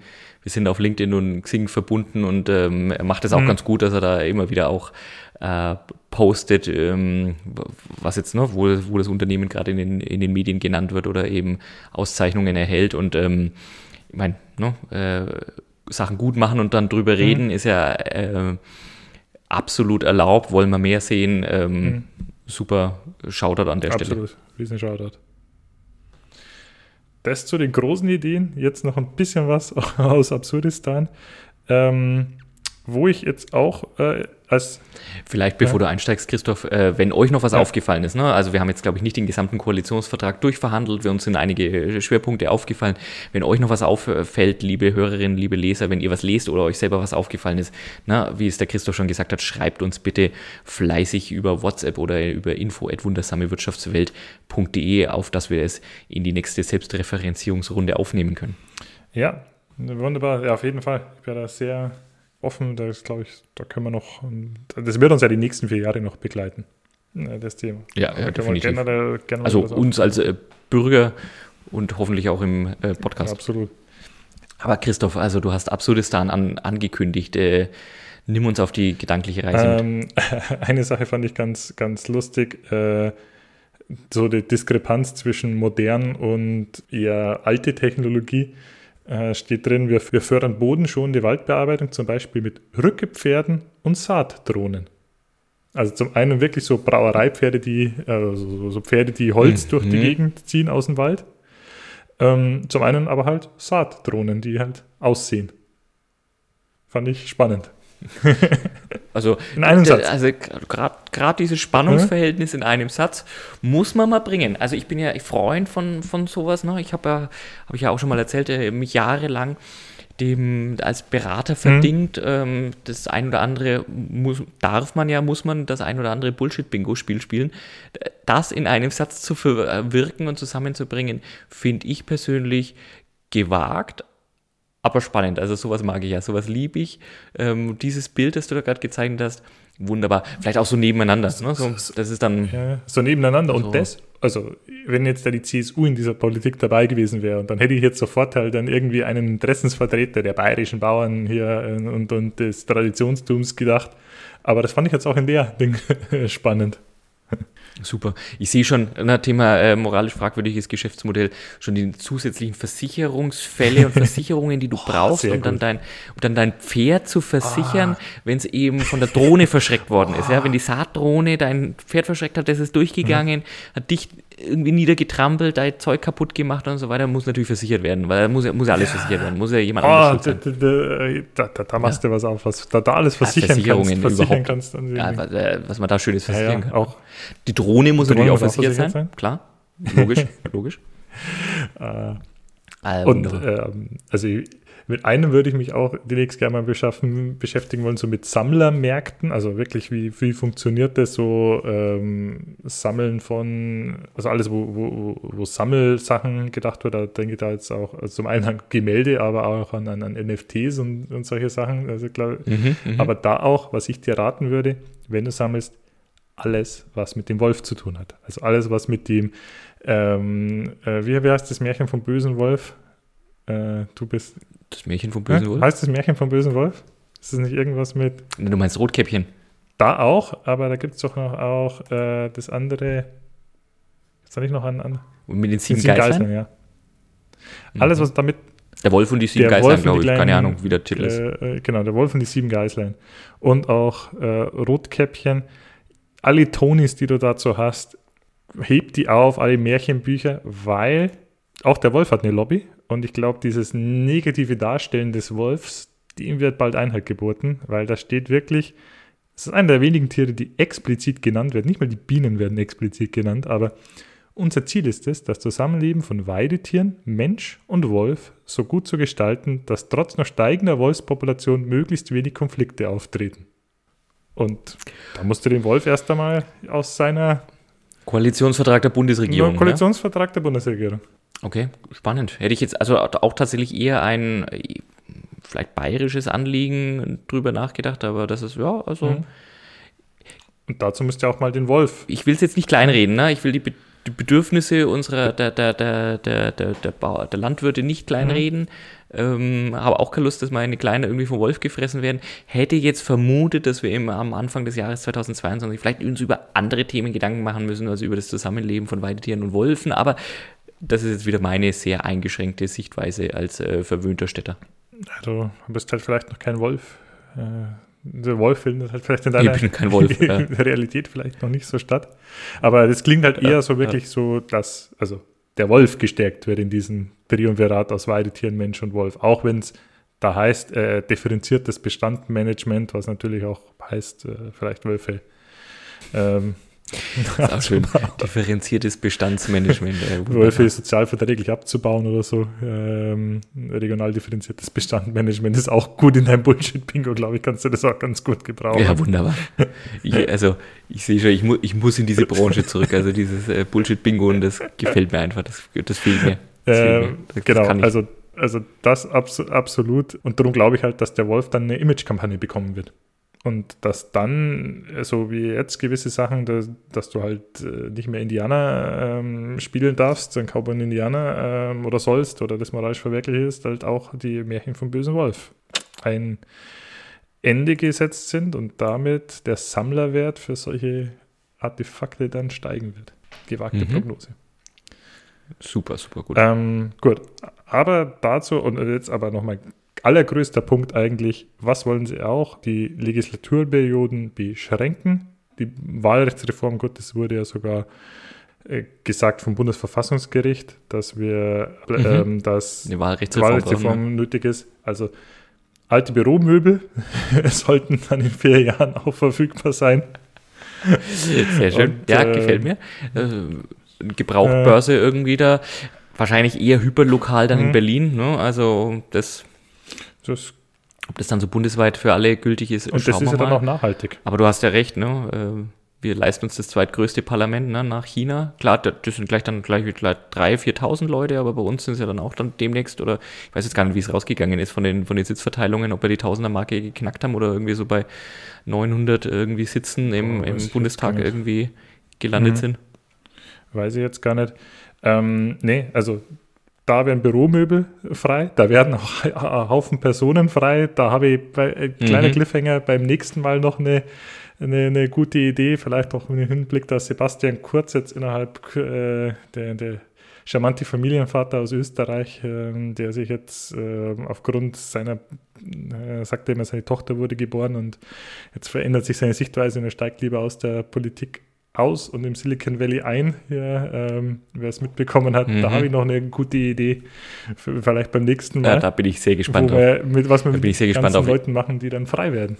A: wir sind auf LinkedIn und Xing verbunden und ähm, er macht es auch mhm. ganz gut, dass er da immer wieder auch äh, postet, ähm, was jetzt, ne, wo, wo das Unternehmen gerade in den, in den Medien genannt wird oder eben Auszeichnungen erhält. Und ähm, ich meine, ne, äh, Sachen gut machen und dann drüber mhm. reden ist ja äh, absolut erlaubt. Wollen wir mehr sehen? Ähm, mhm. Super Shoutout an der absolut. Stelle. Absolut, riesen Shoutout.
B: Das zu den großen Ideen. Jetzt noch ein bisschen was aus Absurdistan. Ähm, wo ich jetzt auch äh, als
A: Vielleicht bevor ja. du einsteigst, Christoph, äh, wenn euch noch was ja. aufgefallen ist, ne? also wir haben jetzt, glaube ich, nicht den gesamten Koalitionsvertrag durchverhandelt, wir uns sind einige Schwerpunkte aufgefallen. Wenn euch noch was auffällt, liebe Hörerinnen, liebe Leser, wenn ihr was lest oder euch selber was aufgefallen ist, na, wie es der Christoph schon gesagt hat, schreibt uns bitte fleißig über WhatsApp oder über info.wundersamewirtschaftswelt.de auf, dass wir es in die nächste Selbstreferenzierungsrunde aufnehmen können.
B: Ja, wunderbar, ja, auf jeden Fall. Ich wäre da sehr offen. Da ist, glaube ich, da können wir noch, das wird uns ja die nächsten vier Jahre noch begleiten, äh, das Thema.
A: Ja, ja definitiv. Generell, generell also uns als äh, Bürger und hoffentlich auch im äh, Podcast. Ja,
B: absolut.
A: Aber Christoph, also du hast Absurdistan an, angekündigt. Äh, nimm uns auf die gedankliche Reise
B: ähm, Eine Sache fand ich ganz, ganz lustig. Äh, so die Diskrepanz zwischen modern und eher alte Technologie äh, steht drin, wir, wir fördern bodenschonende Waldbearbeitung, zum Beispiel mit Rückepferden und Saatdrohnen. Also zum einen wirklich so Brauereipferde, die, also so Pferde, die Holz mhm. durch die Gegend ziehen aus dem Wald. Ähm, zum einen aber halt Saatdrohnen, die halt aussehen. Fand ich spannend.
A: Also, in einem Satz. Also gerade dieses Spannungsverhältnis in einem Satz muss man mal bringen. Also ich bin ja Freund von, von sowas. Ne? Ich habe ja, habe ich ja auch schon mal erzählt, äh, mich jahrelang dem als Berater mhm. verdingt. Mhm. Ähm, das ein oder andere muss, darf man ja, muss man das ein oder andere Bullshit-Bingo-Spiel spielen. Das in einem Satz zu verwirken und zusammenzubringen, finde ich persönlich gewagt, aber spannend. Also sowas mag ich ja, sowas liebe ich. Ähm, dieses Bild, das du da gerade gezeichnet hast, wunderbar. Vielleicht auch so nebeneinander. Ne? So, das ist dann
B: ja, so nebeneinander. So. Und das, also wenn jetzt da die CSU in dieser Politik dabei gewesen wäre, dann hätte ich jetzt sofort halt dann irgendwie einen Interessensvertreter der bayerischen Bauern hier äh, und, und des Traditionstums gedacht. Aber das fand ich jetzt auch in der Ding spannend.
A: Super. Ich sehe schon, na, Thema äh, moralisch fragwürdiges Geschäftsmodell, schon die zusätzlichen Versicherungsfälle und Versicherungen, die du oh, brauchst, um dann, dein, um dann dein Pferd zu versichern, ah. wenn es eben von der Drohne verschreckt worden ist. Ja, wenn die Saatdrohne dein Pferd verschreckt hat, das ist durchgegangen, mhm. hat dich irgendwie niedergetrampelt, dein Zeug kaputt gemacht und so weiter, muss natürlich versichert werden, weil da muss, muss ja alles ja. versichert werden, muss ja jemand oh,
B: anderes da, da, da, da, machst ja. du was auf, was da, da alles versichern kannst,
A: versichern kannst. Ja, was, äh, was, man da schönes versichern
B: kann. Auch.
A: Die Drohne muss natürlich auch versichert, sein. klar, logisch, logisch.
B: Äh, ah, und ähm, also mit einem würde ich mich auch demnächst gerne mal beschaffen, beschäftigen wollen, so mit Sammlermärkten. Also wirklich, wie, wie funktioniert das so? Ähm, Sammeln von, also alles, wo, wo, wo Sammelsachen gedacht wird. Da denke ich da jetzt auch also zum einen an Gemälde, aber auch an, an, an NFTs und, und solche Sachen. Also glaub, mhm, mhm, aber da auch, was ich dir raten würde, wenn du sammelst, alles, was mit dem Wolf zu tun hat. Also alles, was mit dem, ähm, äh, wie, wie heißt das Märchen vom bösen Wolf? Äh, du bist
A: das Märchen vom bösen Wolf?
B: Heißt das Märchen vom bösen Wolf? Ist das nicht irgendwas mit.
A: Du meinst Rotkäppchen?
B: Da auch, aber da gibt es doch noch auch äh, das andere. Jetzt habe ich noch an. an
A: und mit den sieben, sieben Geißlern? Geißlern? ja.
B: Mhm. Alles, was damit.
A: Der Wolf und die sieben Geißlein, glaube ich. Kleinen, Keine Ahnung, wie der Titel ist.
B: Äh, genau, der Wolf und die sieben Geißlein. Und auch äh, Rotkäppchen. Alle Tonis, die du dazu hast, heb die auf, alle Märchenbücher, weil auch der Wolf hat eine Lobby und ich glaube, dieses negative Darstellen des Wolfs, dem wird bald Einhalt geboten, weil da steht wirklich, es ist einer der wenigen Tiere, die explizit genannt werden. Nicht mal die Bienen werden explizit genannt, aber unser Ziel ist es, das Zusammenleben von Weidetieren, Mensch und Wolf so gut zu gestalten, dass trotz noch steigender Wolfspopulation möglichst wenig Konflikte auftreten. Und da musste den Wolf erst einmal aus seiner
A: Koalitionsvertrag der Bundesregierung.
B: Koalitionsvertrag ja? der Bundesregierung.
A: Okay, spannend. Hätte ich jetzt also auch tatsächlich eher ein vielleicht bayerisches Anliegen drüber nachgedacht, aber das ist, ja, also. Mhm.
B: Und dazu müsst ihr auch mal den Wolf.
A: Ich will es jetzt nicht kleinreden, ne? Ich will die, Be die Bedürfnisse unserer, der, der, der, der, der, der, Bauer, der Landwirte nicht kleinreden. Mhm. Ähm, habe auch keine Lust, dass meine Kleine irgendwie vom Wolf gefressen werden. Hätte jetzt vermutet, dass wir eben am Anfang des Jahres 2022 vielleicht uns über andere Themen Gedanken machen müssen, also über das Zusammenleben von Weidetieren und Wolfen. Aber das ist jetzt wieder meine sehr eingeschränkte Sichtweise als äh, verwöhnter Städter.
B: du bist halt vielleicht noch kein Wolf. Äh, der Wolf findet halt vielleicht in deiner
A: ich bin kein Wolf, ja.
B: Realität vielleicht noch nicht so statt. Aber das klingt halt eher so wirklich ja. so, dass also der Wolf gestärkt wird in diesem Triumvirat aus Weidetieren, Mensch und Wolf. Auch wenn es da heißt äh, differenziertes Bestandmanagement, was natürlich auch heißt, äh, vielleicht Wölfe ähm,
A: das ist auch schön. Differenziertes Bestandsmanagement.
B: Äh, Wölfe sozialverträglich abzubauen oder so. Ähm, regional differenziertes Bestandmanagement ist auch gut in deinem Bullshit-Bingo, glaube ich, kannst du das auch ganz gut gebrauchen.
A: Ja, wunderbar. Ich, also, ich sehe schon, ich, mu ich muss in diese Branche zurück. Also, dieses äh, Bullshit-Bingo und das gefällt mir einfach. Das, das fehlt mir. Das
B: genau, also, also das abs absolut. Und darum glaube ich halt, dass der Wolf dann eine Image-Kampagne bekommen wird. Und dass dann, so wie jetzt gewisse Sachen, dass, dass du halt äh, nicht mehr Indianer ähm, spielen darfst, ein Cowboy und Indianer ähm, oder sollst oder das moralisch verwirklicht ist, halt auch die Märchen vom bösen Wolf ein Ende gesetzt sind und damit der Sammlerwert für solche Artefakte dann steigen wird. Gewagte mhm. Prognose.
A: Super, super gut.
B: Ähm, gut, aber dazu und jetzt aber nochmal allergrößter Punkt eigentlich, was wollen sie auch? Die Legislaturperioden beschränken. Die Wahlrechtsreform, gut, das wurde ja sogar äh, gesagt vom Bundesverfassungsgericht, dass wir, mhm. ähm, dass
A: die Wahlrechtsreform,
B: Wahlrechtsreform ne? nötig ist. Also alte Büromöbel sollten dann in vier Jahren auch verfügbar sein.
A: Sehr schön. Und, ja, äh, gefällt mir. Gebrauchbörse äh, irgendwie da. Wahrscheinlich eher hyperlokal dann in mhm. Berlin. Ne? Also das das ob das dann so bundesweit für alle gültig ist.
B: Und das ist ja dann auch nachhaltig.
A: Aber du hast ja recht, ne? Äh, wir leisten uns das zweitgrößte Parlament ne, nach China. Klar, das sind gleich dann gleich 3.000, 4.000 Leute, aber bei uns sind es ja dann auch dann demnächst, oder ich weiß jetzt gar nicht, wie es rausgegangen ist von den, von den Sitzverteilungen, ob wir die Tausender-Marke geknackt haben oder irgendwie so bei 900 irgendwie Sitzen im, oh, im Bundestag irgendwie gelandet mhm. sind.
B: Weiß ich jetzt gar nicht. Ähm, nee, also da werden Büromöbel frei, da werden auch ein Haufen Personen frei. Da habe ich bei äh, kleiner mhm. Cliffhanger beim nächsten Mal noch eine, eine, eine, gute Idee, vielleicht auch mit dem Hinblick, dass Sebastian Kurz jetzt innerhalb äh, der, der charmante Familienvater aus Österreich, äh, der sich jetzt äh, aufgrund seiner, äh, sagte immer, seine Tochter wurde geboren und jetzt verändert sich seine Sichtweise und er steigt lieber aus der Politik aus und im Silicon Valley ein. Hier, ähm, wer es mitbekommen hat, mhm. da habe ich noch eine gute Idee. Für, vielleicht beim nächsten Mal. Ja,
A: da bin ich sehr gespannt
B: wir, Mit was wir
A: mit den ganzen
B: Leuten machen, die dann frei werden.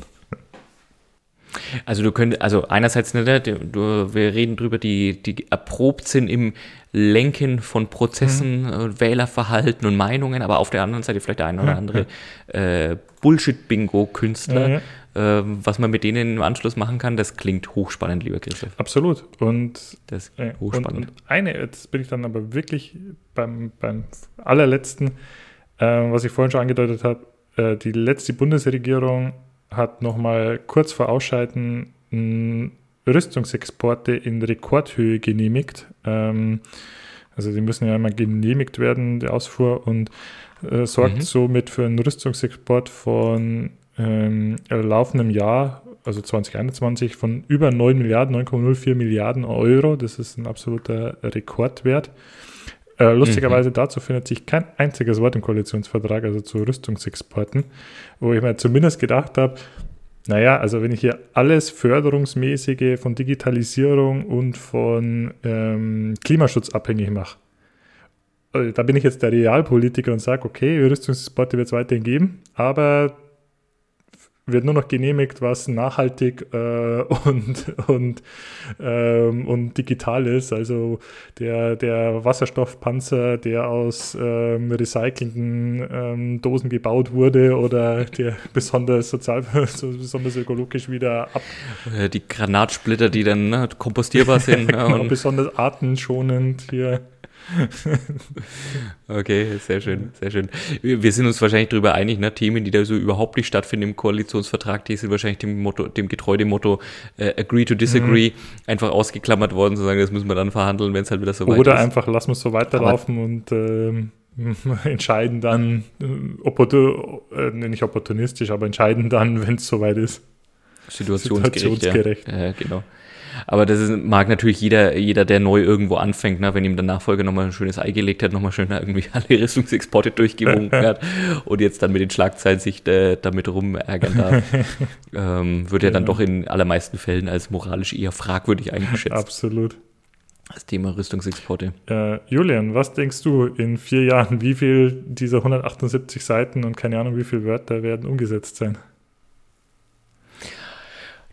A: Also du könntest, also einerseits, ne, du, wir reden drüber, die, die erprobt sind im Lenken von Prozessen, mhm. Wählerverhalten und Meinungen, aber auf der anderen Seite vielleicht der ein oder andere äh, Bullshit-Bingo-Künstler, ja, ja. Äh, was man mit denen im Anschluss machen kann, das klingt hochspannend, lieber Christoph.
B: Absolut. Und, das äh, hochspannend. Und, und, eine, jetzt bin ich dann aber wirklich beim, beim allerletzten, äh, was ich vorhin schon angedeutet habe, äh, die letzte Bundesregierung hat nochmal kurz vor Ausscheiden Rüstungsexporte in Rekordhöhe genehmigt. Ähm, also die müssen ja einmal genehmigt werden, die Ausfuhr, und äh, sorgt mhm. somit für einen Rüstungsexport von ähm, laufendem Jahr, also 2021, von über 9 Milliarden, 9,04 Milliarden Euro. Das ist ein absoluter Rekordwert. Äh, lustigerweise mhm. dazu findet sich kein einziges Wort im Koalitionsvertrag, also zu Rüstungsexporten, wo ich mir zumindest gedacht habe, naja, also wenn ich hier alles Förderungsmäßige von Digitalisierung und von ähm, Klimaschutz abhängig mache, äh, da bin ich jetzt der Realpolitiker und sage, okay, Rüstungsexporte wird es weiterhin geben, aber wird nur noch genehmigt, was nachhaltig äh, und, und, ähm, und digital ist. Also der, der Wasserstoffpanzer, der aus ähm, recycelten ähm, Dosen gebaut wurde oder der besonders sozial, besonders ökologisch wieder ab.
A: Äh, die Granatsplitter, die dann ne, kompostierbar sind.
B: Ne, genau, besonders artenschonend hier.
A: okay, sehr schön, sehr schön. Wir sind uns wahrscheinlich darüber einig, ne? Themen, die da so überhaupt nicht stattfinden im Koalitionsvertrag, die sind wahrscheinlich dem Motto, dem getreu dem Motto äh, agree to disagree mhm. einfach ausgeklammert worden, zu sagen, das müssen wir dann verhandeln, wenn es halt wieder so
B: weit ist. Oder einfach lassen wir es so weiterlaufen und ähm, entscheiden dann, äh, opportun, äh, nicht opportunistisch, aber entscheiden dann, wenn es soweit ist.
A: Situationsgerecht. Situationsgerecht. Ja. ja, genau. Aber das ist, mag natürlich jeder, jeder, der neu irgendwo anfängt, ne, wenn ihm der Nachfolger nochmal ein schönes Ei gelegt hat, nochmal schön irgendwie alle Rüstungsexporte durchgewunken hat und jetzt dann mit den Schlagzeilen sich äh, damit rumärgern darf, ähm, wird ja dann doch in allermeisten Fällen als moralisch eher fragwürdig eingeschätzt.
B: Absolut.
A: Das Thema Rüstungsexporte.
B: Äh, Julian, was denkst du in vier Jahren, wie viel dieser 178 Seiten und keine Ahnung, wie viele Wörter werden umgesetzt sein?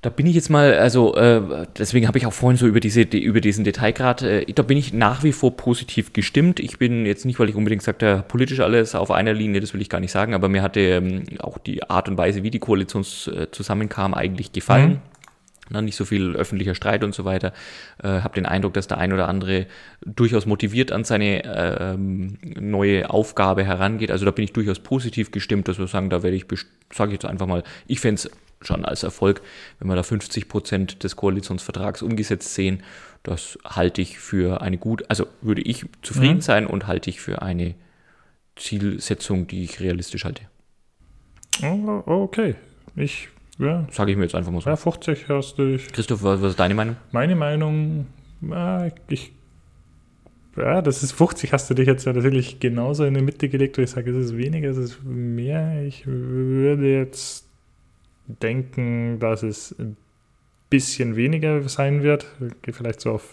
A: Da bin ich jetzt mal, also äh, deswegen habe ich auch vorhin so über, diese, die, über diesen Detailgrad, äh, da bin ich nach wie vor positiv gestimmt. Ich bin jetzt nicht, weil ich unbedingt sagte, politisch alles auf einer Linie, das will ich gar nicht sagen, aber mir hatte ähm, auch die Art und Weise, wie die Koalition äh, zusammenkam, eigentlich gefallen. Mhm. Na, nicht so viel öffentlicher Streit und so weiter. Äh, habe den Eindruck, dass der ein oder andere durchaus motiviert an seine äh, neue Aufgabe herangeht. Also da bin ich durchaus positiv gestimmt, dass wir sagen, da werde ich, sage ich jetzt einfach mal, ich fände es schon als Erfolg, wenn wir da 50 Prozent des Koalitionsvertrags umgesetzt sehen. Das halte ich für eine gut, also würde ich zufrieden mhm. sein und halte ich für eine Zielsetzung, die ich realistisch halte.
B: Oh, okay, ich
A: ja. Sage ich mir jetzt einfach mal so.
B: Ja, 50 hast du.
A: Christoph, was, was ist deine Meinung?
B: Meine Meinung, ich ja, das ist 50, hast du dich jetzt ja natürlich genauso in die Mitte gelegt, wo ich sage, es ist weniger, es ist mehr. Ich würde jetzt denken, dass es ein bisschen weniger sein wird. Vielleicht so auf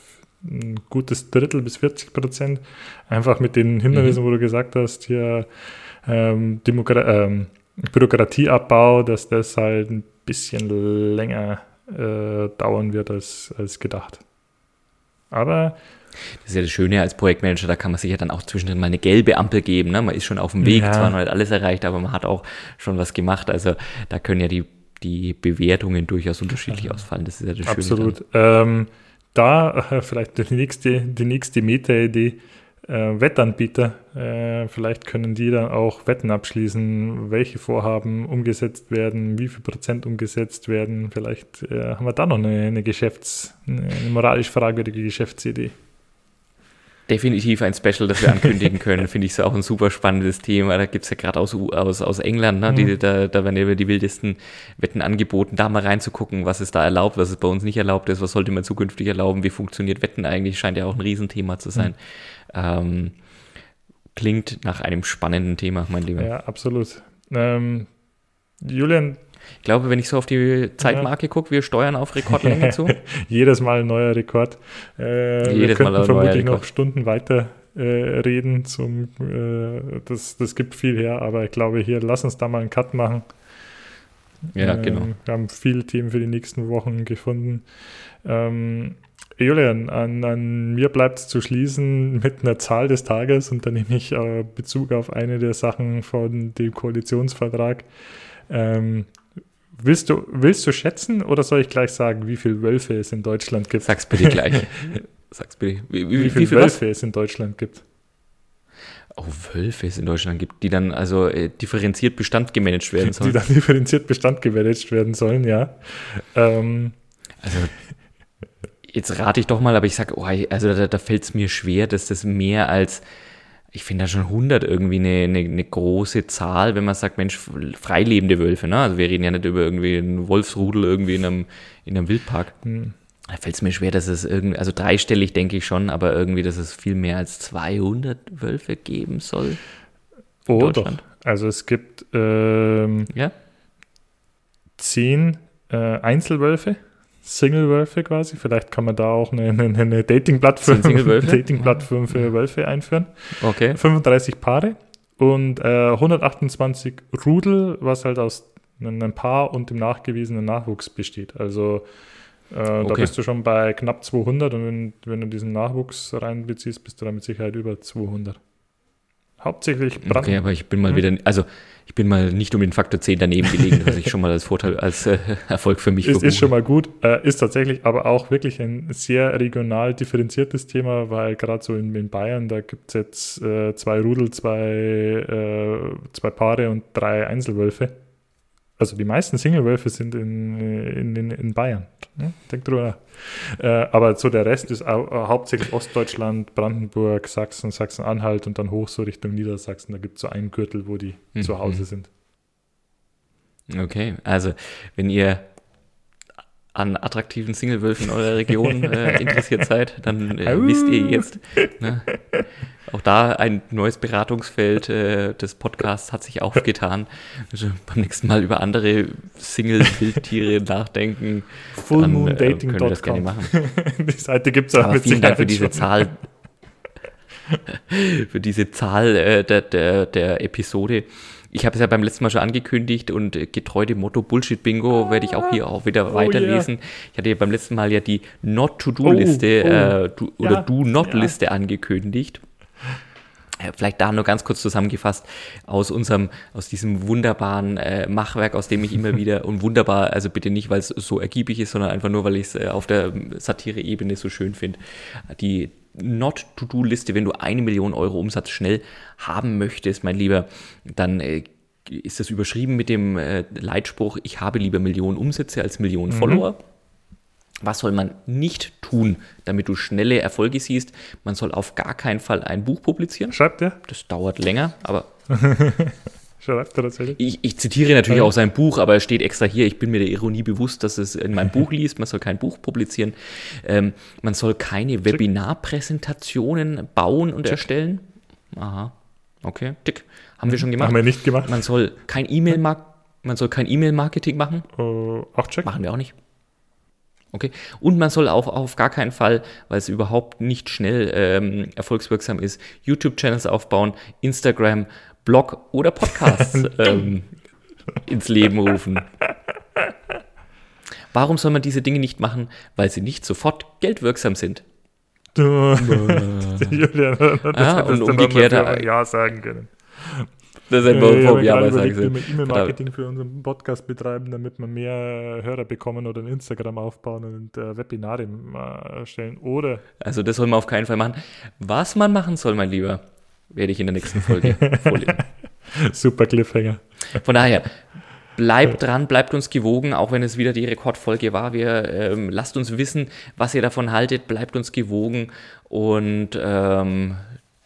B: ein gutes Drittel bis 40 Prozent. Einfach mit den Hindernissen, mhm. wo du gesagt hast, hier ähm, ähm, Bürokratieabbau, dass das halt ein bisschen länger äh, dauern wird als, als gedacht. Aber
A: das ist ja das Schöne als Projektmanager, da kann man sich ja dann auch zwischendrin mal eine gelbe Ampel geben. Ne? Man ist schon auf dem Weg, ja. zwar noch nicht alles erreicht, aber man hat auch schon was gemacht. Also da können ja die die Bewertungen durchaus unterschiedlich ja. ausfallen. Das ist ja das
B: Absolut. Schöne. Absolut. Ähm, da äh, vielleicht die nächste, die nächste Meta-Idee. Äh, Wettanbieter, äh, vielleicht können die dann auch Wetten abschließen, welche Vorhaben umgesetzt werden, wie viel Prozent umgesetzt werden. Vielleicht äh, haben wir da noch eine, eine Geschäfts-, eine moralisch fragwürdige Geschäftsidee
A: definitiv ein Special, das wir ankündigen können. Finde ich so auch ein super spannendes Thema. Da gibt es ja gerade aus, aus, aus England, ne? Mhm. Die, da, da werden ja die wildesten Wetten angeboten, da mal reinzugucken, was ist da erlaubt, was ist bei uns nicht erlaubt ist, was sollte man zukünftig erlauben, wie funktioniert Wetten eigentlich, scheint ja auch ein Riesenthema zu sein. Mhm. Ähm, klingt nach einem spannenden Thema, mein Lieber.
B: Ja, absolut. Ähm, Julian,
A: ich glaube, wenn ich so auf die Zeitmarke ja. gucke, wir steuern auf Rekordlänge zu.
B: Jedes Mal ein neuer Rekord. Äh, Jedes wir könnten vermutlich noch Stunden weiter äh, reden. Zum, äh, das, das gibt viel her, aber ich glaube, hier lass uns da mal einen Cut machen.
A: Ja, genau.
B: Ähm, wir haben viele Themen für die nächsten Wochen gefunden. Ähm, Julian, an, an mir bleibt es zu schließen mit einer Zahl des Tages und dann nehme ich äh, Bezug auf eine der Sachen von dem Koalitionsvertrag. Ähm, Willst du, willst du schätzen oder soll ich gleich sagen, wie viele Wölfe es in Deutschland gibt?
A: Sag's bitte gleich.
B: Sag's bitte. Wie, wie, wie, viele viel Wölfe was? es in Deutschland gibt?
A: Oh, Wölfe es in Deutschland gibt, die dann also äh, differenziert Bestand gemanagt werden
B: sollen. Die dann differenziert Bestand gemanagt werden sollen, ja. Ähm.
A: Also, jetzt rate ich doch mal, aber ich sage, oh, also da, da fällt es mir schwer, dass das mehr als ich finde da schon 100 irgendwie eine, eine, eine, große Zahl, wenn man sagt, Mensch, freilebende Wölfe. Ne? Also wir reden ja nicht über irgendwie einen Wolfsrudel irgendwie in einem, in einem Wildpark. Hm. Da fällt es mir schwer, dass es irgendwie, also dreistellig denke ich schon, aber irgendwie, dass es viel mehr als 200 Wölfe geben soll.
B: Oh, doch. Also es gibt ähm,
A: ja?
B: zehn äh, Einzelwölfe Single-Wölfe quasi. Vielleicht kann man da auch eine, eine, eine Dating-Plattform Dating für Wölfe einführen.
A: Okay.
B: 35 Paare und äh, 128 Rudel, was halt aus einem Paar und dem nachgewiesenen Nachwuchs besteht. Also äh, okay. da bist du schon bei knapp 200 und wenn, wenn du diesen Nachwuchs reinbeziehst, bist du da mit Sicherheit über 200. Hauptsächlich
A: Brand. Okay, aber ich bin mal hm. wieder, also ich bin mal nicht um den Faktor 10 daneben gelegen, was ich schon mal als Vorteil, als äh, Erfolg für mich
B: Ist, ist schon mal gut, äh, ist tatsächlich aber auch wirklich ein sehr regional differenziertes Thema, weil gerade so in, in, Bayern, da gibt es jetzt äh, zwei Rudel, zwei, äh, zwei Paare und drei Einzelwölfe. Also die meisten Single-Wölfe sind in, in, in, in Bayern. Hm? Denk drüber nach. Äh, aber so der Rest ist au hauptsächlich Ostdeutschland, Brandenburg, Sachsen, Sachsen-Anhalt und dann hoch so Richtung Niedersachsen. Da gibt es so einen Gürtel, wo die mhm. zu Hause sind.
A: Okay, also wenn ihr an attraktiven Singlewölfen in eurer Region äh, interessiert seid, dann äh, wisst ihr jetzt. Ne? Auch da ein neues Beratungsfeld äh, des Podcasts hat sich aufgetan. Also beim nächsten Mal über andere Single-Wildtiere nachdenken.
B: Fullmoondating.com.
A: Äh, können wir das gerne machen.
B: Die Seite gibt es auch
A: Aber
B: mit
A: vielen Dank für diese. Zahl. für diese Zahl äh, der, der, der Episode. Ich habe es ja beim letzten Mal schon angekündigt und äh, getreu dem Motto Bullshit-Bingo werde ich auch hier auch wieder
B: Oh,
A: weiterlesen. Ich hatte ja beim letzten Mal ja die Not-to-Do-Liste
B: Oh, oh.
A: äh, do, oder
B: Ja,
A: Do-Not-Liste angekündigt. Äh, Vielleicht da nur ganz kurz zusammengefasst aus unserem, aus diesem wunderbaren äh, Machwerk, aus dem ich immer wieder, und wunderbar, also bitte nicht, weil es so ergiebig ist, sondern einfach nur, weil ich es äh, auf der Satire-Ebene so schön finde. Die Not-to-Do-Liste, wenn du eine Million Euro Umsatz schnell haben möchtest, mein Lieber, dann äh, ist das überschrieben mit dem äh, Leitspruch, ich habe lieber Millionen Umsätze als Millionen Follower. Was soll man nicht tun, damit du schnelle Erfolge siehst? Man soll auf gar keinen Fall ein Buch publizieren.
B: Schreibt er?
A: Das dauert länger, aber
B: er?
A: ich, ich zitiere natürlich auch sein Buch, aber es steht extra hier. Ich bin mir der Ironie bewusst, dass es in meinem Buch liest. Man soll kein Buch publizieren. Ähm, man soll keine Webinarpräsentationen bauen und erstellen. Aha. Okay, tick. Haben wir schon gemacht.
B: Haben wir nicht gemacht.
A: Man soll kein E-Mail man soll kein E-Mail-Marketing machen.
B: Äh, auch check.
A: Machen wir auch nicht. Okay. Und man soll auch auf gar keinen Fall, weil es überhaupt nicht schnell ähm, erfolgswirksam ist, YouTube-Channels aufbauen, Instagram, Blog oder Podcasts ähm, ins Leben rufen. Warum soll man diese Dinge nicht machen? Weil sie nicht sofort geldwirksam sind.
B: Julian, das
A: Ah, und umgekehrt, äh,
B: Ja sagen können.
A: Das
B: Ja,
A: hätten wir
B: habe
A: vom Jahr sagen sollen.
B: E-Mail-Marketing für unseren Podcast betreiben, damit wir mehr Hörer bekommen oder ein Instagram aufbauen und äh, Webinare äh, erstellen. Oder
A: Also das soll man auf keinen Fall machen. Was man machen soll, mein Lieber, werde ich in der nächsten Folge vorlesen.
B: super Cliffhanger.
A: Von daher, bleibt dran, bleibt uns gewogen, auch wenn es wieder die Rekordfolge war. Wir ähm, lasst uns wissen, was ihr davon haltet, bleibt uns gewogen. Und ähm,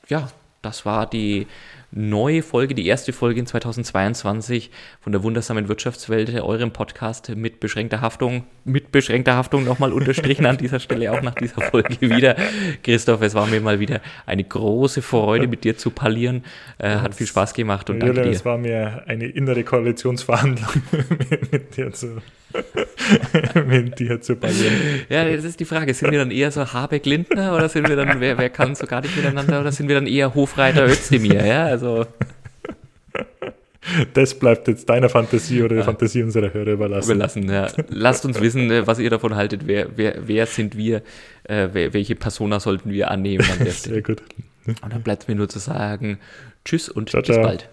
A: ja, das war die neue Folge, die erste Folge in 2022 von der wundersamen Wirtschaftswelt, eurem Podcast mit beschränkter Haftung, mit beschränkter Haftung nochmal unterstrichen an dieser Stelle auch nach dieser Folge wieder. Christoph, es war mir mal wieder eine große Freude, mit dir zu parlieren. Äh, hat viel Spaß gemacht und danke
B: Julian,
A: dir.
B: es war mir eine innere Koalitionsverhandlung mit dir zu mit dir zu parlieren.
A: Ja, das ist die Frage. Sind wir dann eher so Habeck-Lindner oder sind wir dann, wer, wer kann so gar nicht miteinander oder sind wir dann eher Hofreiter Özdemir? Ja, also
B: Das bleibt jetzt deiner Fantasie oder der Fantasie unserer Hörer überlassen.
A: überlassen. Ja. Lasst uns wissen, äh, was ihr davon haltet. Wer, wer, wer sind wir? Äh, welche Persona sollten wir annehmen an?
B: Sehr gut.
A: Und dann bleibt mir nur zu sagen, tschüss und
B: Ciao,
A: bis
B: ciao.
A: bald.